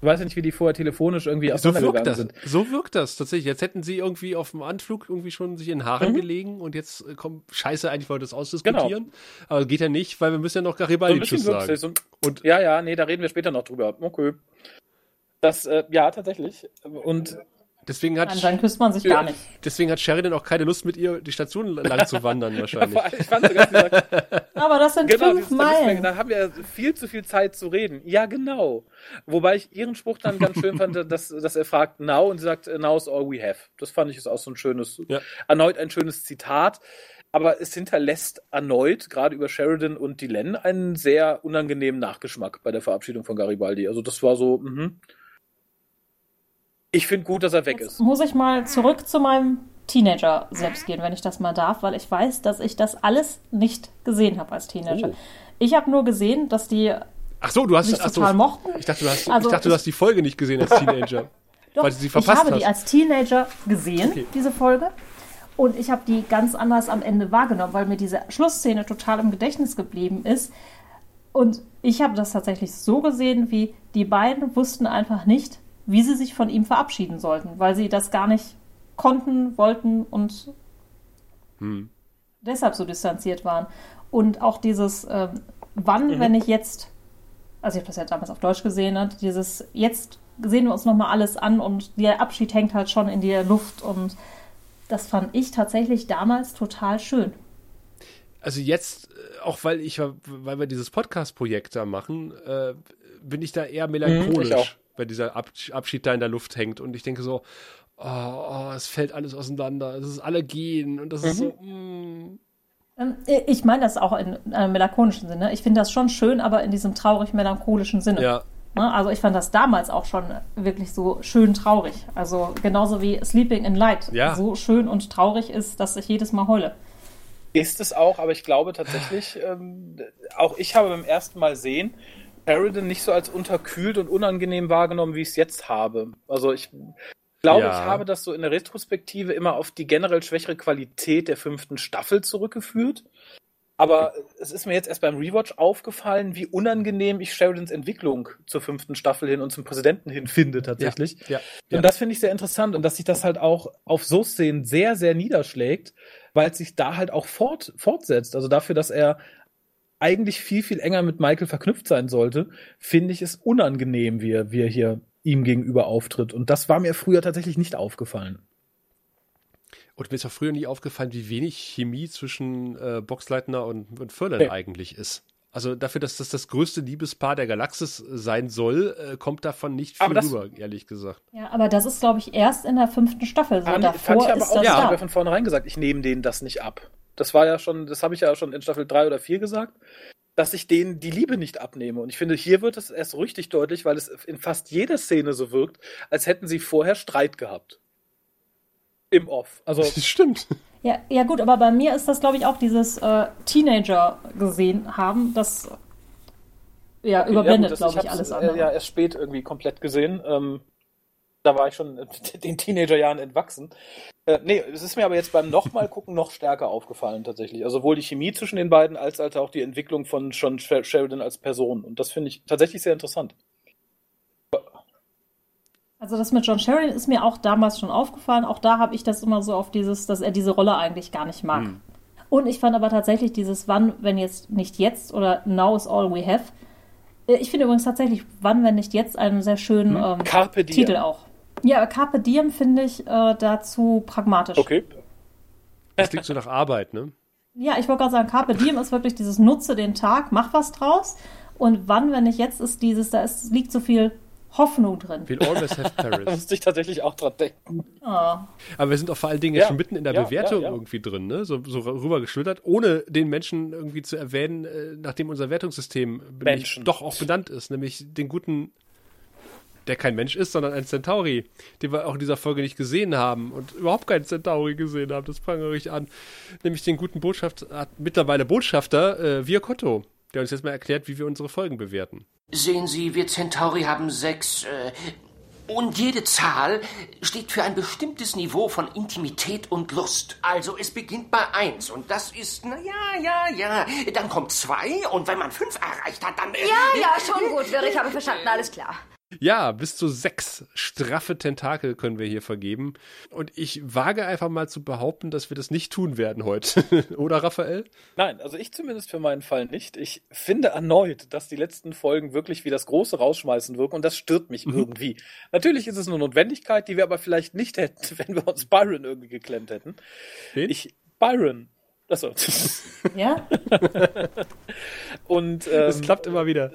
Du weißt ja nicht, wie die vorher telefonisch irgendwie So wirkt auseinandergegangen das. sind. So wirkt das tatsächlich. Jetzt hätten sie irgendwie auf dem Anflug irgendwie schon sich in den Haaren Mhm. gelegen und jetzt äh, kommt Scheiße, eigentlich wollte das ausdiskutieren. Aber geht ja nicht, weil wir müssen ja noch Garibaldi Genau. So ein Tschüss bisschen sagen. wirkt es so. Und Ja, ja, nee, da reden wir später noch drüber. Okay. Das, äh, ja, tatsächlich. Und deswegen hat, Anscheinend küsst man sich Ja. gar nicht. deswegen hat Sheridan auch keine Lust, mit ihr die Station lang zu wandern wahrscheinlich. allem, ich fand sogar gesagt, Aber das sind genau, fünf Meilen. da haben wir viel zu viel Zeit zu reden. Ja, genau. Wobei ich ihren Spruch dann ganz schön fand, dass, dass er fragt now und sie sagt, now is all we have. Das fand ich ist auch so ein schönes, Ja. erneut ein schönes Zitat. Aber es hinterlässt erneut, gerade über Sheridan und Dylan, einen sehr unangenehmen Nachgeschmack bei der Verabschiedung von Garibaldi. Also das war so, mhm. Ich finde gut, dass er weg Jetzt ist. muss ich mal zurück zu meinem Teenager selbst gehen, wenn ich das mal darf, weil ich weiß, dass ich das alles nicht gesehen habe als Teenager. Oh. Ich habe nur gesehen, dass die Ach so, du hast sich ach so, total mochten. Ich dachte, du hast, Also ich dachte, du ich- hast die Folge nicht gesehen als Teenager. Doch, weil du sie ich verpasst habe die hast. als Teenager gesehen, Okay. diese Folge. Und ich habe die ganz anders am Ende wahrgenommen, weil mir diese Schlussszene total im Gedächtnis geblieben ist. Und ich habe das tatsächlich so gesehen, wie die beiden wussten einfach nicht, wie sie sich von ihm verabschieden sollten, weil sie das gar nicht konnten, wollten und Hm. deshalb so distanziert waren. Und auch dieses, ähm, wann, Mhm. wenn ich jetzt, also ich habe das ja damals auf Deutsch gesehen, ne, dieses, jetzt sehen wir uns nochmal alles an und der Abschied hängt halt schon in der Luft und das fand ich tatsächlich damals total schön. Also jetzt, äh, auch weil ich, weil wir dieses Podcast-Projekt da machen, äh, bin ich da eher melancholisch, ich weil dieser Ab Abschied da in der Luft hängt und ich denke so, oh, oh, es fällt alles auseinander, es ist alle gehen und das ist so, mm. Ähm, Ich meine das auch in einem melancholischen Sinne. Ich finde das schon schön, aber in diesem traurig-melancholischen Sinne. ja, Ne? Also ich fand das damals auch schon wirklich so schön traurig. Also genauso wie Sleeping in Light Ja. so schön und traurig ist, dass ich jedes Mal heule. Ist es auch, aber ich glaube tatsächlich, ähm, auch ich habe beim ersten Mal sehen, Sheridan nicht so als unterkühlt und unangenehm wahrgenommen, wie ich es jetzt habe. Also ich glaube, Ja. ich habe das so in der Retrospektive immer auf die generell schwächere Qualität der fünften Staffel zurückgeführt. Aber es ist mir jetzt erst beim Rewatch aufgefallen, wie unangenehm ich Sheridans Entwicklung zur fünften Staffel hin und zum Präsidenten hin finde tatsächlich. ja, ja. Und das finde ich sehr interessant und dass sich das halt auch auf so Szenen sehr, sehr niederschlägt, weil es sich da halt auch fort, fortsetzt. Also dafür, dass er eigentlich viel, viel enger mit Michael verknüpft sein sollte, finde ich es unangenehm, wie er, wie er hier ihm gegenüber auftritt. Und das war mir früher tatsächlich nicht aufgefallen. Und mir ist auch früher nie aufgefallen, wie wenig Chemie zwischen äh, Boxleitner und, und Furlan Nee. eigentlich ist. Also dafür, dass das das größte Liebespaar der Galaxis sein soll, äh, kommt davon nicht viel das- rüber, ehrlich gesagt. Ja, aber das ist, glaube ich, erst in der fünften Staffel so. Ah, nee, Davor fand ich aber ist auch, das ich ja. habe da. von vornherein gesagt, ich nehme denen das nicht ab. Das war ja schon, das habe ich ja schon in Staffel 3 oder 4 gesagt, dass ich denen die Liebe nicht abnehme. Und ich finde, hier wird es erst richtig deutlich, weil es in fast jeder Szene so wirkt, als hätten sie vorher Streit gehabt. Im Off. Also, Das stimmt. Ja, ja, gut, aber bei mir ist das, glaube ich, auch dieses äh, Teenager gesehen haben, das ja, überblendet, das- glaube ich, hab's, alles äh, andere. Ja, erst spät irgendwie komplett gesehen. Ähm, da war ich schon äh, den Teenagerjahren entwachsen. Äh, nee, es ist mir aber jetzt beim nochmal gucken noch stärker aufgefallen tatsächlich. Also sowohl die Chemie zwischen den beiden als halt auch die Entwicklung von John Sher- Sheridan als Person. Und das finde ich tatsächlich sehr interessant. Also das mit John Sheridan ist mir auch damals schon aufgefallen. Auch da habe ich das immer so auf dieses, dass er diese Rolle eigentlich gar nicht mag. Hm. Und ich fand aber tatsächlich dieses Wann, wenn jetzt nicht jetzt oder Now is all we have. Äh, Ich finde übrigens tatsächlich Wann, wenn nicht jetzt einen sehr schönen ähm, Hm? Diem. Titel auch. Ja, Carpe Diem finde ich äh, dazu pragmatisch. Okay. Das klingt so nach Arbeit, ne? Ja, ich wollte gerade sagen, Carpe Diem ist wirklich dieses Nutze den Tag, mach was draus. Und wann, wenn nicht jetzt, ist dieses, da ist, liegt so viel Hoffnung drin. We'll always have Da Paris. musste ich tatsächlich auch dran denken. Ah. Aber wir sind auch vor allen Dingen Ja, jetzt schon mitten in der ja, Bewertung ja, ja. irgendwie drin, ne? So, so rüber geschlittert, ohne den Menschen irgendwie zu erwähnen, äh, nachdem unser Wertungssystem doch auch benannt ist, nämlich den guten, der kein Mensch ist, sondern ein Centauri, den wir auch in dieser Folge nicht gesehen haben und überhaupt keinen Centauri gesehen haben, das prangere ich an. Nämlich den guten Botschafter, mittlerweile Botschafter, äh, Viacotto, der uns jetzt mal erklärt, wie wir unsere Folgen bewerten. Sehen Sie, wir Centauri haben sechs, äh, Und jede Zahl steht für ein bestimmtes Niveau von Intimität und Lust. Also es beginnt bei eins und das ist, na ja, ja, ja. Dann kommt zwei und wenn man fünf erreicht hat, dann... Äh, ja, ja, schon gut, ich habe verstanden, alles klar. Ja, bis zu sechs straffe Tentakel können wir hier vergeben. Und ich wage einfach mal zu behaupten, dass wir das nicht tun werden heute. Oder, Raphael? Nein, also ich zumindest für meinen Fall nicht. Ich finde erneut, dass die letzten Folgen wirklich wie das große Rausschmeißen wirken und das stört mich mhm. irgendwie. Natürlich ist es eine Notwendigkeit, die wir aber vielleicht nicht hätten, wenn wir uns Byron irgendwie geklemmt hätten. Wen? Ich, Byron. Achso. Ja? und ähm, es klappt immer wieder.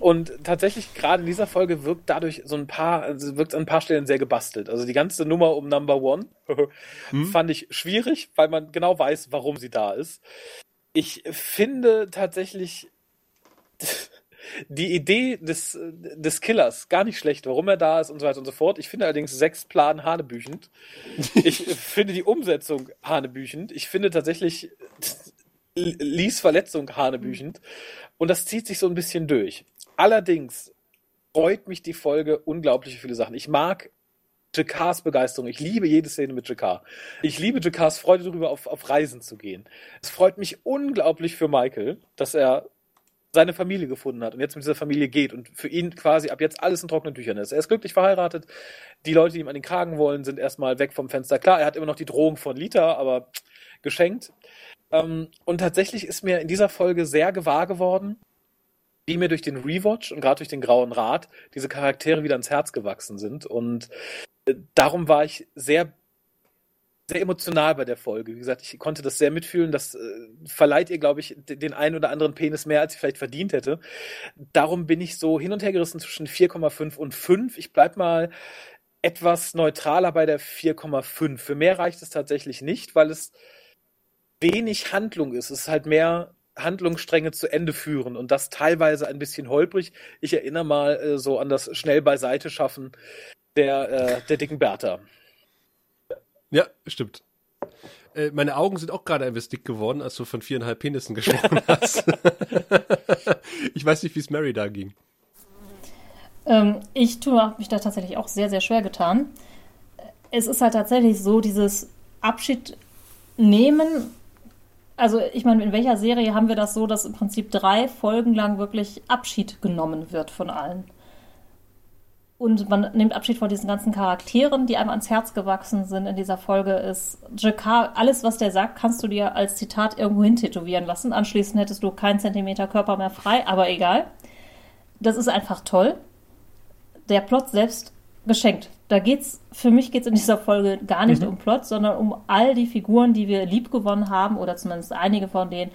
Und tatsächlich gerade in dieser Folge wirkt dadurch so ein paar, also wirkt an ein paar Stellen sehr gebastelt. Also die ganze Nummer um Number One hm? fand ich schwierig, weil man genau weiß, warum sie da ist. Ich finde tatsächlich die Idee des, des Killers gar nicht schlecht, warum er da ist und so weiter und so fort. Ich finde allerdings sechs Plan hanebüchend. Ich finde die Umsetzung hanebüchend. Ich finde tatsächlich Lies Verletzung hanebüchend. Und das zieht sich so ein bisschen durch. Allerdings freut mich die Folge unglaublich viele Sachen. Ich mag Jakars Begeisterung. Ich liebe jede Szene mit Jakar. Ich liebe Jakars Freude darüber, auf, auf Reisen zu gehen. Es freut mich unglaublich für Michael, dass er seine Familie gefunden hat und jetzt mit dieser Familie geht und für ihn quasi ab jetzt alles in trockenen Tüchern ist. Er ist glücklich verheiratet. Die Leute, die ihm an den Kragen wollen, sind erstmal weg vom Fenster. Klar, er hat immer noch die Drohung von Lita, aber geschenkt. Ähm, und tatsächlich ist mir in dieser Folge sehr gewahr geworden, wie mir durch den Rewatch und gerade durch den Grauen Rat diese Charaktere wieder ins Herz gewachsen sind. Und äh, darum war ich sehr, sehr emotional bei der Folge. Wie gesagt, ich konnte das sehr mitfühlen. Das äh, verleiht ihr, glaube ich, den einen oder anderen Penis mehr, als sie vielleicht verdient hätte. Darum bin ich so hin und her gerissen zwischen 4,5 und 5. Ich bleib mal etwas neutraler bei der 4,5. Für mehr reicht es tatsächlich nicht, weil es wenig Handlung ist. Es ist halt mehr Handlungsstränge zu Ende führen und das teilweise ein bisschen holprig. Ich erinnere mal äh, so an das schnell beiseite schaffen der, äh, der dicken Bertha. Ja, stimmt. Äh, meine Augen sind auch gerade ein bisschen dick geworden, als du von viereinhalb Penissen gesprochen hast. ich weiß nicht, wie es Mary da ging. Ähm, ich habe mich da tatsächlich auch sehr, sehr schwer getan. Es ist halt tatsächlich so, dieses Abschied nehmen also ich meine, in welcher Serie haben wir das so, dass im Prinzip drei Folgen lang wirklich Abschied genommen wird von allen? Und man nimmt Abschied von diesen ganzen Charakteren, die einem ans Herz gewachsen sind in dieser Folge, ist Jakar, alles, was der sagt, kannst du dir als Zitat irgendwo hin tätowieren lassen. Anschließend hättest du keinen Zentimeter Körper mehr frei, aber egal. Das ist einfach toll. Der Plot selbst geschenkt. Da geht's, für mich geht es in dieser Folge gar nicht mhm. um Plot, sondern um all die Figuren, die wir liebgewonnen haben, oder zumindest einige von denen,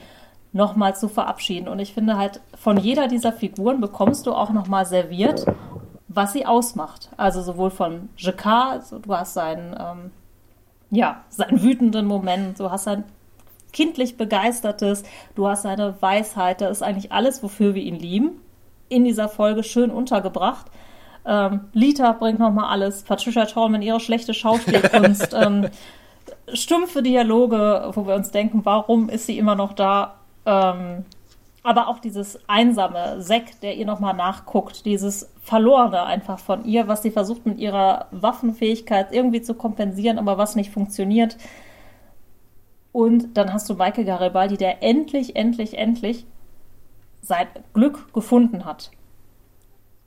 nochmal zu verabschieden. Und ich finde halt, von jeder dieser Figuren bekommst du auch nochmal serviert, was sie ausmacht. Also sowohl von Jacquard, du hast seinen, ähm, ja, seinen wütenden Moment, du hast sein kindlich begeistertes, du hast seine Weisheit, da ist eigentlich alles, wofür wir ihn lieben, in dieser Folge schön untergebracht. Ähm, Lita bringt nochmal alles. Patricia Tallman, ihre schlechte Schauspielkunst. ähm, stumpfe Dialoge, wo wir uns denken, warum ist sie immer noch da? Ähm, aber auch dieses einsame Zack, der ihr nochmal nachguckt, dieses Verlorene einfach von ihr, was sie versucht mit ihrer Waffenfähigkeit irgendwie zu kompensieren, aber was nicht funktioniert. Und dann hast du Michael Garibaldi, der endlich, endlich, endlich sein Glück gefunden hat.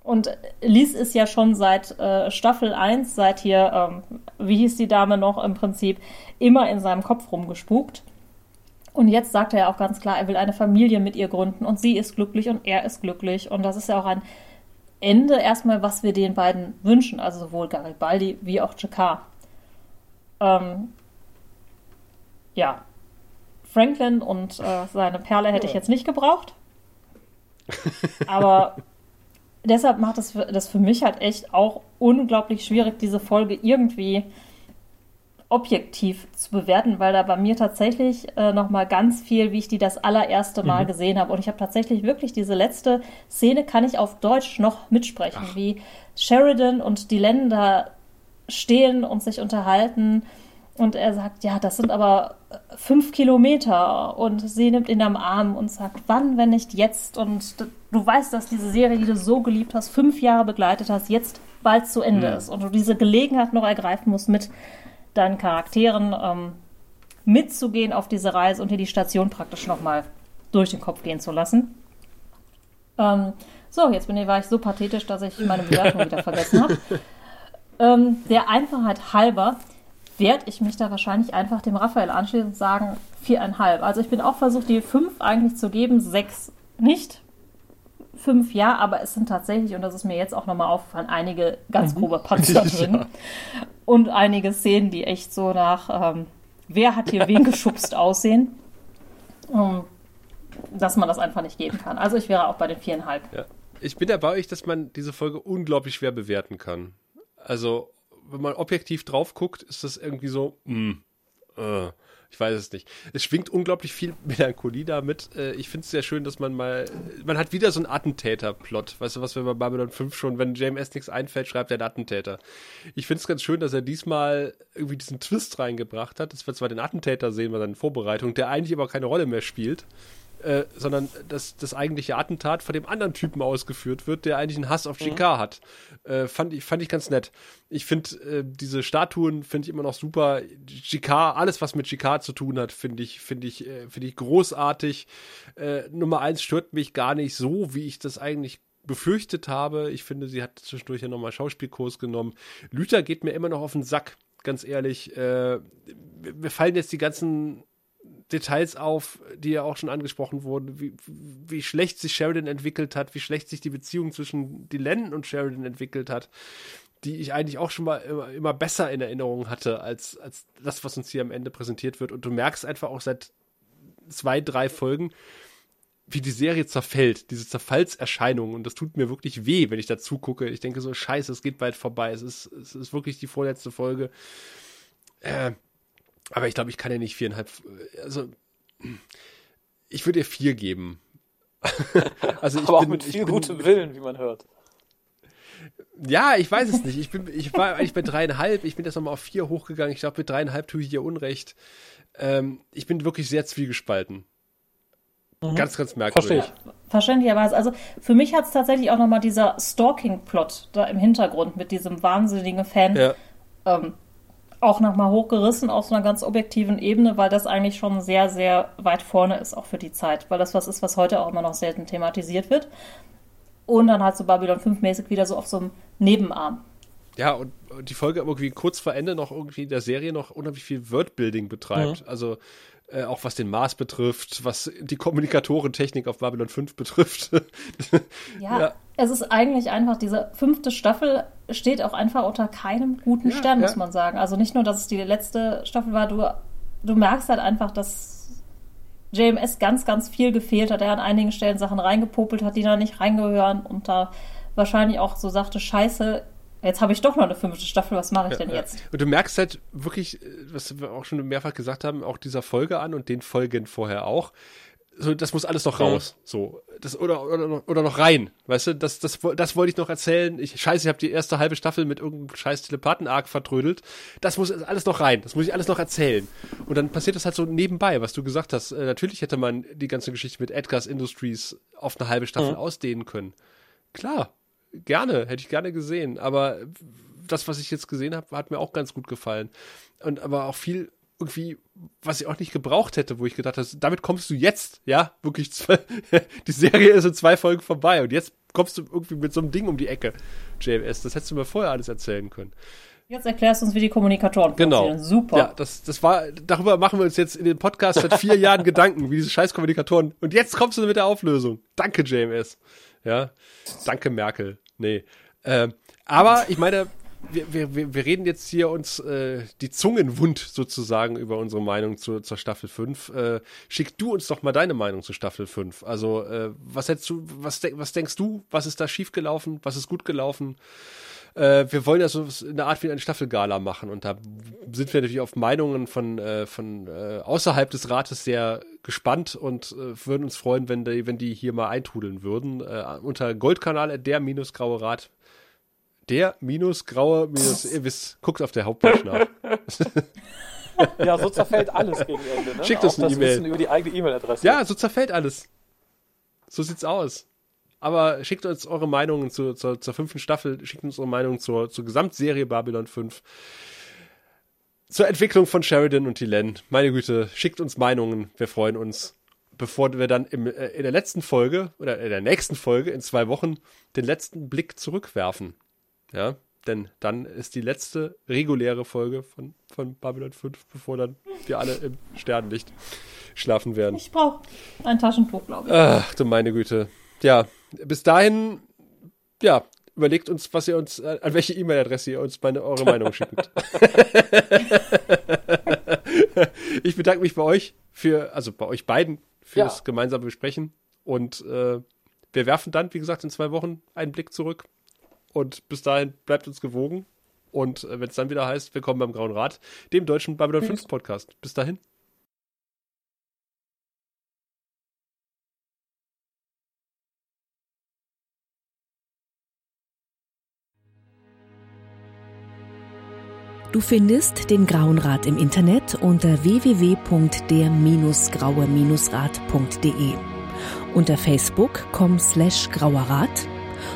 Und Lies ist ja schon seit äh, Staffel 1, seit hier, ähm, wie hieß die Dame noch im Prinzip, immer in seinem Kopf rumgespukt. Und jetzt sagt er ja auch ganz klar, er will eine Familie mit ihr gründen und sie ist glücklich und er ist glücklich. Und das ist ja auch ein Ende erstmal, was wir den beiden wünschen, also sowohl Garibaldi wie auch Jakar. Ähm, ja, Franklin und äh, seine Perle hätte ich jetzt nicht gebraucht. Aber deshalb macht es das, das für mich halt echt auch unglaublich schwierig, diese Folge irgendwie objektiv zu bewerten, weil da bei mir tatsächlich äh, noch mal ganz viel, wie ich die das allererste Mal mhm. gesehen habe. Und ich habe tatsächlich wirklich diese letzte Szene, kann ich auf Deutsch noch mitsprechen, Ach. wie Sheridan und die Länder stehen und sich unterhalten Und er sagt, ja, das sind aber äh, fünf Kilometer. Und sie nimmt ihn am Arm und sagt, wann, wenn nicht jetzt? Und du weißt, dass diese Serie, die du so geliebt hast, fünf Jahre begleitet hast, jetzt bald zu Ende mhm. ist. Und du diese Gelegenheit noch ergreifen musst, mit deinen Charakteren ähm, mitzugehen auf diese Reise und dir die Station praktisch nochmal durch den Kopf gehen zu lassen. Ähm, so, jetzt bin ich, war ich so pathetisch, dass ich meine Bewertung wieder vergessen habe. Ähm, der Einfachheit halber werde ich mich da wahrscheinlich einfach dem Raphael anschließen und sagen viereinhalb. Also ich bin auch versucht, die fünf eigentlich zu geben, sechs nicht. Fünf ja, aber es sind tatsächlich, und das ist mir jetzt auch nochmal aufgefallen, einige ganz mhm. grobe Patzer drin. Ja. Und einige Szenen, die echt so nach, ähm, wer hat hier wen geschubst aussehen. Um, ähm, dass man das einfach nicht geben kann. Also ich wäre auch bei den viereinhalb. Ja. Ich bin ja bei euch, dass man diese Folge unglaublich schwer bewerten kann. Also wenn man objektiv drauf guckt, ist das irgendwie so, mh, hm, äh, ich weiß es nicht. Es schwingt unglaublich viel Melancholie damit. Äh, ich finde es sehr schön, dass man mal, man hat wieder so einen Attentäter-Plot. Weißt du, was wir bei Babylon 5 schon, wenn JMS nichts einfällt, schreibt er einen Attentäter. Ich finde es ganz schön, dass er diesmal irgendwie diesen Twist reingebracht hat, dass wir zwar den Attentäter sehen bei seiner Vorbereitung, der eigentlich aber keine Rolle mehr spielt. Äh, sondern dass das eigentliche Attentat von dem anderen Typen ausgeführt wird, der eigentlich einen Hass auf Chicard mhm. hat. Äh, fand, ich, fand ich ganz nett. Ich finde äh, diese Statuen finde ich immer noch super. Chicard, alles was mit Chicard zu tun hat, finde ich, finde ich, äh, finde ich großartig. Äh, Nummer eins stört mich gar nicht so, wie ich das eigentlich befürchtet habe. Ich finde, sie hat zwischendurch ja nochmal Schauspielkurs genommen. Lüther geht mir immer noch auf den Sack, ganz ehrlich. Mir fallen jetzt die ganzen Details auf, die ja auch schon angesprochen wurden, wie, wie schlecht sich Sheridan entwickelt hat, wie schlecht sich die Beziehung zwischen Dylan und Sheridan entwickelt hat, die ich eigentlich auch schon mal immer, immer besser in Erinnerung hatte, als, als das, was uns hier am Ende präsentiert wird. Und du merkst einfach auch seit zwei, drei Folgen, wie die Serie zerfällt, diese Zerfallserscheinung. Und das tut mir wirklich weh, wenn ich dazu gucke. Ich denke so, scheiße, es geht bald vorbei. Es ist, es ist wirklich die vorletzte Folge. Äh, aber ich glaube, ich kann ja nicht viereinhalb. Also, ich würde ihr vier geben. also ich Aber bin, auch mit viel bin, gutem Willen, wie man hört. Ja, ich weiß es nicht. Ich, bin, ich war eigentlich bei dreieinhalb. Ich bin jetzt nochmal auf vier hochgegangen. Ich glaube, mit dreieinhalb tue ich ihr Unrecht. Ähm, ich bin wirklich sehr zwiegespalten. Mhm. Ganz, ganz merkwürdig. Verstehe ich. Verständlicherweise. Also für mich hat es tatsächlich auch nochmal dieser Stalking-Plot da im Hintergrund mit diesem wahnsinnigen Fan ja. ähm, auch nochmal hochgerissen auf so einer ganz objektiven Ebene, weil das eigentlich schon sehr, sehr weit vorne ist, auch für die Zeit. Weil das was ist, was heute auch immer noch selten thematisiert wird. Und dann halt so Babylon 5 mäßig wieder so auf so einem Nebenarm. Ja, und die Folge irgendwie kurz vor Ende noch irgendwie der Serie noch unheimlich viel Wordbuilding betreibt. Mhm. Also äh, auch was den Mars betrifft, was die Kommunikatorentechnik auf Babylon 5 betrifft. ja, ja, es ist eigentlich einfach, diese fünfte Staffel steht auch einfach unter keinem guten ja, Stern, ja. muss man sagen. Also nicht nur, dass es die letzte Staffel war, du, du merkst halt einfach, dass JMS ganz, ganz viel gefehlt hat. Er an einigen Stellen Sachen reingepopelt hat, die da nicht reingehören und da wahrscheinlich auch so sagte, scheiße, jetzt habe ich doch noch eine fünfte Staffel, was mache ich denn jetzt? Und du merkst halt wirklich, was wir auch schon mehrfach gesagt haben, auch dieser Folge an und den Folgen vorher auch, so, das muss alles noch raus. So, das, oder, oder, oder noch rein. Weißt du, das, das, das wollte ich noch erzählen. Ich, scheiße, ich habe die erste halbe Staffel mit irgendeinem scheiß Telepathen-Arc vertrödelt. Das muss alles noch rein. Das muss ich alles noch erzählen. Und dann passiert das halt so nebenbei, was du gesagt hast. Äh, natürlich hätte man die ganze Geschichte mit Edgar's Industries auf eine halbe Staffel mhm. ausdehnen können. Klar, gerne, hätte ich gerne gesehen. Aber das, was ich jetzt gesehen habe, hat mir auch ganz gut gefallen. Und aber auch viel irgendwie, was ich auch nicht gebraucht hätte, wo ich gedacht habe, damit kommst du jetzt, ja, wirklich, zwei, die Serie ist in zwei Folgen vorbei und jetzt kommst du irgendwie mit so einem Ding um die Ecke, JMS. Das hättest du mir vorher alles erzählen können. Jetzt erklärst du uns, wie die Kommunikatoren genau. Super. Ja, das, das war, darüber machen wir uns jetzt in dem Podcast seit vier Jahren Gedanken, wie diese scheiß Kommunikatoren. Und jetzt kommst du mit der Auflösung. Danke, JMS. Ja. Danke, Merkel. Nee. Äh, aber ich meine, wir, wir, wir reden jetzt hier uns äh, die Zungen wund sozusagen über unsere Meinung zu, zur Staffel 5. Äh, schick du uns doch mal deine Meinung zu Staffel 5. Also, äh, was hättest du, was, was denkst du, was ist da schiefgelaufen, was ist gut gelaufen? Äh, wir wollen ja so eine Art wie eine Staffelgala machen und da sind wir natürlich auf Meinungen von, äh, von äh, außerhalb des Rates sehr gespannt und äh, würden uns freuen, wenn die, wenn die hier mal eintrudeln würden. Äh, unter Goldkanal der minus graue Rat der minus graue minus, ihr wisst, guckt auf der Hauptpage nach. Ja, so zerfällt alles gegen Ende. Ne? Schickt uns eine E-Mail. Über die eigene E-Mail-Adresse. Ja, so zerfällt alles. So sieht's aus. Aber schickt uns eure Meinungen zu, zur, zur fünften Staffel, schickt uns eure Meinungen zur, zur Gesamtserie Babylon 5. Zur Entwicklung von Sheridan und Dylan. Meine Güte, schickt uns Meinungen, wir freuen uns. Bevor wir dann im, äh, in der letzten Folge oder in der nächsten Folge in zwei Wochen den letzten Blick zurückwerfen. Ja, denn dann ist die letzte reguläre Folge von, von Babylon 5, bevor dann wir alle im Sternenlicht schlafen werden. Ich brauche ein Taschentuch, glaube ich. Ach du meine Güte. Ja, bis dahin, ja, überlegt uns, was ihr uns, äh, an welche E-Mail-Adresse ihr uns meine, eure Meinung schickt. ich bedanke mich bei euch für, also bei euch beiden fürs Ja. gemeinsame Besprechen und äh, wir werfen dann, wie gesagt, in zwei Wochen einen Blick zurück und bis dahin bleibt uns gewogen und äh, wenn es dann wieder heißt, willkommen beim Grauen Rat, dem deutschen Babylon 5 Podcast. Bis dahin. Du findest den Grauen Rat im Internet unter www.der-graue-rat.de, unter facebook.com slash grauerrat